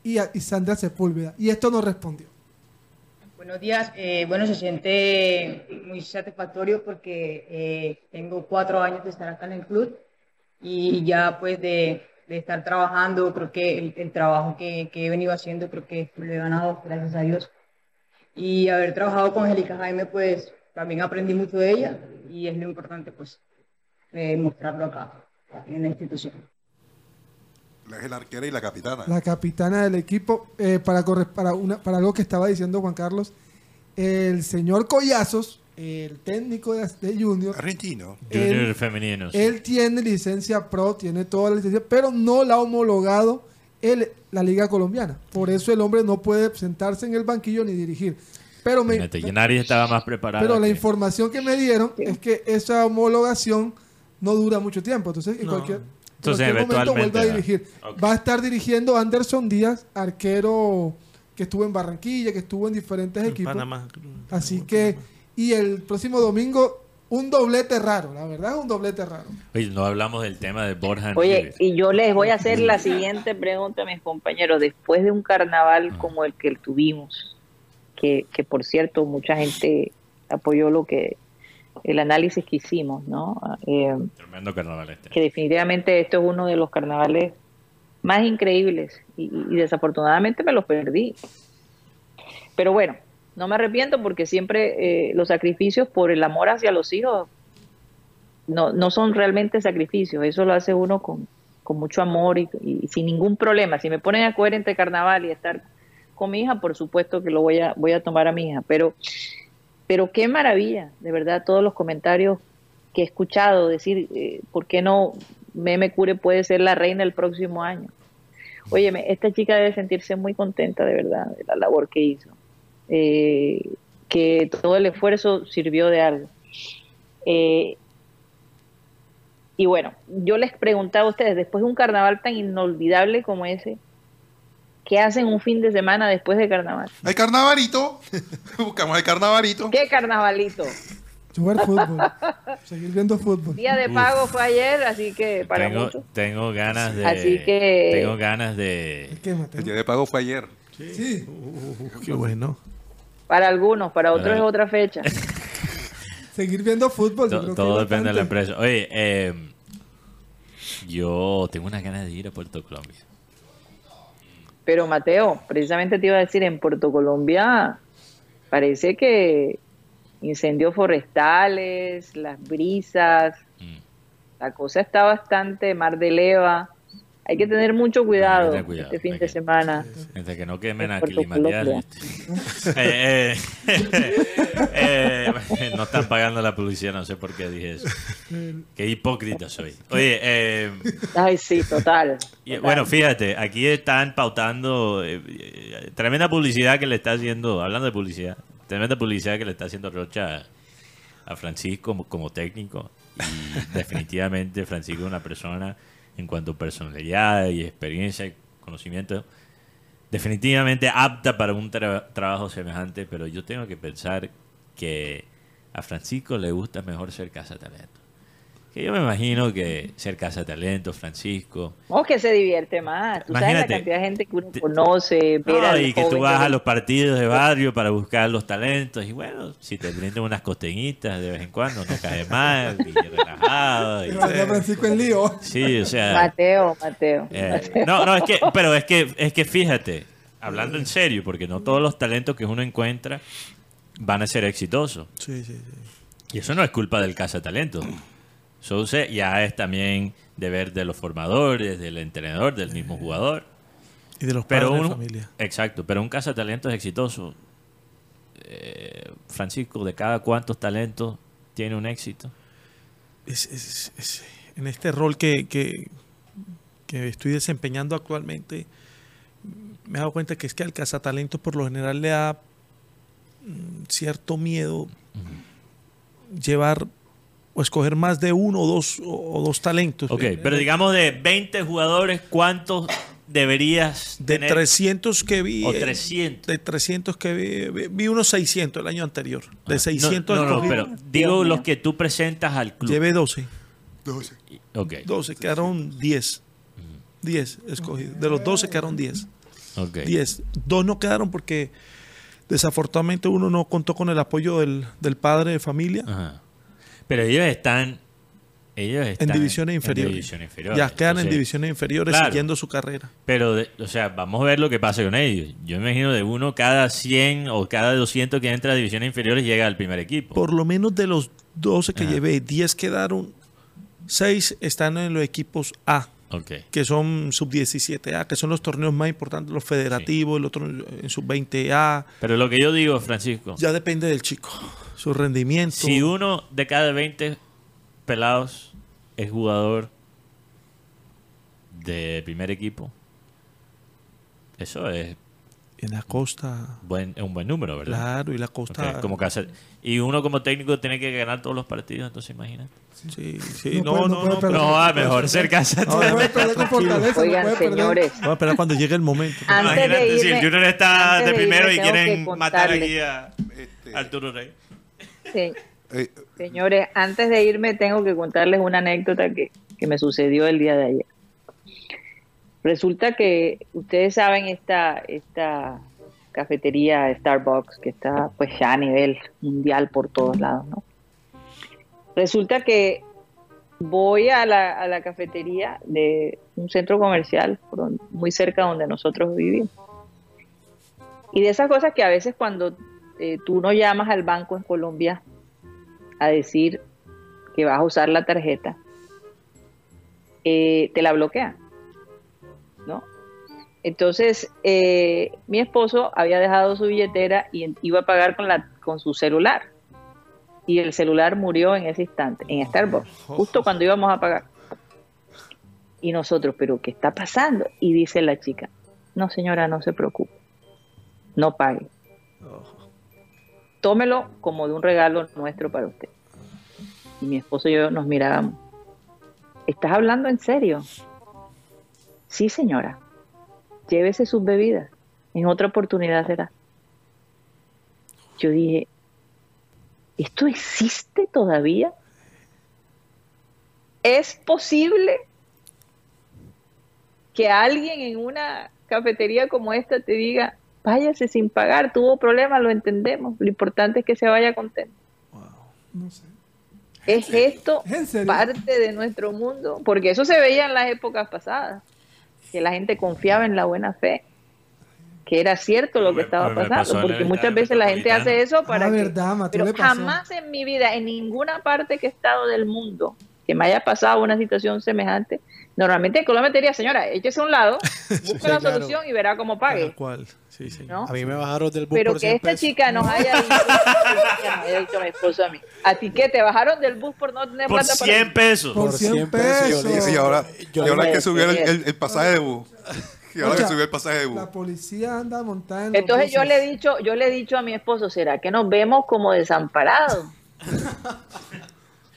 y, a- y Sandra Sepúlveda. Y esto nos respondió. Bueno, Buenos días. Eh, bueno, se siente muy satisfactorio porque eh, tengo cuatro años de estar acá en el club y ya pues de, de estar trabajando, creo que el, el trabajo que, que, he venido haciendo, creo que lo he ganado, gracias a Dios. Y haber trabajado con Angélica Jaime, pues también aprendí mucho de ella y es lo importante pues eh, mostrarlo acá, en la institución. Es la arquera y la capitana. La capitana del equipo. Eh, para, para, una, para algo que estaba diciendo Juan Carlos, el señor Collazos, el técnico de, de Junior. Argentino. Junior femenino. Sí. Él tiene licencia pro, tiene toda la licencia, pero no la ha homologado el, la Liga Colombiana. Por eso el hombre no puede sentarse en el banquillo ni dirigir. Pero me, nadie estaba más preparado. Pero que... la información que me dieron es que esa homologación no dura mucho tiempo. Entonces, en no. cualquier, Entonces, en cualquier momento vuelve a dirigir. Okay. Va a estar dirigiendo Anderson Díaz, arquero que estuvo en Barranquilla, que estuvo en diferentes en equipos. Panamá. Así que, y el próximo domingo, un doblete raro, la verdad es un doblete raro. Oye, no hablamos del tema de Borja. Oye, y yo les voy a hacer la siguiente pregunta a mis compañeros. Después de un carnaval como el que tuvimos, que, que por cierto mucha gente apoyó lo que el análisis que hicimos, ¿no? Eh, Tremendo carnaval este. Que definitivamente esto es uno de los carnavales más increíbles y, y, desafortunadamente me los perdí. Pero bueno, no me arrepiento porque siempre eh, los sacrificios por el amor hacia los hijos no, no son realmente sacrificios, eso lo hace uno con, con mucho amor y, y, sin ningún problema. Si me ponen a coger entre carnaval y estar con mi hija, por supuesto que lo voy a, voy a tomar a mi hija, pero pero qué maravilla, de verdad, todos los comentarios que he escuchado decir, eh, ¿por qué no Meme Cure puede ser la reina el próximo año? Óyeme, esta chica debe sentirse muy contenta, de verdad, de la labor que hizo. Eh, que todo el esfuerzo sirvió de algo. Eh, y bueno, yo les preguntaba a ustedes, después de un carnaval tan inolvidable como ese, ¿Qué hacen un fin de semana después de carnaval? Hay carnavalito. Buscamos el carnavalito. ¿Qué carnavalito? Jugar fútbol. Seguir viendo fútbol. Día de pago Uf. fue ayer, así que para tengo, muchos. tengo ganas de. Así que. Tengo ganas de. ¿Qué, el día de pago fue ayer. Sí. sí. Uh, qué bueno. Para algunos, para otros es otra fecha. Seguir viendo fútbol. To, todo depende de la empresa. Oye, eh, yo tengo unas ganas de ir a Puerto Colombia. Pero Mateo, precisamente te iba a decir, en Puerto Colombia parece que incendios forestales, las brisas, mm. la cosa está bastante mar de leva. Hay que tener mucho cuidado, este fin de que, semana. Desde que no quemen a climatear. eh, eh, eh, no están pagando la publicidad, no sé por qué dije eso. Qué hipócrita soy. Oye, Ay, sí, total, y, Bueno, fíjate, aquí están pautando tremenda publicidad que le está haciendo, hablando de publicidad, tremenda publicidad que le está haciendo Rocha a Francisco como, como técnico. Y definitivamente Francisco es una persona en cuanto a personalidad y experiencia y conocimiento, definitivamente apta para un tra trabajo semejante, pero yo tengo que pensar que a Francisco le gusta mejor ser casa talento. Que yo me imagino que ser casa talento, Francisco. O que se divierte más. Tú sabes la cantidad de gente que uno conoce. No, y que tú vas a los partidos de barrio para buscar los talentos. Y bueno, si te brindan unas costeñitas de vez en cuando, no cae mal, y relajado. Y, Francisco en lío. Sí, o sea. Mateo, Mateo, eh, Mateo. No, no, es que, pero es que, es que fíjate, hablando en serio, porque no todos los talentos que uno encuentra van a ser exitosos. Sí, sí, sí. Y eso no es culpa del casa Eso ya es también deber de los formadores, del entrenador, del mismo jugador. Y de los pero padres un, de familia. Exacto, pero un casa talento es exitoso. Eh, Francisco, ¿de cada cuántos talentos tiene un éxito? Es, es, es, en este rol que, que, que, estoy desempeñando actualmente, me he dado cuenta que es que al cazatalento por lo general le da mm, cierto miedo uh -huh. llevar o escoger más de uno o dos, o dos talentos. Ok, pero digamos de 20 jugadores, ¿cuántos deberías de tener? 300 que vi. O 300. De 300 que vi, vi, vi unos 600 el año anterior. De 600 no, no, no, pero digo los que tú presentas al club. Llevé 12. 12. Ok. 12, quedaron 10. 10 escogidos. De los 12 quedaron 10. Ok. 10. Dos no quedaron porque Desafortunadamente uno no contó con el apoyo del, del padre de familia. Ajá. Pero ellos están. Ellos En divisiones inferiores. divisiones inferiores. Ya quedan en divisiones inferiores claro. siguiendo su carrera. Pero, de- o sea, vamos a ver lo que pasa con ellos. Yo me imagino de uno cada 100 o cada 200 que entra a divisiones inferiores llega al primer equipo. Por lo menos de los 12 que Ajá. llevé, 10 quedaron, 6 están en los equipos A, Ok. que son sub-17A, que son los torneos más importantes, los federativos, el otro en sub-20A. Pero lo que yo digo, Francisco, Ya depende del chico, su rendimiento. si uno de cada 20 pelados es jugador de primer equipo, eso es En la costa, buen, es un buen número, ¿verdad? claro, y la costa. como que hacer- y uno como técnico tiene que ganar todos los partidos, entonces imagínate. Sí, sí, No no, puede- no no, puede no, perder. pero- No, ah, mejor ser casa. No, No no Oigan, señores, Vamos a esperar cuando llegue el momento. Antes de Imagínate si el irme- Junior está de de primero irme y quieren matar aquí a Este, Arturo Rey. Sí, eh, señores, antes de irme tengo que contarles una anécdota que, que me sucedió el día de ayer. Resulta que ustedes saben esta, esta cafetería Starbucks que está pues ya a nivel mundial por todos lados, ¿no? Resulta que voy a la, a la cafetería de un centro comercial muy cerca donde nosotros vivimos. Y de esas cosas que a veces cuando eh, tú no llamas al banco en Colombia a decir que vas a usar la tarjeta, eh, te la bloquean, ¿no? Entonces, eh, mi esposo había dejado su billetera y iba a pagar con, con su celular. Y el celular murió en ese instante, en Starbucks, justo cuando íbamos a pagar. Y nosotros, ¿pero qué está pasando? Y dice la chica, no señora, no se preocupe, no pague. Tómelo como de un regalo nuestro para usted. Y mi esposo y yo nos mirábamos. ¿Estás hablando en serio? Sí, señora. Llévese sus bebidas. En otra oportunidad será. Yo dije, ¿esto existe todavía? ¿Es posible que alguien en una cafetería como esta te diga, váyase sin pagar, tuvo problemas, lo entendemos, lo importante es que se vaya contento? No sé. ¿Es esto parte de nuestro mundo? Porque eso se veía en las épocas pasadas, que la gente confiaba en la buena fe, que era cierto lo que Me- estaba pasando, porque el muchas veces la gente hace eso para Ah, que... verdad, Mateo Pero jamás en mi vida, en ninguna parte que he estado del mundo, que me haya pasado una situación semejante, normalmente en Colombia te diría, señora, échese a un lado, busque la claro. solución y verá cómo Tal pague. cual. Sí, sí. ¿no? A mí me bajaron del bus Pero por que 100 esta pesos. chica nos haya dicho, que nos haya dicho a mi esposo a mí, ¿a ti qué? ¿Te bajaron del bus por no tener Por plata para 100 pesos. Por Por 100 100 pesos, yo y ahora, Yo- y ahora hay que subir el, ser. el- el pasaje de bus. Y ahora que subió el pasaje de bus. La policía anda montada en los Entonces yo le he dicho, yo le he dicho a mi esposo, ¿será que nos vemos como desamparados?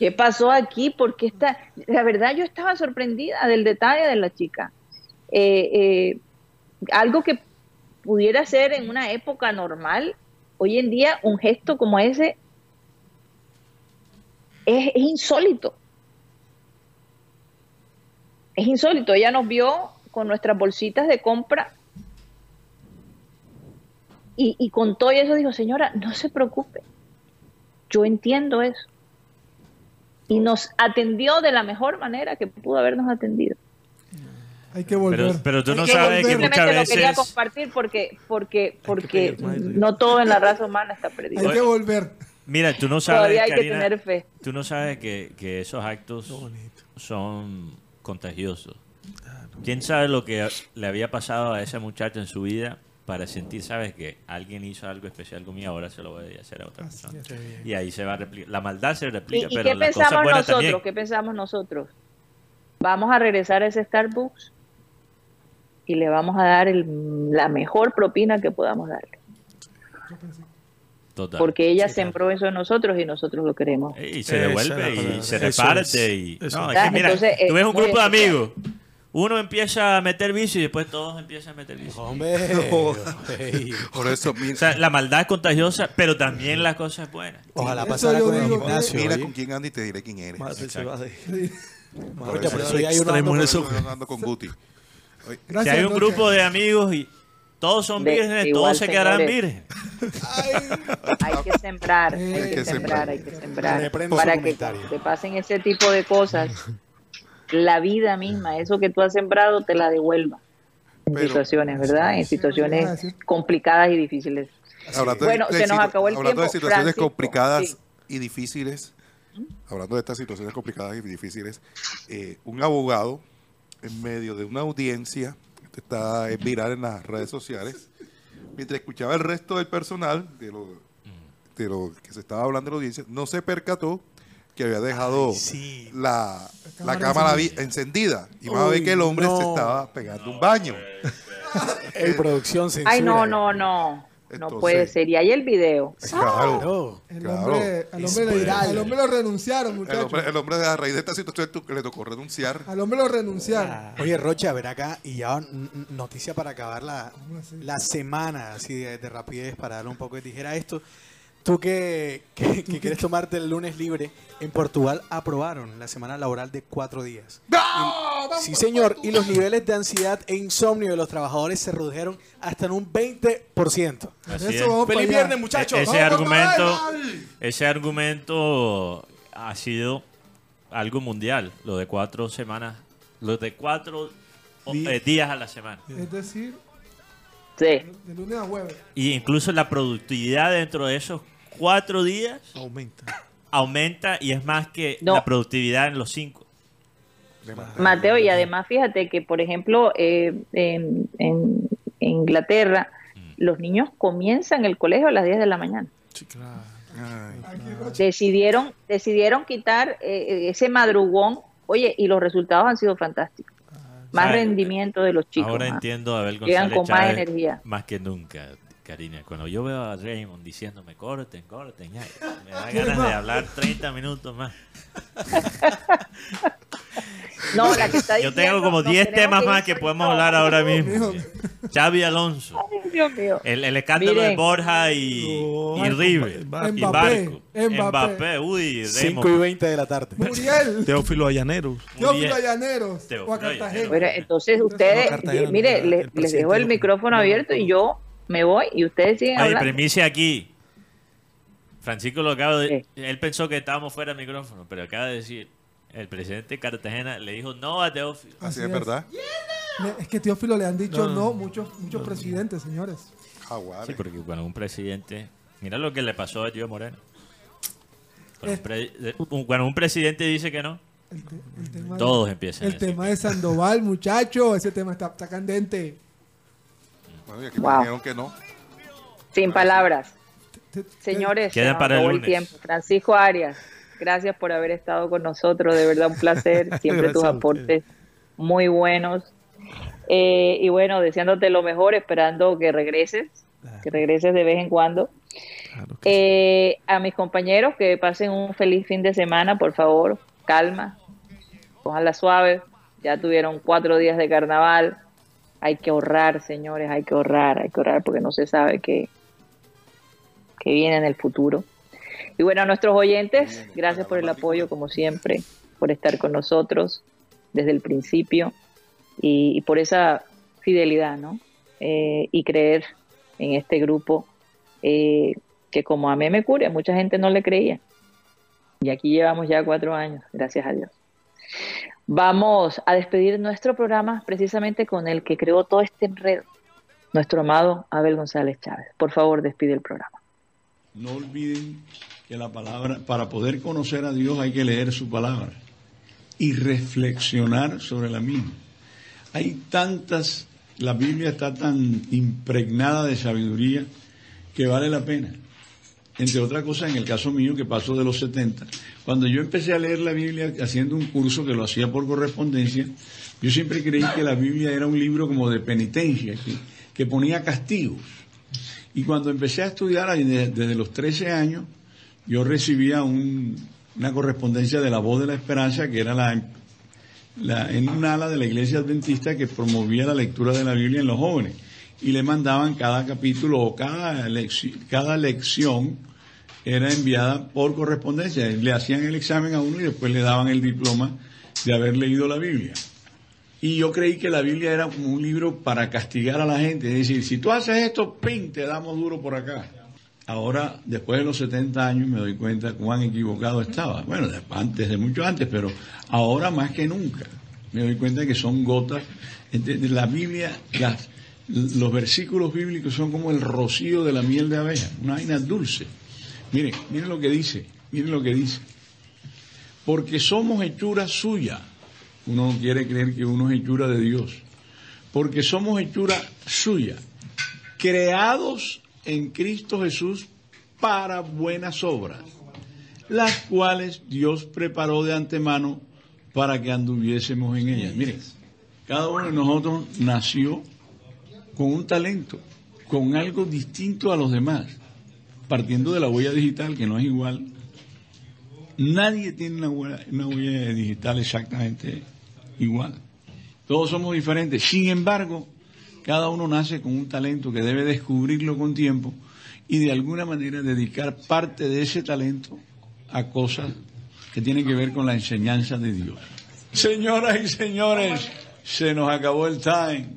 ¿Qué pasó aquí? Porque está, la verdad yo estaba sorprendida del detalle de la chica. Eh, eh, algo que pudiera ser en una época normal, hoy en día un gesto como ese es, insólito. Es insólito. Ella nos vio con nuestras bolsitas de compra y, y con todo eso dijo, señora, no se preocupe, yo entiendo eso. Y nos atendió de la mejor manera que pudo habernos atendido. Hay que volver. Pero, pero tú no Que sabes que simplemente muchas lo quería veces... compartir porque, porque, porque no todo en la raza humana está perdido. Hay que volver. Mira, tú no sabes, Todavía hay que Karina, tener fe. tú no sabes que, que esos actos son contagiosos. ¿Quién sabe lo que le había pasado a esa muchacha en su vida para sentir, sabes, que alguien hizo algo especial conmigo, ahora se lo voy a hacer a otra persona? Y ahí se va a replicar. La maldad se ¿Y, replica, y pero qué las cosas buenas nosotros? también. ¿Qué pensamos nosotros? Vamos a regresar a ese Starbucks y le vamos a dar el- la mejor propina que podamos darle. Total. Porque ella sembró eso en nosotros y nosotros lo queremos. Y se devuelve y se Eso reparte. es. y, no, es. que mira, Entonces, tú ves un es muy grupo de amigos. Uno empieza a meter vicio y después todos empiezan a meter vicio. Hombre, Por eso, mira, O sea, la maldad es contagiosa, pero también las cosas buenas. ojalá pasara con el gimnasio. mira con quién anda y te diré quién eres. Madre se va de- Por Oye, eso por eso hay en con- Guti. Si hay un grupo de amigos y Todos son vírgenes, todos se quedarán vírgenes. Hay que sembrar, hay que sembrar, hay que sembrar. Para que te pasen ese tipo de cosas, la vida misma, eso que tú has sembrado, te la devuelva. En Pero- situaciones, ¿verdad? En Sí, ¿qué ibas a situaciones complicadas y difíciles. Hablando Bueno, se nos acabó el hablando de situaciones Francisco, complicadas sí. y difíciles, hablando de estas situaciones complicadas y difíciles, eh, un abogado en medio de una audiencia, esto está es viral en las redes sociales, mientras escuchaba el resto del personal de lo, de lo que se estaba hablando en la audiencia, no se percató que había dejado Ay, sí. la, la cámara encendida y más ve que el hombre se no. estaba pegando un baño. El producción censura. Ay, no, no, no. No puede ser. Y hay el video. Claro. No. El Claro. hombre, Es hombre le- lo renunciaron, El muchachos. hombre, el hombre a raíz de esta situación tu- le tocó renunciar. Al hombre lo renunciaron. Oye, Rocha, a ver acá, y ya noticia para acabar la, la semana, así de, de rapidez, para darle un poco de tijera a esto. Tú que, que- que quieres tomarte el lunes libre, en Portugal aprobaron la semana laboral de cuatro días. Sí, señor, y los niveles de ansiedad e insomnio de los trabajadores se redujeron hasta en un 20%. Así Eso es. ¡Feliz viernes, muchachos! E- ese ¡Vamos, argumento, ese argumento ha sido algo mundial, lo de cuatro semanas, lo de cuatro eh, días a la semana. Es decir, Sí. de lunes a jueves. Y incluso la productividad dentro de esos cuatro días Aumenta. aumenta y es más que No. la productividad en los cinco. Mateo, y además fíjate que, por ejemplo, eh, en, en Inglaterra, los niños comienzan el colegio a las 10 de la mañana. Sí, claro. Ay, Decidieron, decidieron quitar eh, ese madrugón, oye, y los resultados han sido fantásticos. Más ¿Sabe? rendimiento de los chicos. Ahora ¿ah? entiendo a Abel Llegan más energía. más que nunca, Karina. Cuando yo veo a Raymond diciéndome corten, corten, ya, me da ganas de hablar 30 minutos más. No, la que está Yo tengo diciendo, como nos 10 tenemos temas más que podemos hablar ahora mismo. Xavi Alonso. Ay, Dios mío. El, el escándalo Miren. de Borja y, No, y River. Mbappé, Y Barco. Mbappé. Mbappé, uy, 5 y Raymond. 20 de la tarde. Muriel, Teófilo Allaneros. Teófilo Llaneros, Teófilo. Bueno, entonces ustedes, mire, no, les, dejo el micrófono no, no, abierto y yo me voy y ustedes siguen Ay, hablando. primicia aquí. Francisco lo acaba de... ¿Qué? Él pensó que estábamos fuera de micrófono, pero acaba de decir... El presidente de Cartagena le dijo no a Teófilo. así Así es es. verdad. Es que Teófilo le han dicho No, no, no. muchos, muchos presidentes, señores. Jaguares. Sí, porque cuando un presidente... Mira lo que le pasó a Gio Moreno. Cuando, Es- un, pre- un- cuando un presidente dice que no, El, te- el tema, todos empiezan el tema de Sandoval, muchacho, ese tema está, está candente. Bueno, y aquí me Wow. dijeron que no. Sin palabras. Señores, Queda para el lunes. tiempo. Francisco Arias, gracias por haber estado con nosotros, de verdad un placer. Siempre tus aportes muy buenos. Eh, y bueno, deseándote lo mejor, esperando que regreses, que regreses de vez en cuando. Claro que sí. Eh, a mis compañeros que pasen un feliz fin de semana, por favor, calma, la suave. Ya tuvieron cuatro días de carnaval. Hay que ahorrar, señores, hay que ahorrar, hay que ahorrar porque no se sabe qué, qué viene en el futuro. Y bueno, a nuestros oyentes, gracias por el apoyo, como siempre, por estar con nosotros desde el principio y, y por esa fidelidad, ¿no? Eh, y creer en este grupo eh, que como a mí me cure, mucha gente no le creía. Y aquí llevamos ya cuatro años, gracias a Dios. Vamos a despedir nuestro programa precisamente con el que creó todo este enredo, nuestro amado Abel González Chávez. Por favor, despide el programa. No olviden que la palabra, para poder conocer a Dios hay que leer su palabra y reflexionar sobre la misma. Hay tantas, la Biblia está tan impregnada de sabiduría que vale la pena. Entre otras cosas, en el caso mío, que pasó de los 70, cuando yo empecé a leer la Biblia haciendo un curso que lo hacía por correspondencia, yo siempre creí que la Biblia era un libro como de penitencia, que, ponía castigos. Y cuando empecé a estudiar desde los 13 años, yo recibía un- una correspondencia de la voz de la esperanza, que era la, en un ala de la iglesia adventista que promovía la lectura de la Biblia en los jóvenes. Y le mandaban cada capítulo o cada, cada lección era enviada por correspondencia. Le hacían el examen a uno y después le daban el diploma de haber leído la Biblia. Y yo creí que la Biblia era como un libro para castigar a la gente. Es decir, si tú haces esto, ¡ping! te damos duro por acá. Ahora, después de los 70 años, me doy cuenta cuán equivocado estaba. Bueno, antes de mucho antes, pero ahora más que nunca. Me doy cuenta que son gotas. La Biblia, los versículos bíblicos son como el rocío de la miel de abeja, una vaina dulce. Miren, miren lo que dice, miren lo que dice. Porque somos hechura suya. Uno no quiere creer que uno es hechura de Dios. Porque somos hechura suya. Creados en Cristo Jesús para buenas obras, las cuales Dios preparó de antemano para que anduviésemos en ellas. Miren, cada uno de nosotros nació con un talento, con algo distinto a los demás, partiendo de la huella digital que no es igual. Nadie tiene una huella, digital exactamente igual. Todos somos diferentes. Sin embargo, cada uno nace con un talento que debe descubrirlo con tiempo y de alguna manera dedicar parte de ese talento a cosas que tienen que ver con la enseñanza de Dios. Señoras y señores, se nos acabó el time.